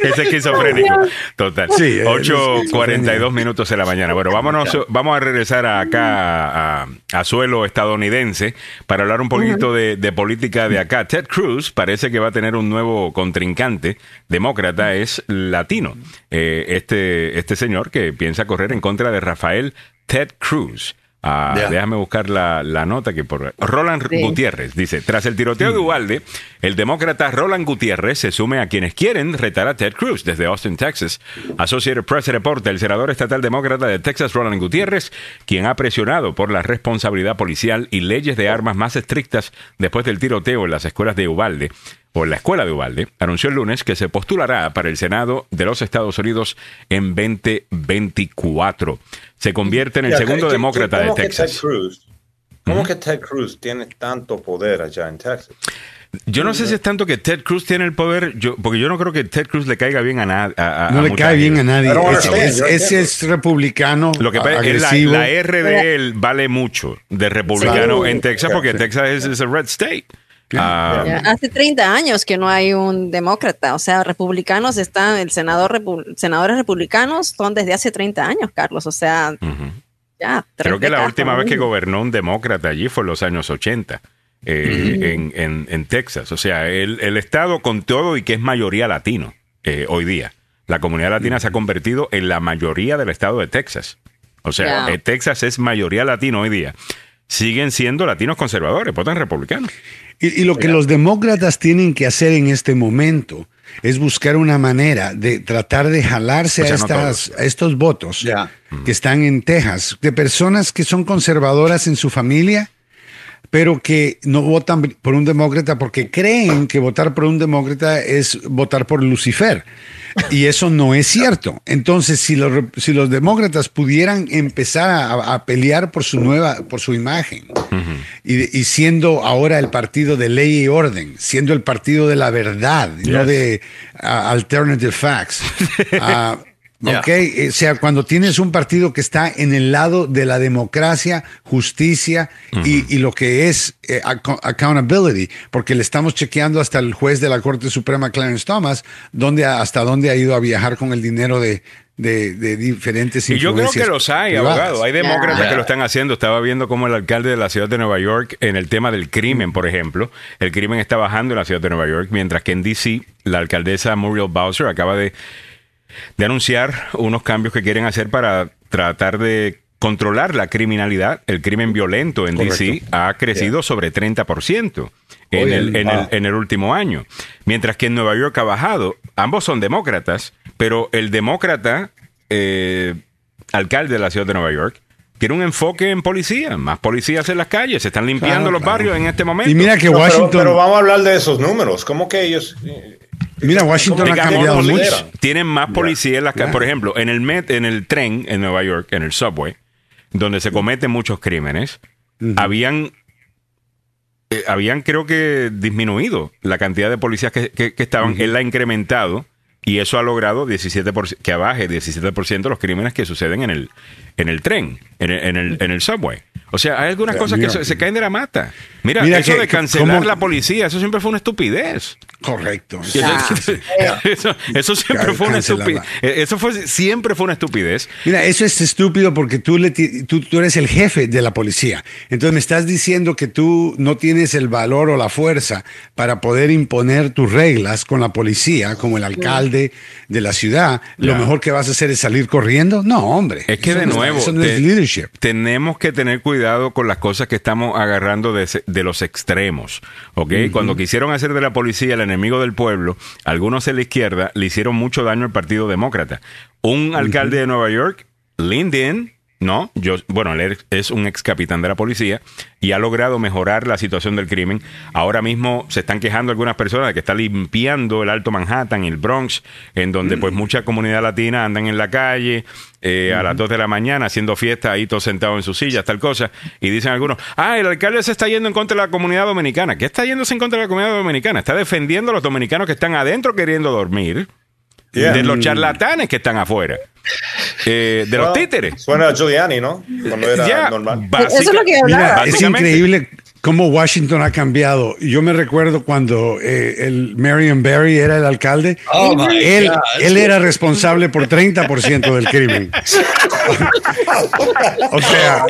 Es esquizofrénico. Total. Sí, es 8.42 minutos de la mañana. Bueno, vámonos, vamos a regresar acá a, a suelo estadounidense para hablar un poquito de, de política de acá. Ted Cruz parece que va a tener un nuevo contrincante demócrata, es latino. Eh, este, este señor que piensa correr en contra de Rafael Ted Cruz. Ah. Déjame buscar la, la nota que por Roland Sí. Gutiérrez dice, tras el tiroteo de Ubalde, el demócrata Roland Gutiérrez se sume a quienes quieren retar a Ted Cruz desde Austin, Texas. Associated Press reporta el senador estatal demócrata de Texas, Roland Gutiérrez, quien ha presionado por la responsabilidad policial y leyes de armas más estrictas después del tiroteo en las escuelas de Ubalde o en la escuela de Ubalde, anunció el lunes que se postulará para el Senado de los Estados Unidos en 2024. Se convierte en el segundo ¿qué- demócrata de Texas. ¿Cómo que Ted Cruz tiene tanto poder allá en Texas? Yo no sé si es tanto que Ted Cruz tiene el poder, yo, porque yo no creo que Ted Cruz le caiga bien a nadie. No le cae bien a nadie. Ese es, republicano, Lo que pasa es que la, la R de él vale mucho de republicano en Texas porque Sí. Texas es, es a red state. Ah, Ya, Hace 30 años que no hay un demócrata, o sea, republicanos están, el senador repu- senadores republicanos son desde hace 30 años, Carlos, o sea, ya. tres Creo que la última vez que gobernó un demócrata allí fue en los años 80. eh, en, en- en Texas. O sea, el, el estado con todo y que es mayoría latino eh, hoy día. la comunidad latina se ha convertido en la mayoría del estado de Texas. O sea, eh, Texas es mayoría latino hoy día. Siguen siendo latinos conservadores, votan republicanos. Y, y lo que los demócratas tienen que hacer en este momento es buscar una manera de tratar de jalarse O sea, a, no estas, a estos votos que están en Texas, de personas que son conservadoras en su familia, pero que no votan por un demócrata porque creen que votar por un demócrata es votar por Lucifer. Y eso no es cierto. Entonces, si los, si los demócratas pudieran empezar a, a pelear por su nueva, por su imagen, y, y siendo ahora el partido de ley y orden, siendo el partido de la verdad, no de ah, alternative facts. Ah, Yeah. Ok, o sea, cuando tienes un partido que está en el lado de la democracia, justicia y, y lo que es eh, ac- accountability, porque le estamos chequeando hasta el juez de la Corte Suprema, Clarence Thomas, donde, hasta dónde ha ido a viajar con el dinero de, de, de diferentes Y yo creo que influencias los hay, privadas. abogado. Hay demócratas que lo están haciendo. Estaba viendo cómo el alcalde de la ciudad de Nueva York, en el tema del crimen, por ejemplo, el crimen está bajando en la ciudad de Nueva York, mientras que en D.C., la alcaldesa Muriel Bowser acaba de, de anunciar unos cambios que quieren hacer para tratar de controlar la criminalidad. El crimen violento en D.C. ha crecido sobre 30% en Oye, el, en, el, ah. en el último año. Mientras que en Nueva York ha bajado. Ambos son demócratas, pero el demócrata eh, alcalde de la ciudad de Nueva York tiene un enfoque en policía, más policías en las calles, se están limpiando Claro, los claro. barrios en este momento. Y mira que No, pero, Washington, pero vamos a hablar de esos números. ¿Cómo que ellos... mira, Washington ha cambiado mucho. Tienen más policías en las calles. Por ejemplo, en el met, en el tren en Nueva York, en el subway, donde se cometen muchos crímenes, habían eh, habían creo que disminuido la cantidad de policías que, que- que estaban. Él la ha incrementado y eso ha logrado 17%, que abaje 17% los crímenes que suceden en el, en el tren, en el, en el, en el subway. O sea, hay algunas cosas que se, se caen de la mata. Mira, Mira eso que- de cancelar cómo- la policía, eso siempre fue una estupidez. Correcto. Eso, eso siempre fue una estupidez. Eso fue, siempre fue una estupidez. Mira, eso es estúpido porque tú, le tú, tú eres el jefe de la policía. Entonces me estás diciendo que tú no tienes el valor o la fuerza para poder imponer tus reglas con la policía, como el alcalde de la ciudad. Lo mejor que vas a hacer es salir corriendo. No, hombre. Es que de no- nuevo, eso no te- es leadership. tenemos que tener cuidado con las cosas que estamos agarrando de, de los extremos. ¿ok? Cuando quisieron hacer de la policía el enemigo del pueblo, algunos en la izquierda le hicieron mucho daño al Partido Demócrata. Un alcalde de Nueva York, Lyndon, ¿no? Yo, bueno, él es un ex capitán de la policía y ha logrado mejorar la situación del crimen. Ahora mismo se están quejando algunas personas de que está limpiando el Alto Manhattan y el Bronx, en donde pues mucha comunidad latina andan en la calle eh, a las 2 de la mañana haciendo fiesta ahí todos sentados en sus sillas, tal cosa. Y dicen algunos, ah, el alcalde se está yendo en contra de la comunidad dominicana. ¿Qué está yéndose en contra de la comunidad dominicana? Está defendiendo a los dominicanos que están adentro queriendo dormir. Yeah. De los charlatanes que están afuera. Eh, de los títeres. Suena a Giuliani, ¿no? Cuando era Ya, normal. Eso es lo que Mira, hablaba. es Básicamente. increíble cómo Washington ha cambiado. Yo me recuerdo cuando eh, el Marion Barry era el alcalde. Oh, él, él era responsable por 30% del crimen. o sea,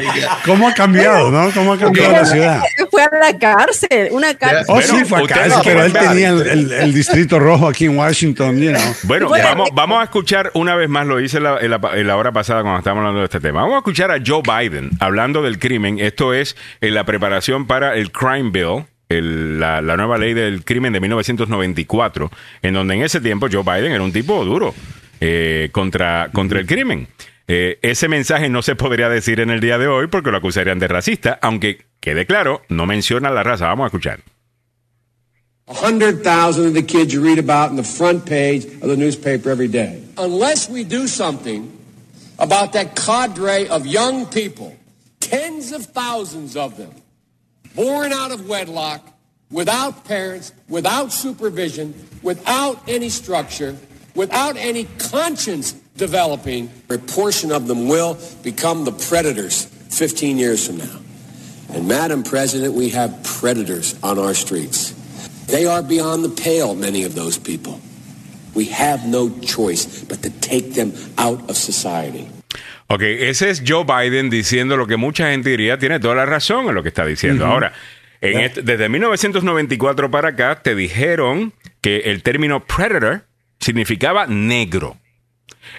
¿cómo ha cambiado, no? ¿Cómo ha cambiado la ciudad? Fue a la cárcel, una cárcel. Oh, Bueno, sí, fue acá, no pero él tenía el, el- el distrito rojo aquí en Washington, you know. Bueno, Bueno, vamos, eh, vamos a escuchar una vez más, lo hice la, en la- en la hora pasada cuando estábamos hablando de este tema. Vamos a escuchar a Joe Biden hablando del crimen. Esto es en la preparación para el Crime Bill, el- la, la nueva ley del crimen de 1994, en donde en ese tiempo Joe Biden era un tipo duro eh, contra, contra el crimen. Eh, ese mensaje no se podría decir en el día de hoy porque lo acusarían de racista, aunque quede claro, no menciona la raza. Vamos a escuchar. 100,000 of the kids you read about in the front page of the newspaper every day. Unless we do something about that cadre of young people, tens of thousands of them, born out of wedlock, without parents, without supervision, without any structure, without any conscience developing, a portion of them will become the predators 15 years from now. And Madam President, we have predators on our streets. They are beyond the pale, many of those people. We have no choice but to take them out of society. Ok, ese es Joe Biden diciendo lo que mucha gente diría, tiene toda la razón en lo que está diciendo. Ahora, en este- desde 1994 para acá te dijeron que el término predator significaba negro.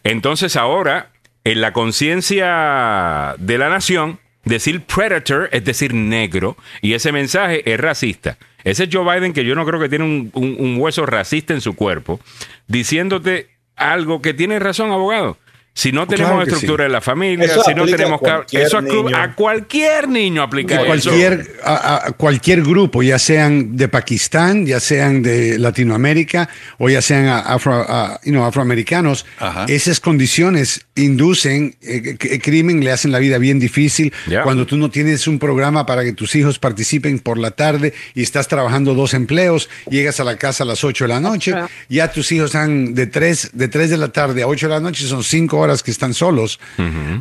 Entonces ahora, en la conciencia de la nación, decir predator es decir negro, y ese mensaje es racista. Ese es Joe Biden que yo no creo que tiene un, un- un hueso racista en su cuerpo, diciéndote algo que tiene razón, abogado. Si no tenemos Claro estructura sí. en la familia, Eso si no a tenemos... cualquier Eso a cualquier niño aplica a eso. cualquier, a, a cualquier grupo, ya sean de Pakistán, ya sean de Latinoamérica o ya sean a- afro, a- you know, afroamericanos, Ajá. esas condiciones inducen eh, crimen, le hacen la vida bien difícil. Ya. Cuando tú no tienes un programa para que tus hijos participen por la tarde y estás trabajando dos empleos, llegas a la casa a las 8 de la noche, Ajá. ya tus hijos están de 3, de 3 de la tarde a 8 de la noche, son 5 horas que están solos,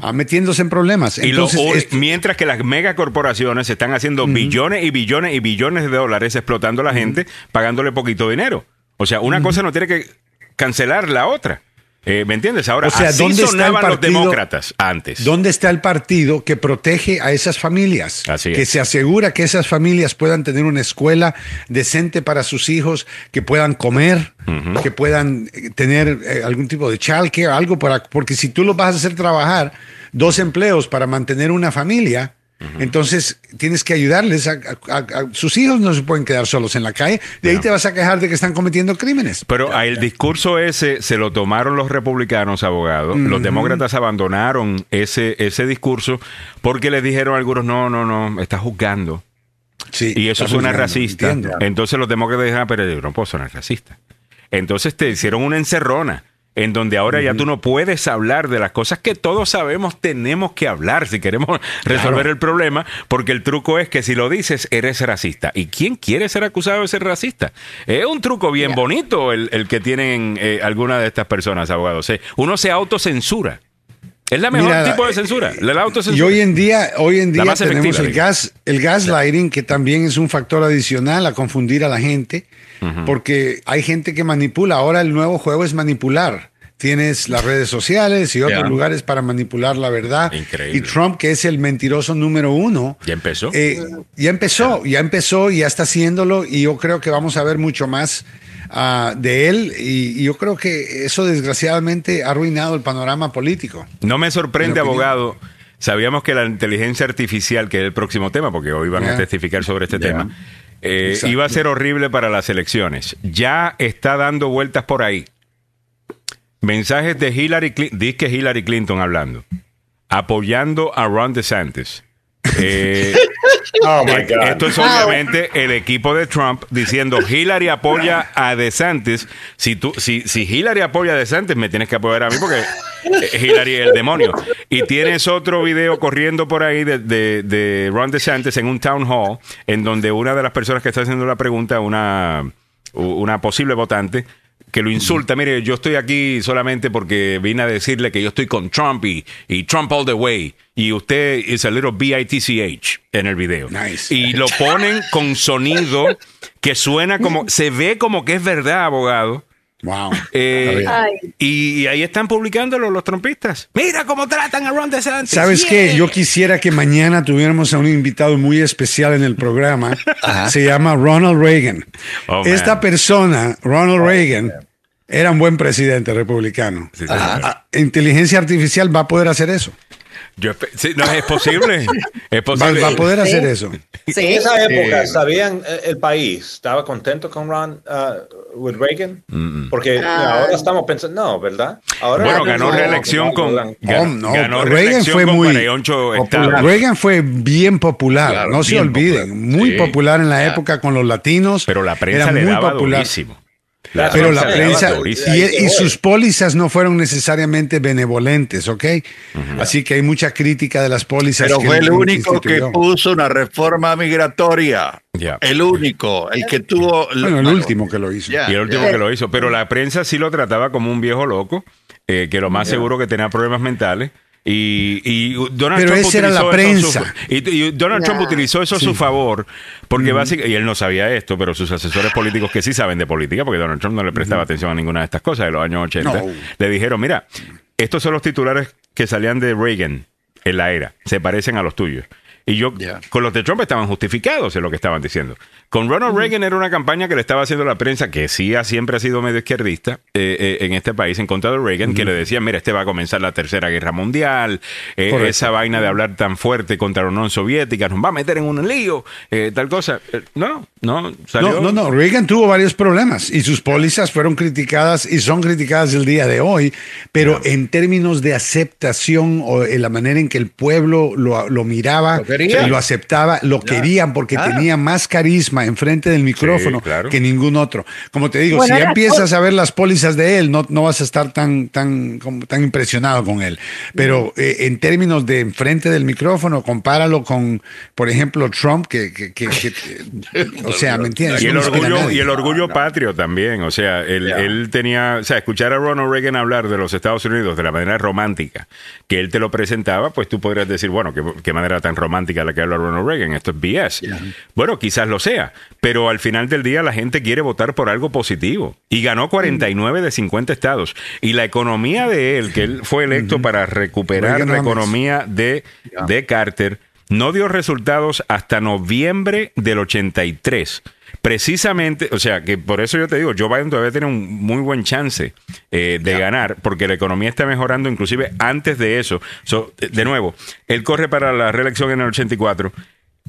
ah, metiéndose en problemas. Y Entonces, esto- mientras que las megacorporaciones están haciendo billones y billones y billones de dólares explotando a la gente, pagándole poquito dinero. O sea, una cosa no tiene que cancelar la otra. Eh, ¿Me entiendes? Ahora, O sea, así ¿dónde está el sonaban los demócratas antes. ¿Dónde está el partido que protege a esas familias? Así es. Que se asegura que esas familias puedan tener una escuela decente para sus hijos, que puedan comer, que puedan eh, tener eh, algún tipo de childcare, algo para. Porque si tú los vas a hacer trabajar dos empleos para mantener una familia. Entonces tienes que ayudarles a, a- a- a- sus hijos no se pueden quedar solos en la calle. De ahí te vas a quejar de que están cometiendo crímenes. Pero a el discurso ese se lo tomaron los republicanos, abogados. Los demócratas abandonaron ese, ese discurso porque les dijeron a algunos, no, no, no, estás juzgando. Sí, Y eso está suena juzgando, racista. entiendo. Entonces los demócratas dijeron, ah, pero yo no puedo sonar racista. Entonces te hicieron una encerrona en donde ahora ya tú no puedes hablar de las cosas que todos sabemos tenemos que hablar si queremos resolver el problema, porque el truco es que si lo dices eres racista. ¿Y quién quiere ser acusado de ser racista? Es un truco bien bonito el, el que tienen eh, algunas de estas personas, abogados. Eh, Uno se autocensura. Es la mejor Mira, tipo de censura, la Y autocensura. hoy en día, hoy en día tenemos efectiva, el digo. gas, el gaslighting, que también es un factor adicional a confundir a la gente, porque hay gente que manipula. Ahora el nuevo juego es manipular. Tienes las redes sociales y otros lugares para manipular la verdad. Increíble. Y Trump, que es el mentiroso número uno, Ya empezó. eh, ya empezó, ya empezó, ya está haciéndolo y yo creo que vamos a ver mucho más ah, de él y, y yo creo que eso desgraciadamente ha arruinado el panorama político. No me sorprende, abogado. Sabíamos que la inteligencia artificial, que es el próximo tema, porque hoy van a testificar sobre este tema, eh, iba a ser horrible para las elecciones. Ya está dando vueltas por ahí. Mensajes de Hillary Clinton, dice que Hillary Clinton hablando, apoyando a Ron DeSantis. Eh, Oh my eh, God. Esto es obviamente el equipo de Trump diciendo Hillary apoya a DeSantis. Si tú, si, si Hillary apoya a DeSantis, me tienes que apoyar a mí porque eh, Hillary es el demonio. Y tienes otro video corriendo por ahí de, de, de Ron DeSantis en un town hall, en donde una de las personas que está haciendo la pregunta, una, una posible votante, que lo insulta. Mire, yo estoy aquí solamente porque vine a decirle que yo estoy con Trump y, y Trump all the way. Y usted es a little B-I-T-C-H en el video. Nice. Y lo ponen con sonido que suena como, se ve como que es verdad, abogado. Wow. Eh, y, y ahí están publicándolo los trompistas. Mira cómo tratan a Ron DeSantis. ¿Sabes Yeah. qué? Yo quisiera que mañana tuviéramos a un invitado muy especial en el programa. Se llama Ronald Reagan. Oh, man. Esta persona, Ronald Reagan, era un buen presidente republicano. Sí, señor. Ah, inteligencia artificial va a poder hacer eso. Yo sí, no, es posible. Es posible. va a poder Sí. hacer eso. En Sí. esa época, Eh, ¿sabían eh, el país? ¿Estaba contento con Ron, uh, with Reagan? Porque Ah. ahora estamos pensando, no, ¿verdad? Ahora Bueno, ganó no, reelección no, con. no, Ganó, Oh, no, ganó Reagan fue muy 48 estados. Reagan fue bien popular, Claro, no se bien olviden, popular. muy Sí. popular en la época con los latinos. Pero la prensa era le muy daba popular. durísimo. Pero la prensa y, y sus pólizas no fueron necesariamente benevolentes, ¿ok? Así que hay mucha crítica de las pólizas. Pero que fue el único que puso una reforma migratoria. El único, el que tuvo. Bueno, el último que lo hizo. Y el último que lo hizo. Pero la prensa sí lo trataba como un viejo loco, eh, que lo más seguro que tenía problemas mentales. Y, y Donald Pero Trump esa era la utilizó eso a prensa. su- y, y Donald. Trump utilizó eso a su favor, porque básicamente, y él no sabía esto, pero sus asesores políticos que sí saben de política, porque Donald Trump no le prestaba atención a ninguna de estas cosas de los años 80, No. le dijeron, mira, estos son los titulares que salían de Reagan en la era, se parecen a los tuyos. Y yo, con los de Trump estaban justificados en lo que estaban diciendo. Con Ronald Reagan era una campaña que le estaba haciendo la prensa, que sí ha, siempre ha sido medio izquierdista eh, eh, en este país, en contra de Reagan, que le decían, mira, este va a comenzar la Tercera Guerra Mundial, eh, esa vaina de hablar tan fuerte contra la Unión Soviética, nos va a meter en un lío, tal cosa. no, no, salió. No, no, no, Reagan tuvo varios problemas y sus pólizas fueron criticadas y son criticadas el día de hoy, pero en términos de aceptación o en la manera en que el pueblo lo, lo miraba, y lo aceptaba, lo querían porque tenía más carisma enfrente del micrófono que ningún otro. Como te digo, si ya empiezas a ver las pólizas de él, no, no vas a estar tan, tan, tan impresionado con él. Pero eh, en términos de enfrente del micrófono, compáralo con, por ejemplo, Trump, que, que, o sea, ¿me entiendes? Y el orgullo, y el orgullo patrio también. O sea, él, él tenía, o sea, escuchar a Ronald Reagan hablar de los Estados Unidos de la manera romántica que él te lo presentaba, pues tú podrías decir, bueno, qué, qué manera tan romántica la que habla Ronald Reagan, esto es BS. Bueno, quizás lo sea, pero al final del día la gente quiere votar por algo positivo. Y ganó 49 de 50 estados. Y la economía de él, que él fue electo para recuperar la economía de, de Carter, no dio resultados hasta noviembre del 83 precisamente, o sea, que por eso yo te digo, Joe Biden todavía tiene un muy buen chance eh, de ganar, porque la economía está mejorando inclusive antes de eso. de nuevo, él corre para la reelección en el 84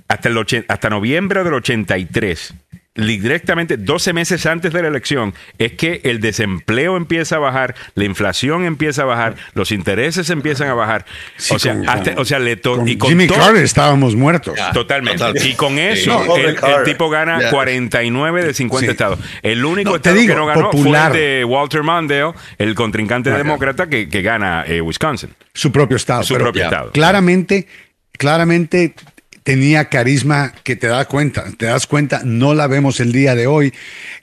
hasta, el hasta noviembre del 83 directamente 12 meses antes de la elección es que el desempleo empieza a bajar, la inflación empieza a bajar, los intereses empiezan a bajar. o, sea, o sea, le y con Jimmy Carter estábamos muertos. Totalmente. Y con eso el, tipo gana 49 de 50 estados. El único estado que no ganó fue el de Walter Mondale, el contrincante demócrata que, que gana eh, Wisconsin. Su propio estado. Su propio estado. Claramente, claramente tenía carisma que te das cuenta, te das cuenta, no la vemos el día de hoy.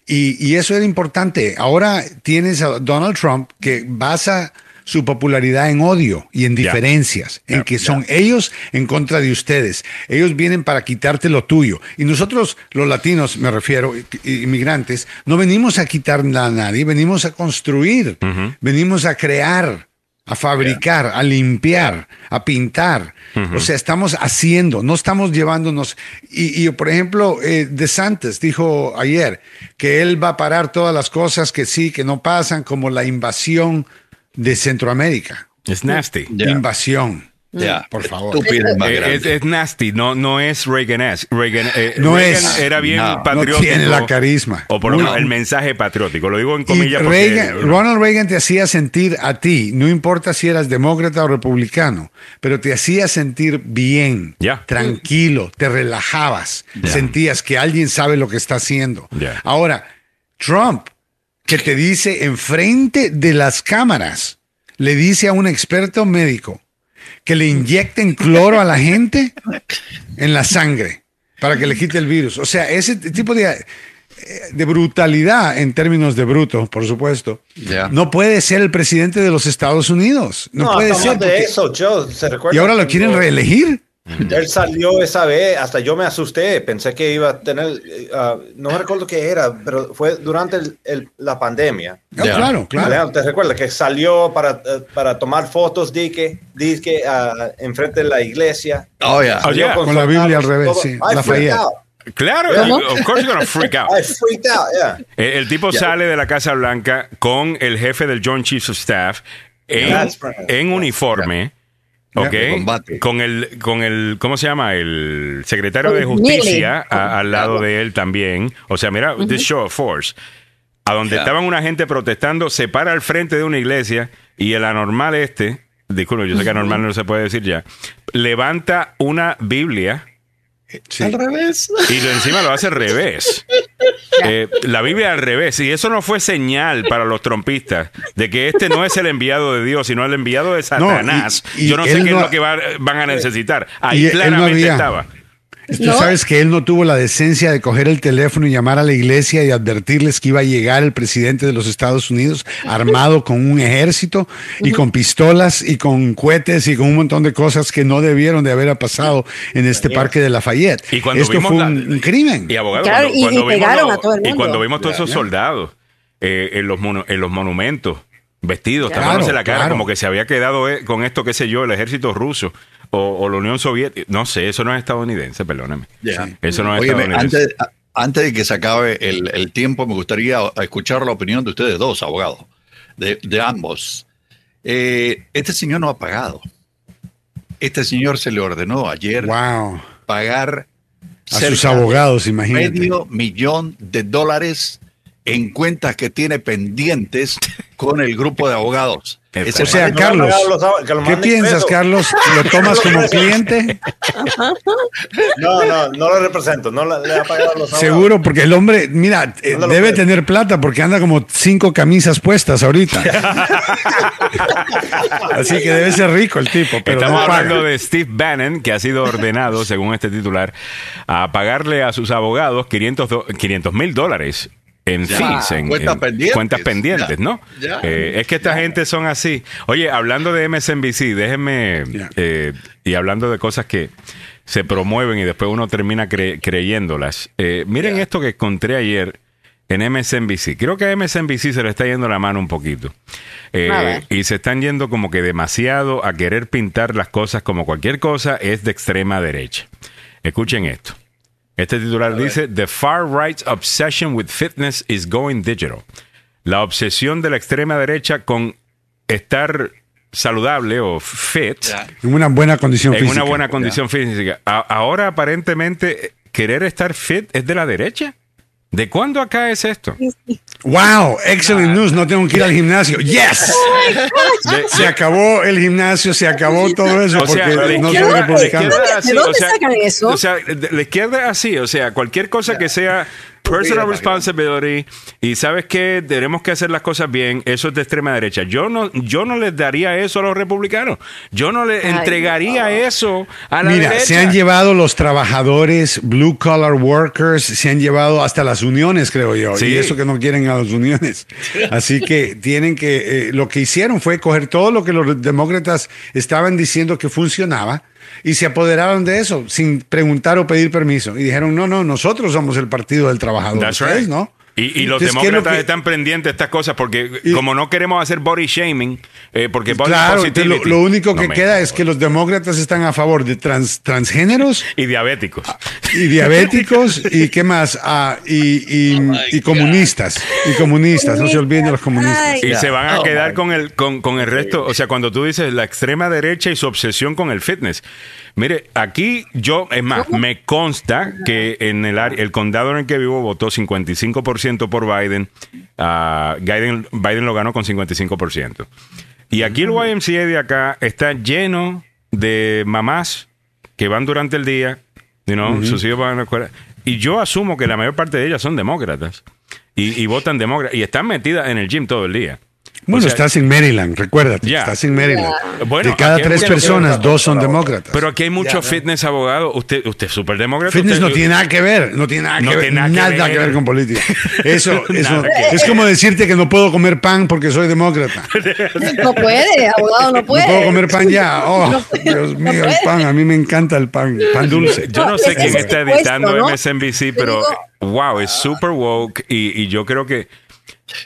Y, eso era importante. Ahora tienes a Donald Trump que basa su popularidad en odio y en diferencias, en que son ellos en contra de ustedes. Ellos vienen para quitarte lo tuyo. Y nosotros, los latinos, me refiero, inmigrantes, no venimos a quitar a nadie, venimos a construir, venimos a crear a fabricar, a limpiar, a pintar. O sea, estamos haciendo, no estamos llevándonos. Y, por ejemplo, eh, De Santos dijo ayer que él va a parar todas las cosas que sí, que no pasan, como la invasión de Centroamérica. Es nasty. Invasión. Ya, por favor. Es, nasty, no, no es Reagan. Reagan, eh, no es, era bien patriótico. No tiene la carisma. O por lo menos el mensaje patriótico. Lo digo en comillas. Ronald Reagan te hacía sentir a ti, no importa si eras demócrata o republicano, pero te hacía sentir bien, tranquilo, te relajabas, sentías que alguien sabe lo que está haciendo. Ahora, Trump, que te dice enfrente de las cámaras, le dice a un experto médico, que le inyecten cloro a la gente en la sangre para que le quite el virus. O sea, ese tipo de, eh, de brutalidad en términos de bruto, por supuesto, no puede ser el presidente de los Estados Unidos. No, puede ser. De eso, y ahora lo quieren reelegir. Él salió esa vez, hasta yo me asusté, pensé que iba a tener, uh, no me recuerdo qué era, pero fue durante el, la pandemia. Ah, claro, claro. ¿Te recuerdas que salió para, uh, para tomar fotos de que uh, enfrente de la iglesia? Oh, yeah. Oh, con, la Biblia al revés, sí. Claro, of course you're gonna freak out. I freaked out, yeah. El, tipo sale de la Casa Blanca con el jefe del Joint Chiefs of Staff en, en uniforme. Ok, con el, con el, ¿cómo se llama? El secretario de justicia al lado de él también. O sea, mira, this show of force. A donde estaban una gente protestando, se para al frente de una iglesia y el anormal este, disculpe, yo sé que anormal no se puede decir ya, levanta una Biblia al revés. Y encima lo hace al revés. Eh, la Biblia al revés. Y eso no fue señal para los trompistas de que este no es el enviado de Dios, sino el enviado de Satanás. Yo no sé qué es lo que van a necesitar. Ahí claramente estaba. Tú sabes que él no tuvo la decencia de coger el teléfono y llamar a la iglesia y advertirles que iba a llegar el presidente de los Estados Unidos armado con un ejército y con pistolas y con cohetes y con un montón de cosas que no debieron de haber pasado en este parque de Lafayette. Y cuando Esto fue un, crimen. Y abogado, cuando, vimos Y cuando vimos todos esos soldados eh, en, los en los monumentos vestidos, tapándose la cara como que se había quedado eh, con esto, qué sé yo, el ejército ruso o, o la Unión Soviética. No sé, eso no es estadounidense, perdóneme. Ya. Eso no es estadounidense. antes, antes de que se acabe el, el tiempo, me gustaría escuchar la opinión de ustedes dos, abogados, de, de ambos. Eh, este señor no ha pagado. Este señor se le ordenó ayer Wow. pagar A sus abogados, imagínate. medio millón de dólares en cuentas que tiene pendientes con el grupo de abogados. O sea, Carlos, ¿qué piensas. Carlos? ¿Lo tomas como cliente? No, no, no lo represento, no le, le ha pagado los abogados. Seguro, porque el hombre, mira, eh, ¿Dónde lo debe tener plata porque anda como cinco camisas puestas ahorita. Así que debe ser rico el tipo, pero Estamos no hablando de Steve Bannon, que ha sido ordenado, según este titular, a pagarle a sus abogados 500 mil dólares en Ya, fees, en cuentas en pendientes. cuentas pendientes, Ya, ¿no? ya. Eh, es que esta gente son así. Oye, hablando de MSNBC, déjenme, eh, y hablando de cosas que se promueven y después uno termina cre- creyéndolas. Eh, miren esto que encontré ayer en MSNBC. Creo que a MSNBC se le está yendo la mano un poquito. Eh, y se están yendo como que demasiado a querer pintar las cosas como cualquier cosa es de extrema derecha. Escuchen esto. Este titular dice, The far right's obsession with fitness is going digital. La obsesión de la extrema derecha con estar saludable o fit. En una buena condición en física. una buena condición física. A- ahora aparentemente querer estar fit es de la derecha. ¿De cuándo acá es esto? Wow, excellent news. No tengo que ir al gimnasio. Yes. De- Se acabó el gimnasio, se acabó todo eso O sea, porque la no soy izquierda, la republicano. izquierda ¿De así, dónde o sea, sacan eso? O sea, de- la izquierda es así, o sea, cualquier cosa que sea personal responsibility y sabes que tenemos que hacer las cosas bien, eso es de extrema derecha. Yo no, yo no les daría eso a los republicanos. Yo no les Ay, entregaría eso a la Mira, derecha. se han llevado los trabajadores, blue collar workers, se han llevado hasta las uniones, creo yo. Sí. Y eso que no quieren a las uniones. Así que tienen que, eh, lo que hicieron fue coger todo lo que los demócratas estaban diciendo que funcionaba y se apoderaron de eso sin preguntar o pedir permiso. Y dijeron, no, no, nosotros somos el partido del trabajador. That's Ustedes, right. ¿no? Y, y los Entonces, ¿qué es lo demócratas que- están pendientes de estas cosas porque Y- como no queremos hacer body shaming, eh, porque body Claro, entonces lo, único No que me queda es que los demócratas están a favor de trans- transgéneros y diabéticos. y diabéticos y qué más Ah, y, y- y comunistas y comunistas no se olviden de los comunistas. Y se van a Oh, quedar my con el, con, con el resto. O sea, cuando tú dices la extrema derecha y su obsesión con el fitness. Mire, aquí yo, es más, me consta que en el, área- el condado en el que vivo votó 55% por Biden. Ah, Biden. Biden lo ganó con 55%. Y aquí el YMCA de acá está lleno de mamás que van durante el día, you know, sus hijos van a la escuela. Y yo asumo que la mayor parte de ellas son demócratas. Y, y votan demócratas. Y están metidas en el gym todo el día. Bueno O sea, estás en Maryland recuérdate Ya. estás en Maryland Bueno, de cada tres personas dos son demócratas Pero aquí hay mucho fitness abogado. Usted, usted es súper demócrata. Fitness usted- no tiene nada que ver, no tiene nada, No que, ver, tiene nada que nada que ver. con política. Eso, eso es como decirte que no puedo comer pan porque soy demócrata. No puede, abogado, no No puede. puedo comer pan ya. Oh, No puede, Dios no mío, el pan. A mí me encanta el pan, pan dulce. Yo no sé quién es está puesto, editando ¿no? MSNBC, pero digo- wow, es super woke y, y yo creo que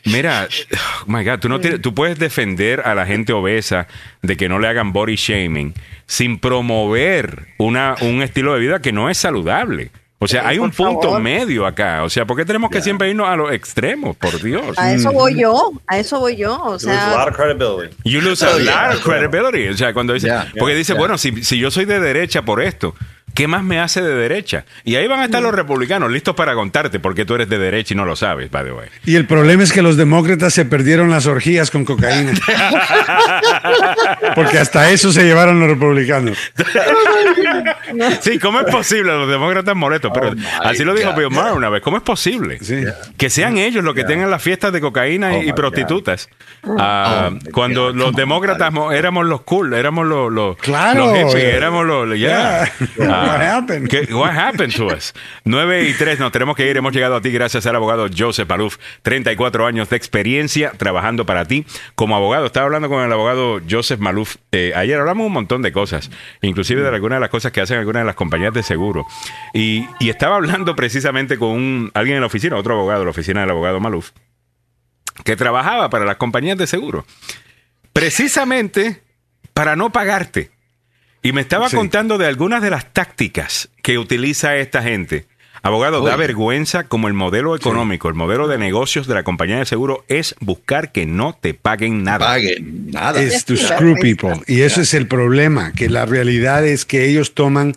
Mira, oh my God, tú, no tienes- tú puedes defender a la gente obesa de que no le hagan body shaming sin promover una, un estilo de vida que no es saludable. O sea, hay un punto favor. medio acá. O sea, ¿por qué tenemos que siempre irnos a los extremos? Por Dios. A eso voy yo, a eso voy yo. O There's a lot of credibility. You lose a Oh, yeah. lot of credibility. O sea, cuando dice, Yeah, porque yeah, dice, yeah. bueno, si, si yo soy de derecha por esto, ¿qué más me hace de derecha? Y ahí van a estar los republicanos listos para contarte por qué tú eres de derecha y no lo sabes, by the way. Y el problema es que los demócratas se perdieron las orgías con cocaína. Porque hasta eso se llevaron los republicanos. Sí, ¿cómo es posible? Los demócratas molestos, pero Oh, así lo dijo. Bill Maher una vez. ¿Cómo es posible? Sí. Que sean ellos los que tengan las fiestas de cocaína Oh, y, my prostitutas. Ah, Oh, my cuando God. los demócratas mo- éramos los cool, éramos los, los, Claro. los hippies, éramos los... yeah. Yeah. What happened? ¿qué- what happened to us? 9 y 3, nos tenemos que ir. Hemos llegado a ti gracias al abogado Joseph Aluf. 34 años de experiencia trabajando para ti como abogado. Estaba hablando con el abogado Joseph Maluf. eh, ayer hablamos un montón de cosas, inclusive de algunas de las cosas que hacen algunas de las compañías de seguro. Y, y estaba hablando precisamente con un, alguien en la oficina, otro abogado de la oficina del abogado Maluf, que trabajaba para las compañías de seguro. Precisamente para no pagarte. Y me estaba contando de algunas de las tácticas que utiliza esta gente. Abogado, da vergüenza como el modelo económico, el modelo de negocios de la compañía de seguro es buscar que no te paguen nada. Paguen nada. Es to screw people. Y eso es el problema, que la realidad es que ellos toman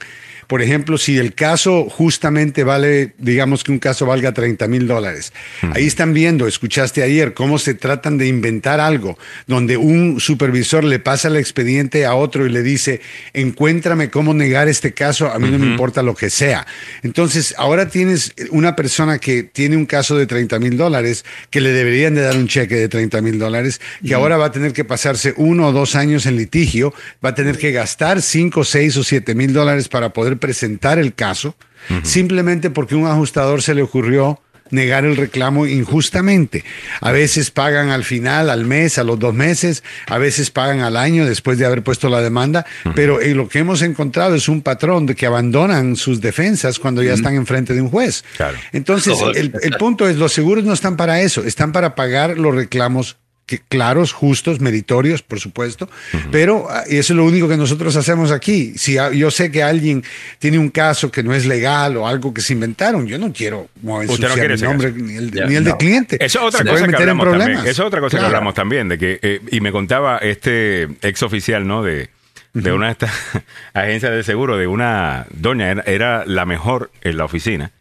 por ejemplo, si el caso justamente vale, digamos que un caso valga 30 mil dólares, ahí están viendo, escuchaste ayer, cómo se tratan de inventar algo, donde un supervisor le pasa el expediente a otro y le dice, encuéntrame cómo negar este caso, a mí no me importa lo que sea. Entonces, ahora tienes una persona que tiene un caso de 30 mil dólares, que le deberían de dar un cheque de 30 mil dólares, que ahora va a tener que pasarse uno o dos años en litigio, va a tener que gastar 5, 6 o 7 mil dólares para poder presentar el caso, simplemente porque un ajustador se le ocurrió negar el reclamo injustamente. A veces pagan al final, al mes, a los dos meses, a veces pagan al año después de haber puesto la demanda, pero eh, lo que hemos encontrado es un patrón de que abandonan sus defensas cuando ya están enfrente de un juez. Entonces, el, el punto es, los seguros no están para eso, están para pagar los reclamos que, claros, justos, meritorios, por supuesto, pero ah, y eso es lo único que nosotros hacemos aquí. Si yo sé que alguien tiene un caso que no es legal o algo que se inventaron, yo no quiero no, mi nombre ni el, ni el no. de cliente. Eso es otra Se cosa que hablamos también. Eso es otra cosa Claro. que hablamos también, de que, eh, y me contaba este ex oficial, ¿no? De, de una de estas agencias de seguro, de una doña, era, era la mejor en la oficina.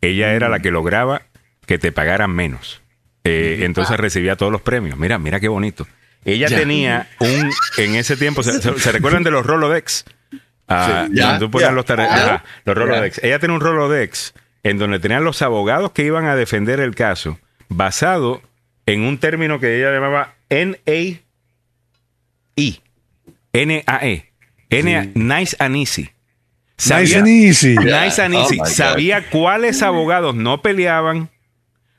Ella era la que lograba que te pagaran menos. Eh, entonces recibía todos los premios. Mira, mira qué bonito. Ella Ya. tenía un, en ese tiempo, ¿se, se- se recuerdan de los Rolodex? Ah, Sí. Ya. tú ponías Ya. los, ajá, los Rolodex. Ella tenía un Rolodex en donde tenían los abogados que iban a defender el caso basado en un término que ella llamaba NAI. N-A-E. N nice and easy. Nice and easy. Nice and easy. Oh, God. Sabía cuáles abogados no peleaban,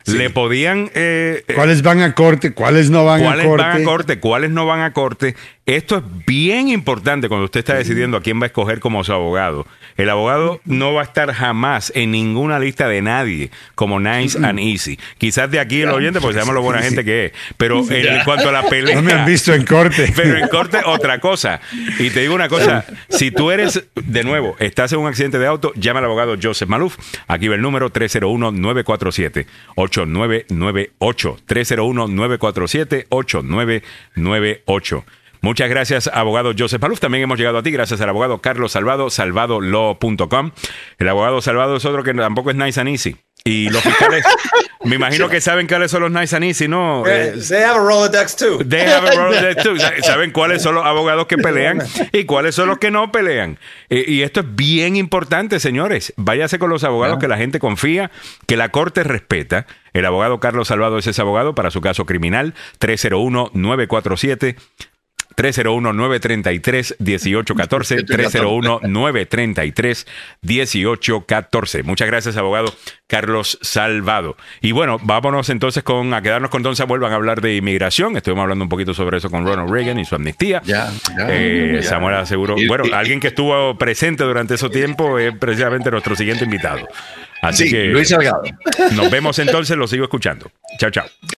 le podían... eh, eh, ¿Cuáles van a corte? ¿Cuáles no van a cuáles corte? van a corte, cuáles no van a corte. Esto es bien importante cuando usted está decidiendo a quién va a escoger como su abogado. El abogado no va a estar jamás en ninguna lista de nadie como nice and easy. Quizás de aquí el oyente, porque sabemos lo buena gente que es. Pero en cuanto a la pelea. No me han visto en corte. Pero en corte, otra cosa. Y te digo una cosa: si tú eres, de nuevo, estás en un accidente de auto, llama al abogado Joseph Maluf. Aquí va el número 301-947-8998. 301-947-8998. Muchas gracias, abogado Joseph Maluf. También hemos llegado a ti gracias al abogado Carlos Salvado, salvadolaw.com. El abogado Salvado es otro que tampoco es nice and easy. Y los fiscales, me imagino que saben cuáles son los nice and easy, ¿no? Eh, They have a Rolodex too. They have a Rolodex too. Sa- Saben cuáles son los abogados que pelean y cuáles son los que no pelean. Eh, y esto es bien importante, señores. Váyase con los abogados que la gente confía, que la corte respeta. El abogado Carlos Salvado es ese abogado para su caso criminal. 301-947. 301-933-1814. 301-933-1814. Muchas gracias, abogado Carlos Salvado. Y bueno, vámonos entonces con a quedarnos con Don Samuel. Van a hablar de inmigración. Estuvimos hablando un poquito sobre eso con Ronald Reagan y su amnistía. Ya, ya, Eh, ya. Samuel aseguró. Bueno, alguien que estuvo presente durante ese tiempo es precisamente nuestro siguiente invitado. Así Sí, que Luis Salgado. nos vemos entonces. Lo sigo escuchando. Chao, chao.